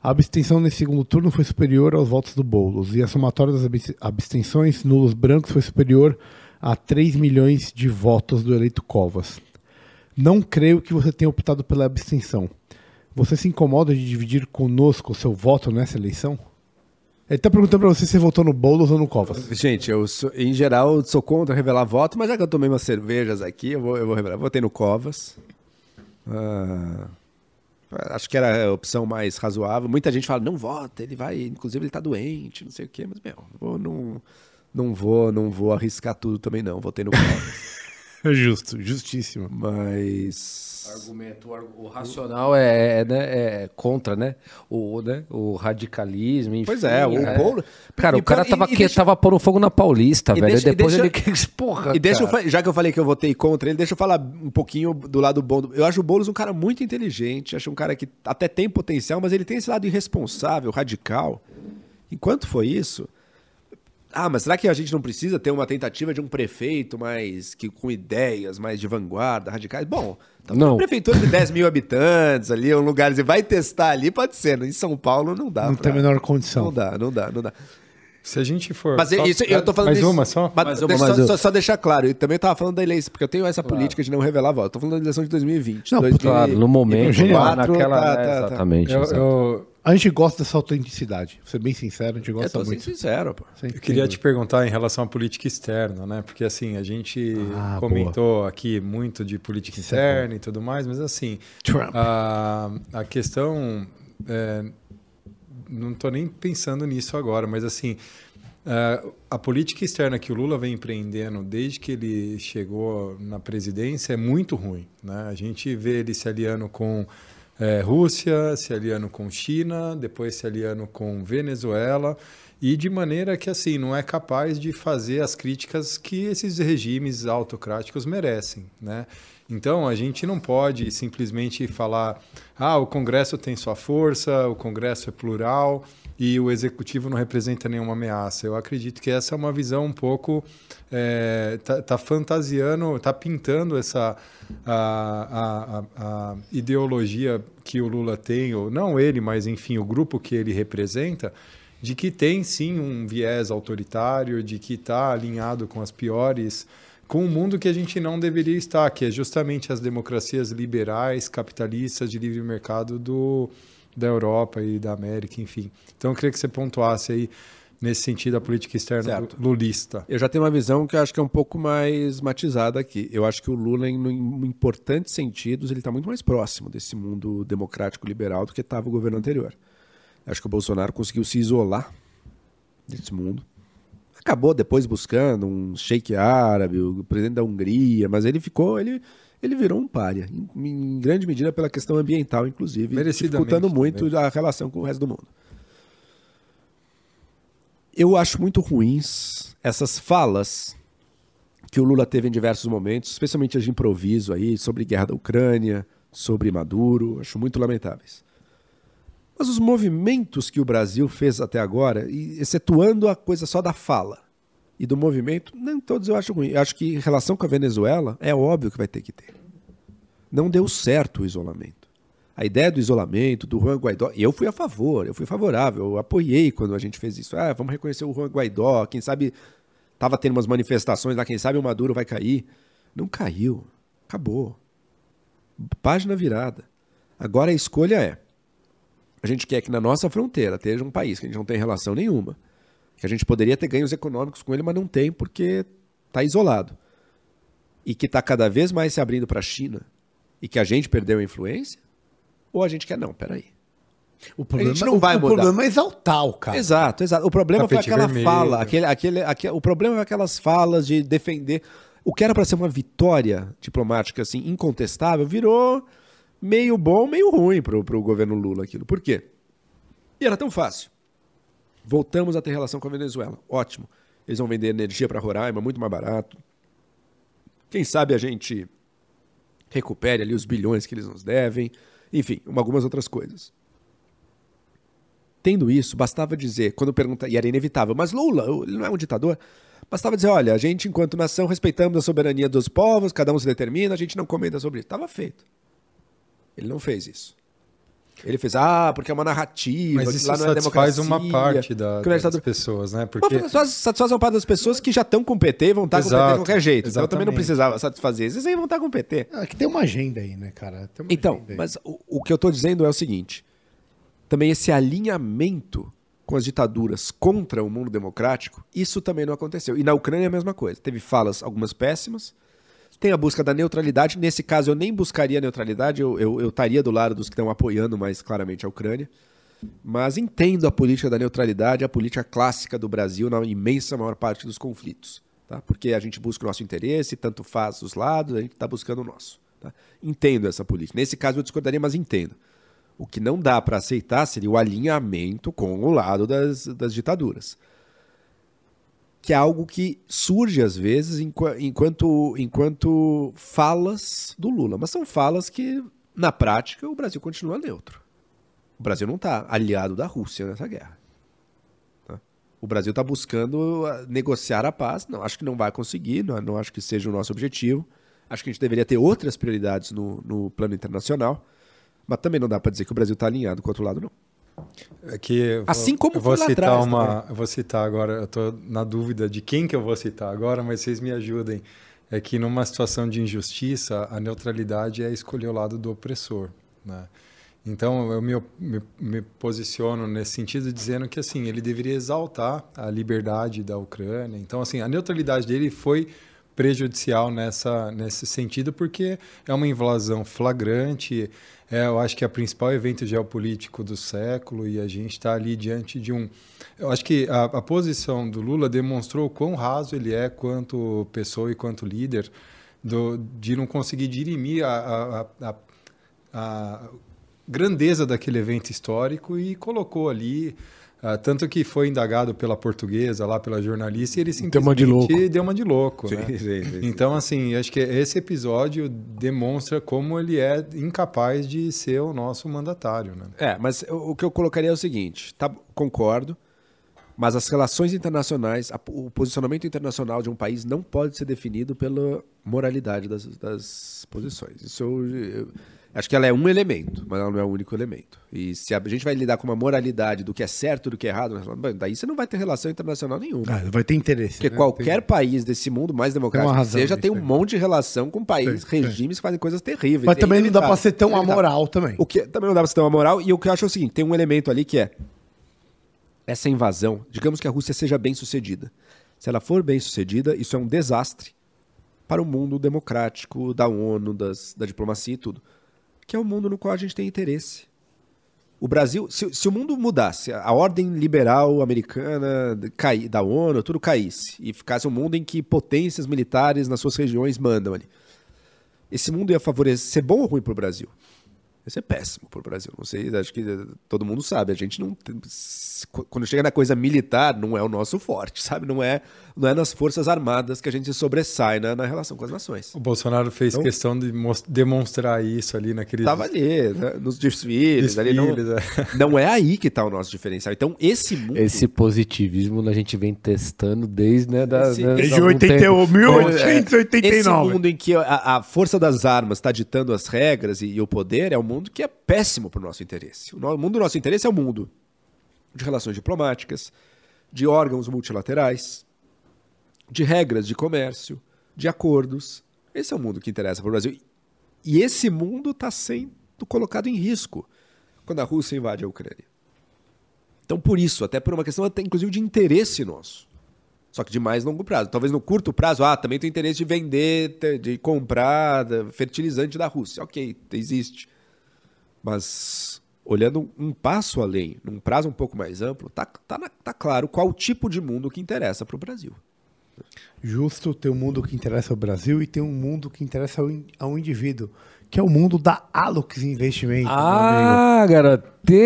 A abstenção nesse segundo turno foi superior aos votos do Boulos, e a somatória das abstenções nulos brancos foi superior a 3 milhões de votos do eleito Covas. Não creio que você tenha optado pela abstenção. Você se incomoda de dividir conosco o seu voto nessa eleição? Ele está perguntando para você se você votou no Boulos ou no Covas. Gente, eu sou, em geral sou contra revelar voto, mas já que eu tomei umas cervejas aqui, eu vou, eu vou revelar. Votei no Covas. Ah, acho que era a opção mais razoável. Muita gente fala, não vota, ele vai, inclusive ele está doente, não sei o quê, mas, meu, vou num não vou, não vou arriscar tudo também não. Votei no Covas. Justo, justíssimo. Mas argumento, o racional é, é, né, é, contra, né? O, né? o radicalismo, enfim. Pois é, o é. Bolo... Cara, e, o cara tava, e, que, deixa... tava pondo fogo na Paulista, velho. Deixa, depois deixa... ele. Porra, e deixa eu, já que eu falei que eu votei contra ele, deixa eu falar um pouquinho do lado bom. Eu acho o Boulos um cara muito inteligente, acho um cara que até tem potencial, mas ele tem esse lado irresponsável, radical. Enquanto foi isso, ah, mas será que a gente não precisa ter uma tentativa de um prefeito mais que com ideias mais de vanguarda, radicais? Bom, tá não. uma prefeitura de 10 mil habitantes ali, um lugar, você vai testar ali, pode ser. Em São Paulo não dá. Não pra... tem a menor condição. Não dá, não dá, não dá. Se a gente for. Mas só- isso, eu tô falando Mais disso- uma só? Mas Mais uma, deixa mais só, só- só deixar claro, eu também tava falando da eleição, porque eu tenho essa política de não revelar voto. Tô falando da eleição de 2020. Não, 2000 Claro, no momento. genial, lá naquela- tá, tá, tá. Exatamente. Eu, exato. eu- A gente gosta dessa autenticidade. Vou ser bem sincero, a gente Eu gosta tô sendo muito. sincero, pô. Sem- eu queria sem te perguntar em relação à política externa, né? Porque assim, a gente Ah, comentou aqui muito de política interna e tudo mais, mas assim, Trump. a, a questão. é, não estou nem pensando nisso agora, mas assim. é, a política externa que o Lula vem empreendendo desde que ele chegou na presidência é muito ruim. Né? A gente vê ele se aliando com é, Rússia, se aliando com China, depois se aliando com Venezuela, e de maneira que assim não é capaz de fazer as críticas que esses regimes autocráticos merecem. Né? Então a gente não pode simplesmente falar: ah, o Congresso tem sua força, o Congresso é plural e o executivo não representa nenhuma ameaça. Eu acredito que essa é uma visão um pouco é, tá, tá fantasiando, tá pintando essa a, a, a ideologia que o Lula tem, ou não ele, mas enfim o grupo que ele representa, de que tem sim um viés autoritário, de que está alinhado com as piores com um mundo que a gente não deveria estar, que é justamente as democracias liberais, capitalistas de livre mercado do, da Europa e da América, enfim. Então eu queria que você pontuasse aí nesse sentido a política externa Certo. lulista. Eu já tenho uma visão que eu acho que é um pouco mais matizada aqui. Eu acho que o Lula, em, em importantes sentidos, ele está muito mais próximo desse mundo democrático liberal do que estava o governo anterior. Eu acho que o Bolsonaro conseguiu se isolar desse mundo. Acabou depois buscando um sheik árabe, o presidente da Hungria, mas ele ficou, ele, ele virou um pária, em, grande medida pela questão ambiental, inclusive, dificultando muito também. a relação com o resto do mundo. Eu acho muito ruins essas falas que o Lula teve em diversos momentos, especialmente as de improviso aí, sobre guerra da Ucrânia, sobre Maduro, acho muito lamentáveis. Mas os movimentos que o Brasil fez até agora, excetuando a coisa só da fala e do movimento, nem todos eu acho ruim. Eu acho que em relação com a Venezuela, é óbvio que vai ter que ter. Não deu certo o isolamento. A ideia do isolamento, do Juan Guaidó, eu fui a favor, eu fui favorável, eu apoiei quando a gente fez isso. Ah, vamos reconhecer o Juan Guaidó, quem sabe tava tendo umas manifestações lá, quem sabe o Maduro vai cair. Não caiu. Acabou. Página virada. Agora a escolha é: a gente quer que na nossa fronteira esteja um país que a gente não tem relação nenhuma, que a gente poderia ter ganhos econômicos com ele, mas não tem porque está isolado. E que está cada vez mais se abrindo para a China e que a gente perdeu a influência? Ou a gente quer, não, peraí. O problema, gente não o- vai o mudar. problema é exaltar o cara. Exato, exato. O problema Tapete foi aquela vermelho. fala, aquele, aquele, aquele, o problema foi aquelas falas de defender. O que era para ser uma vitória diplomática assim incontestável virou meio bom, meio ruim pro, pro governo Lula aquilo. Por quê? E era tão fácil. Voltamos a ter relação com a Venezuela. Ótimo. Eles vão vender energia para Roraima muito mais barato. Quem sabe a gente recupere ali os bilhões que eles nos devem. Enfim, uma- algumas outras coisas. Tendo isso, bastava dizer, quando pergunta, e era inevitável, mas Lula, ele não é um ditador? Bastava dizer, olha, a gente, enquanto nação, respeitamos a soberania dos povos, cada um se determina, a gente não comenta sobre isso. Estava feito. Ele não fez isso. Ele fez, ah, porque é uma narrativa, Mas isso lá não é democracia. uma parte da, é das ditadura. pessoas, né? Porque só satisfaz uma parte das pessoas que já estão com o PT e vão estar com o PT de Exato, qualquer jeito. Então eu também não exatamente. precisava satisfazer. Esses aí vão estar com o PT. É que tem uma agenda aí, né, cara? Tem uma Então, mas o, o que eu estou dizendo é o seguinte: também esse alinhamento com as ditaduras contra o mundo democrático, isso também não aconteceu. E na Ucrânia é a mesma coisa. Teve falas, algumas péssimas. Tem a busca da neutralidade. Nesse caso, eu nem buscaria neutralidade, eu, eu, eu estaria do lado dos que estão apoiando mais claramente a Ucrânia. Mas entendo a política da neutralidade, a política clássica do Brasil na imensa maior parte dos conflitos. Tá? Porque a gente busca o nosso interesse, tanto faz os lados, a gente está buscando o nosso. Tá? Entendo essa política. Nesse caso eu discordaria, mas entendo. O que não dá para aceitar seria o alinhamento com o lado das, das ditaduras. Que é algo que surge às vezes enqua- enquanto, enquanto falas do Lula. Mas são falas que, na prática, o Brasil continua neutro. O Brasil não está aliado da Rússia nessa guerra. tá? O Brasil está buscando ah, negociar a paz. Não, acho que não vai conseguir, não, não acho que seja o nosso objetivo. Acho que a gente deveria ter outras prioridades no, no plano internacional. Mas também não dá para dizer que o Brasil está alinhado com o outro lado, não. É que eu vou- Assim como eu vou citar atrás uma, eu vou citar agora, eu tô na dúvida de quem que eu vou citar agora, mas vocês me ajudem. É que numa situação de injustiça, a neutralidade é escolher o lado do opressor, né? Então eu me, me, me posiciono nesse sentido dizendo que assim ele deveria exaltar a liberdade da Ucrânia. Então assim a neutralidade dele foi prejudicial nessa nesse sentido porque é uma invasão flagrante. É, eu acho que é o principal evento geopolítico do século e a gente está ali diante de um. Eu acho que a, a posição do Lula demonstrou o quão raso ele é quanto pessoa e quanto líder do, de não conseguir dirimir a, a, a, grandeza daquele evento histórico e colocou ali. Ah, tanto que foi indagado pela portuguesa, lá pela jornalista, e ele simplesmente Deu uma de louco. deu uma de louco. Né? sim, sim, sim. Então, assim, acho que esse episódio demonstra como ele é incapaz de ser o nosso mandatário. Né? É, mas o o que eu colocaria é o seguinte: tá, concordo, mas as relações internacionais, a- o posicionamento internacional de um país não pode ser definido pela moralidade das, das posições. Isso eu, eu acho que ela é um elemento, mas ela não é o único elemento. E se a gente vai lidar com uma moralidade do que é certo e do que é errado, daí você não vai ter relação internacional nenhuma. Ah, vai ter interesse. Porque né? qualquer país desse mundo mais democrático que razão seja tem um monte de relação com países, regimes que fazem coisas terríveis. Mas também não dá pra inevitável. ser tão amoral também. O que também não dá pra você ter uma moral. E o que eu acho é o seguinte: tem um elemento ali que é essa invasão. Digamos que a Rússia seja bem sucedida. Se ela for bem sucedida, isso é um desastre para o mundo democrático, da ONU, das, da diplomacia e tudo. Que é o mundo no qual a gente tem interesse. O Brasil, se, se o mundo mudasse, a ordem liberal americana cair, da ONU, tudo caísse, e ficasse um mundo em que potências militares nas suas regiões mandam ali. Esse mundo ia favorecer ser bom ou ruim para o Brasil? Ia ser péssimo para o Brasil. Não sei, acho que eh, todo mundo sabe. A gente não. Quando chega na coisa militar, não é o nosso forte, sabe? Não é, não é nas Forças Armadas que a gente se sobressai na, na relação com as nações. O Bolsonaro fez Então- questão de demonstrar isso ali naquele. Tava ali, né, nos desfiles, ali não, Desfiles, é. não é aí que está o nosso diferencial. Então, esse mundo. Esse positivismo a gente vem testando desde, né, da, Esse- da- desde da- algum tempo. 1889. Esse mundo em que a, a força das armas está ditando as regras e, e o poder é um mundo que é péssimo para o nosso interesse. O mundo do nosso interesse é o mundo de relações diplomáticas, de órgãos multilaterais, de regras de comércio, de acordos. Esse é o mundo que interessa para o Brasil. E esse mundo está sendo colocado em risco quando a Rússia invade a Ucrânia. Então, por isso, até por uma questão até, inclusive de interesse nosso. Só que de mais longo prazo. Talvez no curto prazo, ah, também tem interesse de vender, de comprar fertilizante da Rússia. Ok, existe. Mas olhando um passo além, num prazo um pouco mais amplo, tá, tá, tá claro qual o tipo de mundo que interessa para o Brasil. Justo, tem um mundo que interessa ao Brasil e tem um mundo que interessa ao, in- ao indivíduo, que é o mundo da Alux Investimento. Ah, garotinho! Meu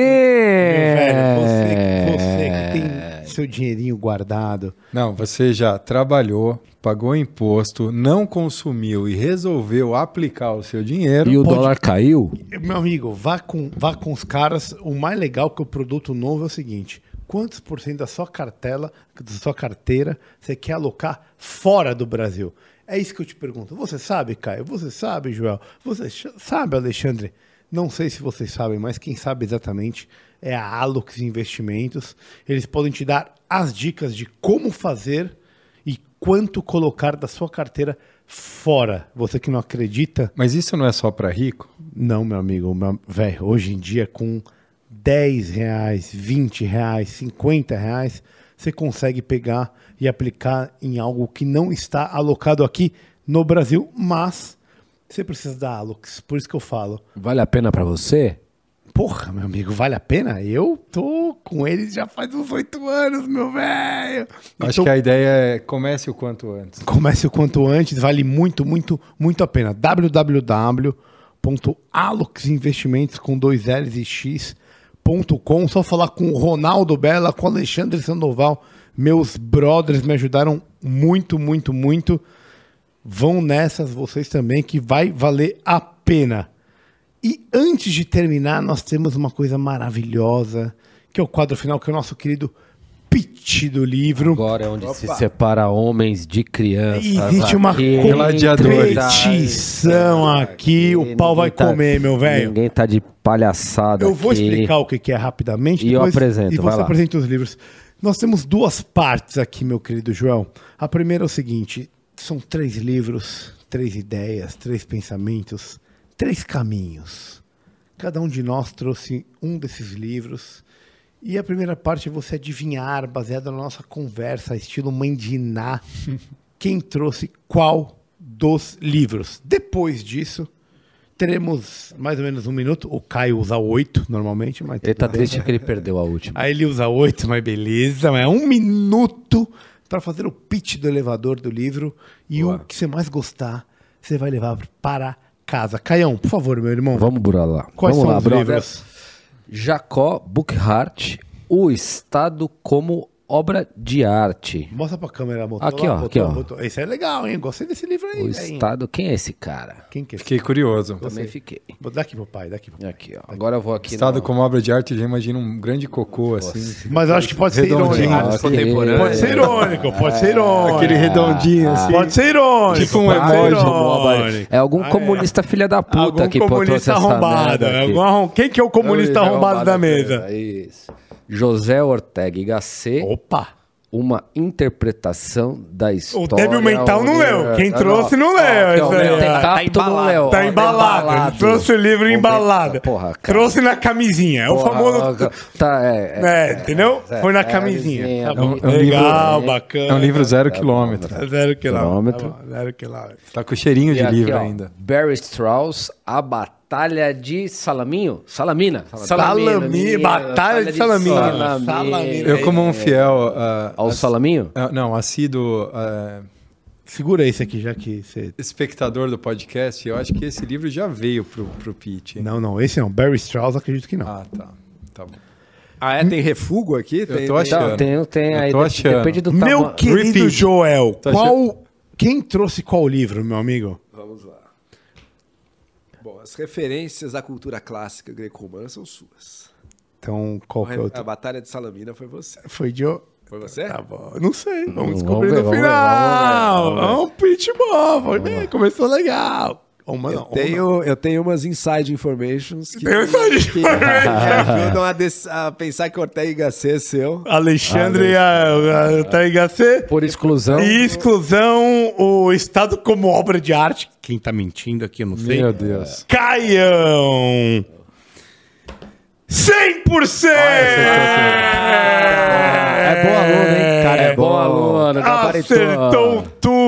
velho, você, você que tem seu dinheirinho guardado. Não, você já trabalhou, pagou imposto, não consumiu e resolveu aplicar o seu dinheiro. E o Pode- dólar caiu? Meu amigo, vá com, vá com os caras. O mais legal que o produto novo é o seguinte: quantos por cento da sua cartela, da sua carteira, você quer alocar fora do Brasil? É isso que eu te pergunto. Você sabe, Caio? Você sabe, Joel? Você sabe, Alexandre? Não sei se vocês sabem, mas quem sabe exatamente é a Alux Investimentos. Eles podem te dar as dicas de como fazer e quanto colocar da sua carteira fora. Você que não acredita, Mas isso não é só para rico? não, meu amigo, meu- velho, hoje em dia com 10 reais, 20 reais, 50 reais, você consegue pegar e aplicar em algo que não está alocado aqui no Brasil, mas você precisa da Alux. Por isso que eu falo, Vale a pena pra você? Porra, meu amigo, vale a pena? Eu tô com eles já faz uns oito anos, meu velho. Acho Então, que a ideia é comece o quanto antes. Comece o quanto antes, vale muito, muito, muito a pena. www.aluxinvestimentos com dois L's e X.com. Só falar com o Ronaldo Bela, com o Alexandre Sandoval. Meus brothers me ajudaram muito, muito, muito. Vão nessas vocês também, que vai valer a pena. E antes de terminar, nós temos uma coisa maravilhosa, que é o quadro final, que é o nosso querido pitch do livro. Agora é onde se separa homens de crianças. Existe uma aqui. Gladiadores. competição aqui, o pau vai tá- comer, meu velho. Ninguém tá de palhaçada Eu vou aqui. explicar o que é rapidamente. E eu apresento, E vai você lá. apresenta os livros. Nós temos duas partes aqui, meu querido João. A primeira é o seguinte: são três livros, três ideias, três pensamentos, três caminhos. Cada um de nós trouxe um desses livros. E a primeira parte é você adivinhar, baseado na nossa conversa, estilo mãe de Iná, quem trouxe qual dos livros. Depois disso, teremos mais ou menos um minuto. O Caio usa oito normalmente, mas. Ele tá bem. triste que ele perdeu a última. Aí ele usa oito, mas beleza. Mas é um minuto para fazer o pitch do elevador do livro. E o que você mais gostar, você vai levar para casa. Caião, por favor, meu irmão. Vamos burar lá. Quais Vamos são lá, os brother. livros? Jacó Buchart, O Estado como Obra de Arte. Mostra pra câmera. Botou Aqui, lá, ó, botou, aqui, ó. botou. Esse é legal, hein? Gostei desse livro aí. O hein? Estado. Quem é esse cara? Quem que é esse? Fiquei curioso. Também fiquei. Vou dar aqui pro pai, daqui pro pai. Aqui, ó. Agora eu vou aqui. Estado no- como obra de arte, eu já imagino um grande cocô, assim. Mas eu acho que pode ser Redondinho. irônico. Contemporâneo. Pode ser irônico, pode ser irônico. Aquele redondinho, assim. Pode ser irônico. Tipo um pode ser emoji, irônico. É algum Ah, é. comunista filha da puta Algum que trouxe comunista essa arrombado. merda é aqui. algum arrom- Quem que é o comunista arrombado da mesa? Isso. José Ortega y Gasset, Opa! uma interpretação da história. O débil mental não leu. Quem trouxe não leu. Aqui, ó, Isso aí, o ó. Metecapto Tá não leu. Tá embalado. Trouxe o livro embalado. Porra, cara. Trouxe na camisinha. É o famoso. Tá, é, É, entendeu? é, Foi na é, camisinha. Tá bom. é Legal, bacana. É um livro zero Tá quilômetro. tá Zero quilômetro. Tá Zero quilômetro. Tá com cheirinho de E livro ainda. Barry Strauss, A Batalha de Salaminho? Salamina. Salami, Batalha de Salamina. Salamina. Eu, como um fiel. ah, Ao ass- Salaminho? ah, não, assíduo ah, Segura esse aqui, já que você. espectador do podcast, eu acho que esse livro já veio pro, pro hein? Não, não, esse não. Barry Strauss, acredito que não. Ah, tá. Tá bom. Ah, é? Tem refúgio aqui? Tem, tô tem- achando. Não, tem, tem Eu aí. tô achando. Depende do Meu tamanho. querido Repeat. Joel, qual. Quem trouxe qual livro, meu amigo? Vamos as referências à cultura clássica greco-romana são suas. Então, qual que é o A? Batalha de Salamina foi você. Foi de. Foi você? Tá bom. Não sei. Vamos Vamos descobrir ver, no vamos ver, final. vamos ver, É um pitch bom. Foi bem. Começou legal. Uma. Eu uma tenho, eu tenho umas inside informations que, Tem inside que me ajudam a, des- a pensar que Ortega y Gasset é seu. Alexandre a, a, Taiga C. Por exclusão. E exclusão, o Estado como obra de arte. Quem tá mentindo aqui, eu não sei. Meu Deus. Caião! 100%! É bom aluno, hein? Cara, é bom aluno. Acertou tudo!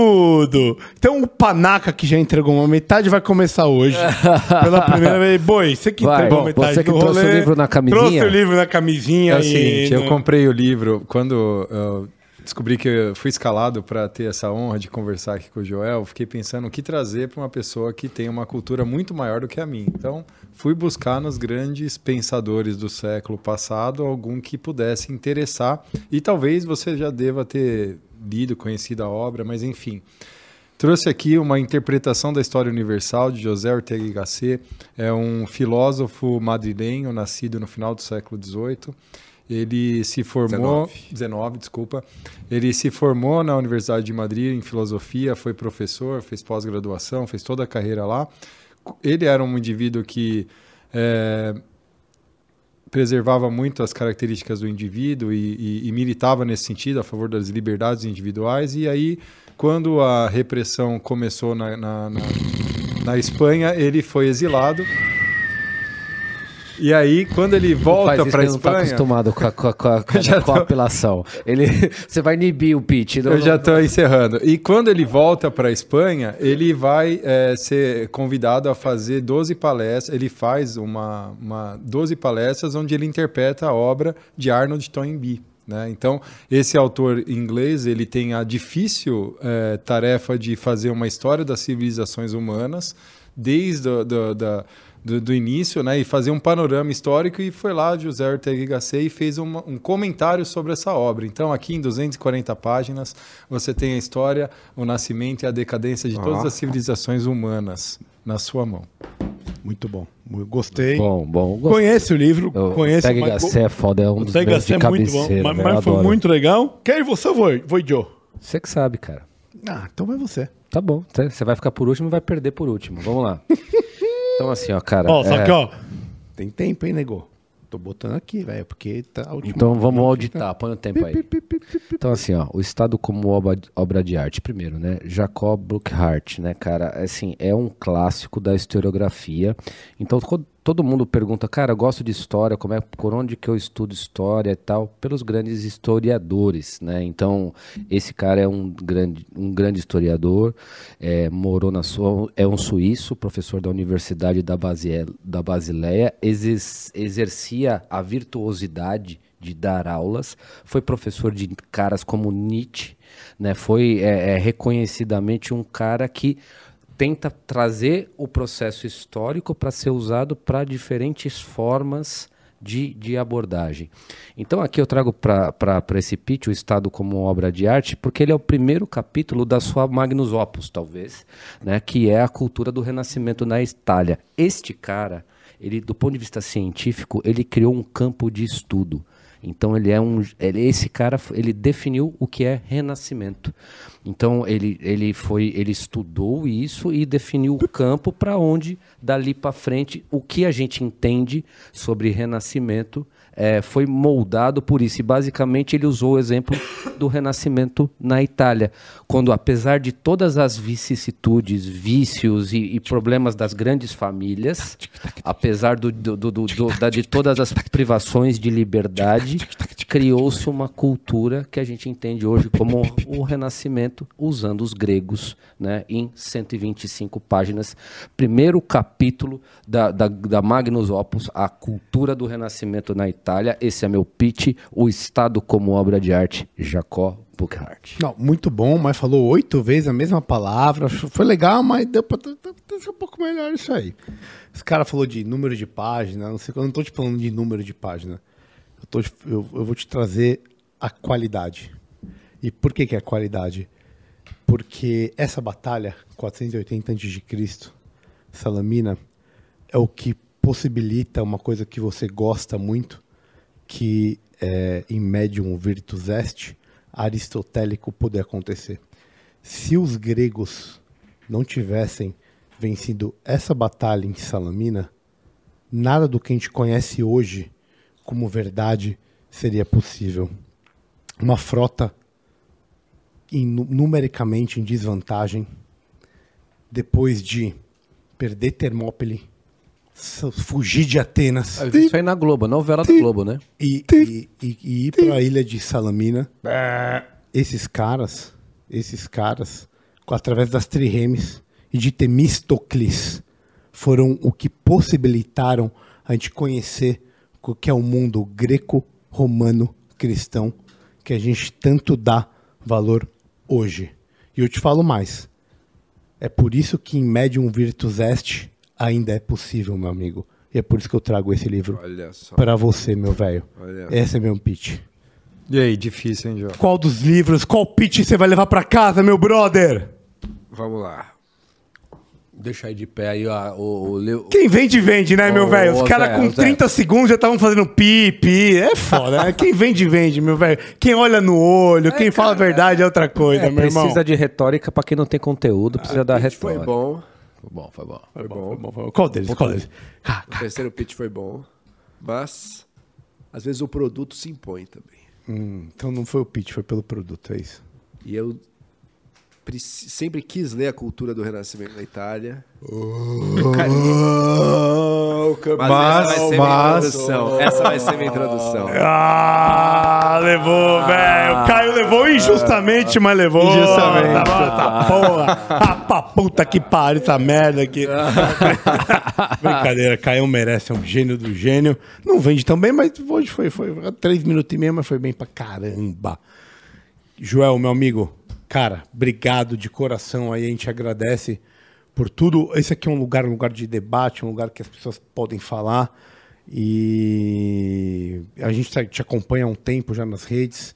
Então o Panaca, que já entregou uma metade, vai começar hoje. Pela primeira vez. Boi, você que Vai, entregou bom, metade você que do trouxe rolê, o livro na camisinha? Trouxe o livro na camisinha. É o e seguinte, eu no- comprei o livro quando eu descobri que eu fui escalado para ter essa honra de conversar aqui com o Joel. Fiquei pensando o que trazer para uma pessoa que tem uma cultura muito maior do que a minha. Então, fui buscar nos grandes pensadores do século passado algum que pudesse interessar. E talvez você já deva ter lido, conhecido a obra, mas enfim. Trouxe aqui uma interpretação da história universal de José Ortega y Gasset. É um filósofo madrilenho, nascido no final do século XVIII. Ele se formou... 19, desculpa. Ele se formou na Universidade de Madrid em filosofia, foi professor, fez pós-graduação, fez toda a carreira lá. Ele era um indivíduo que... eh, preservava muito as características do indivíduo e, e- e militava nesse sentido a favor das liberdades individuais. E aí, quando a repressão começou na, na, na, na Espanha, ele foi exilado. E aí, quando ele volta para a ele não tá Espanha, acostumado com a, com a, com a, com a- a apelação. Ele, você vai inibir o pitch. não- Eu já estou encerrando. E quando ele volta para a Espanha, ele vai eh, ser convidado a fazer 12 palestras. Ele faz uma, uma 12 palestras onde ele interpreta a obra de Arnold Toynbee. Né? Então, esse autor inglês ele tem a difícil eh, tarefa de fazer uma história das civilizações humanas desde do, da- do, do início, né, e fazer um panorama histórico, e foi lá José Ortega y Gasset e fez uma- um comentário sobre essa obra. Então, aqui em 240 páginas, você tem a história, o nascimento e a decadência de todas as civilizações humanas na sua mão. Muito bom. Gostei. Bom, bom. Gostei. Conhece o livro, O. Pega mas- HC é foda, é um O dos meus de é muito bom, mas, eu mas foi adoro. muito legal. Quer você ou vou, vou Joe? Você que sabe, cara. Ah, então vai você. Tá bom. Você vai ficar por último e vai perder por último. Vamos lá. Então, assim, ó, cara. Ó, só é, que, ó. Tem tempo, hein, nego? Tô botando aqui, velho, porque tá a última- Então vamos auditar, põe o tempo aí. Então, assim, ó, o Estado como obra, obra de arte, primeiro, né? Jacob Burckhardt, né, cara? Assim, é um clássico da historiografia. Então, todo mundo pergunta, cara, eu gosto de história, como é, por onde que eu estudo história e tal? Pelos grandes historiadores, né? Então, esse cara é um grande, um grande historiador, é, morou na sua, é um suíço, professor da Universidade da, Basie, da Basileia, exer- exercia a virtuosidade de dar aulas, foi professor de caras como Nietzsche, né? foi é, é, reconhecidamente um cara que tenta trazer o processo histórico para ser usado para diferentes formas de, de abordagem. Então aqui eu trago para esse pitch o Estado como obra de arte, porque ele é o primeiro capítulo da sua Magnus Opus, talvez, né, que é a cultura do Renascimento na Itália. Este cara, ele, do ponto de vista científico, ele criou um campo de estudo. Então ele é um, ele, esse cara, ele definiu o que é renascimento. Então ele, ele foi, ele estudou isso e definiu o campo para onde dali para frente o que a gente entende sobre renascimento eh, foi moldado por isso. E basicamente ele usou o exemplo do renascimento na Itália, quando apesar de todas as vicissitudes, vícios e, e problemas das grandes famílias, apesar do- do- do- da- de todas as privações de liberdade, criou-se uma cultura que a gente entende hoje como o Renascimento, usando os gregos, né, em 125 páginas. Primeiro capítulo da, da, da Magnus Opus, a cultura do Renascimento na Itália. Esse é meu pitch, o Estado como obra de arte, Jacob Burckhardt. Não, muito bom, mas falou oito vezes a mesma palavra. Foi legal, mas deu pra ter ter um pouco melhor isso aí. Esse cara falou de número de página, não sei, eu não tô te falando de número de página. Eu, tô, eu, eu vou te trazer a qualidade. E por que, que é qualidade? Porque essa batalha, 480 a.C., Salamina, é o que possibilita uma coisa que você gosta muito, que é, em Medium Virtus Est, aristotélico poder acontecer. Se os gregos não tivessem vencido essa batalha em Salamina, nada do que a gente conhece hoje como verdade seria possível. Uma frota em, nu- numericamente em desvantagem, depois de perder Termópile, fugir de Atenas Isso aí na Globo, novela da Globo, né? e, e, e- e ir para a ilha de Salamina, esses caras, esses caras, através das triremes e de Temístocles, foram o que possibilitaram a gente conhecer o que é o mundo greco-romano cristão que a gente tanto dá valor hoje. E eu te falo mais. É por isso que em Medium Virtus Est ainda é possível, meu amigo. E é por isso que eu trago esse livro para você, meu velho. Esse é meu pitch. E aí, difícil, hein, João? Qual dos livros, qual pitch você vai levar para casa, meu brother? Vamos lá. Deixa aí de pé aí ó, o, o, Leo- Quem vende, vende, né, meu velho? Os caras com ô, Zé. 30 segundos já estavam fazendo pi, pi. É foda, né? Quem vende, vende, meu velho. Quem olha no olho, quem fala a verdade é outra coisa, É, meu irmão. precisa de retórica pra quem não tem conteúdo, precisa dar Pitch foi retórica. bom. Foi bom, foi bom. Foi bom, foi bom, foi bom. Qual deles? Qual deles? Ah, O terceiro pitch foi bom. Mas, às vezes, o produto se impõe também. hum, então não foi o pitch, foi pelo produto, é isso. E eu sempre quis ler a cultura do Renascimento na Itália. Mas, essa vai ser minha introdução. Essa vai ser minha introdução. Ah, levou, velho. O Caio levou injustamente, mas levou. Injustamente. Tá, tá porra. Ah, pra puta que pariu essa merda aqui. Brincadeira, Caio merece, é um gênio do gênio. Não vende tão bem, mas hoje foi, foi três minutos e meio, mas foi bem pra caramba. Joel, meu amigo, cara, obrigado de coração aí, a gente agradece por tudo. Esse aqui é um lugar, um lugar de debate, um lugar que as pessoas podem falar. E a gente tá- te acompanha há um tempo já nas redes.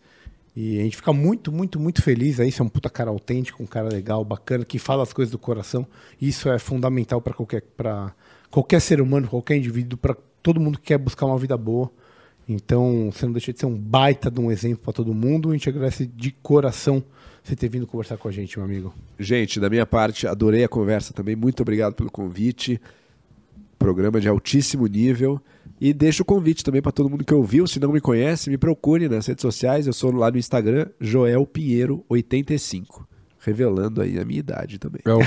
E a gente fica muito, muito, muito feliz aí. Você é um puta cara autêntico, um cara legal, bacana, que fala as coisas do coração. Isso é fundamental para qualquer, pra qualquer ser humano, qualquer indivíduo, para todo mundo que quer buscar uma vida boa. Então, você não deixa de ser um baita de um exemplo para todo mundo. A gente agradece de coração você ter vindo conversar com a gente, meu amigo. Gente, da minha parte, adorei a conversa também. Muito obrigado pelo convite. Programa de altíssimo nível. E deixo o convite também para todo mundo que ouviu. Se não me conhece, me procure nas redes sociais. Eu sou lá no Instagram, Joel Pinheiro85. Revelando aí a minha idade também. É o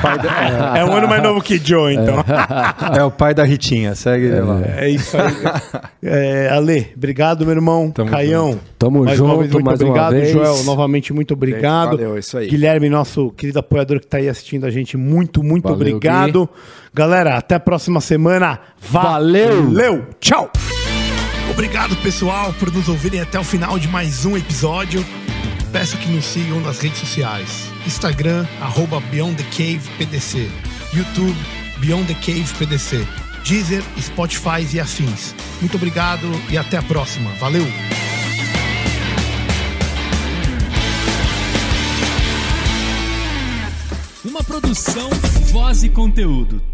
pai da, É um ano mais novo que Joe, então. é o pai da Ritinha, segue ele lá. É isso aí. É, Ale, obrigado, meu irmão. Tamo Caião. Tamo mais junto, uma vez, muito mais uma obrigado. vez. Joel, novamente, muito obrigado. Valeu, é isso aí. Guilherme, nosso querido apoiador que está aí assistindo a gente, muito, muito Valeu, obrigado. Galera, até a próxima semana. Valeu! Valeu! Tchau! Obrigado, pessoal, por nos ouvirem até o final de mais um episódio. Peço que nos sigam nas redes sociais. Instagram, arroba Beyond the Cave PDC. YouTube, Beyond the Cave PDC. Deezer, Spotify e afins. Muito obrigado e até a próxima. Valeu! Uma produção, voz e conteúdo.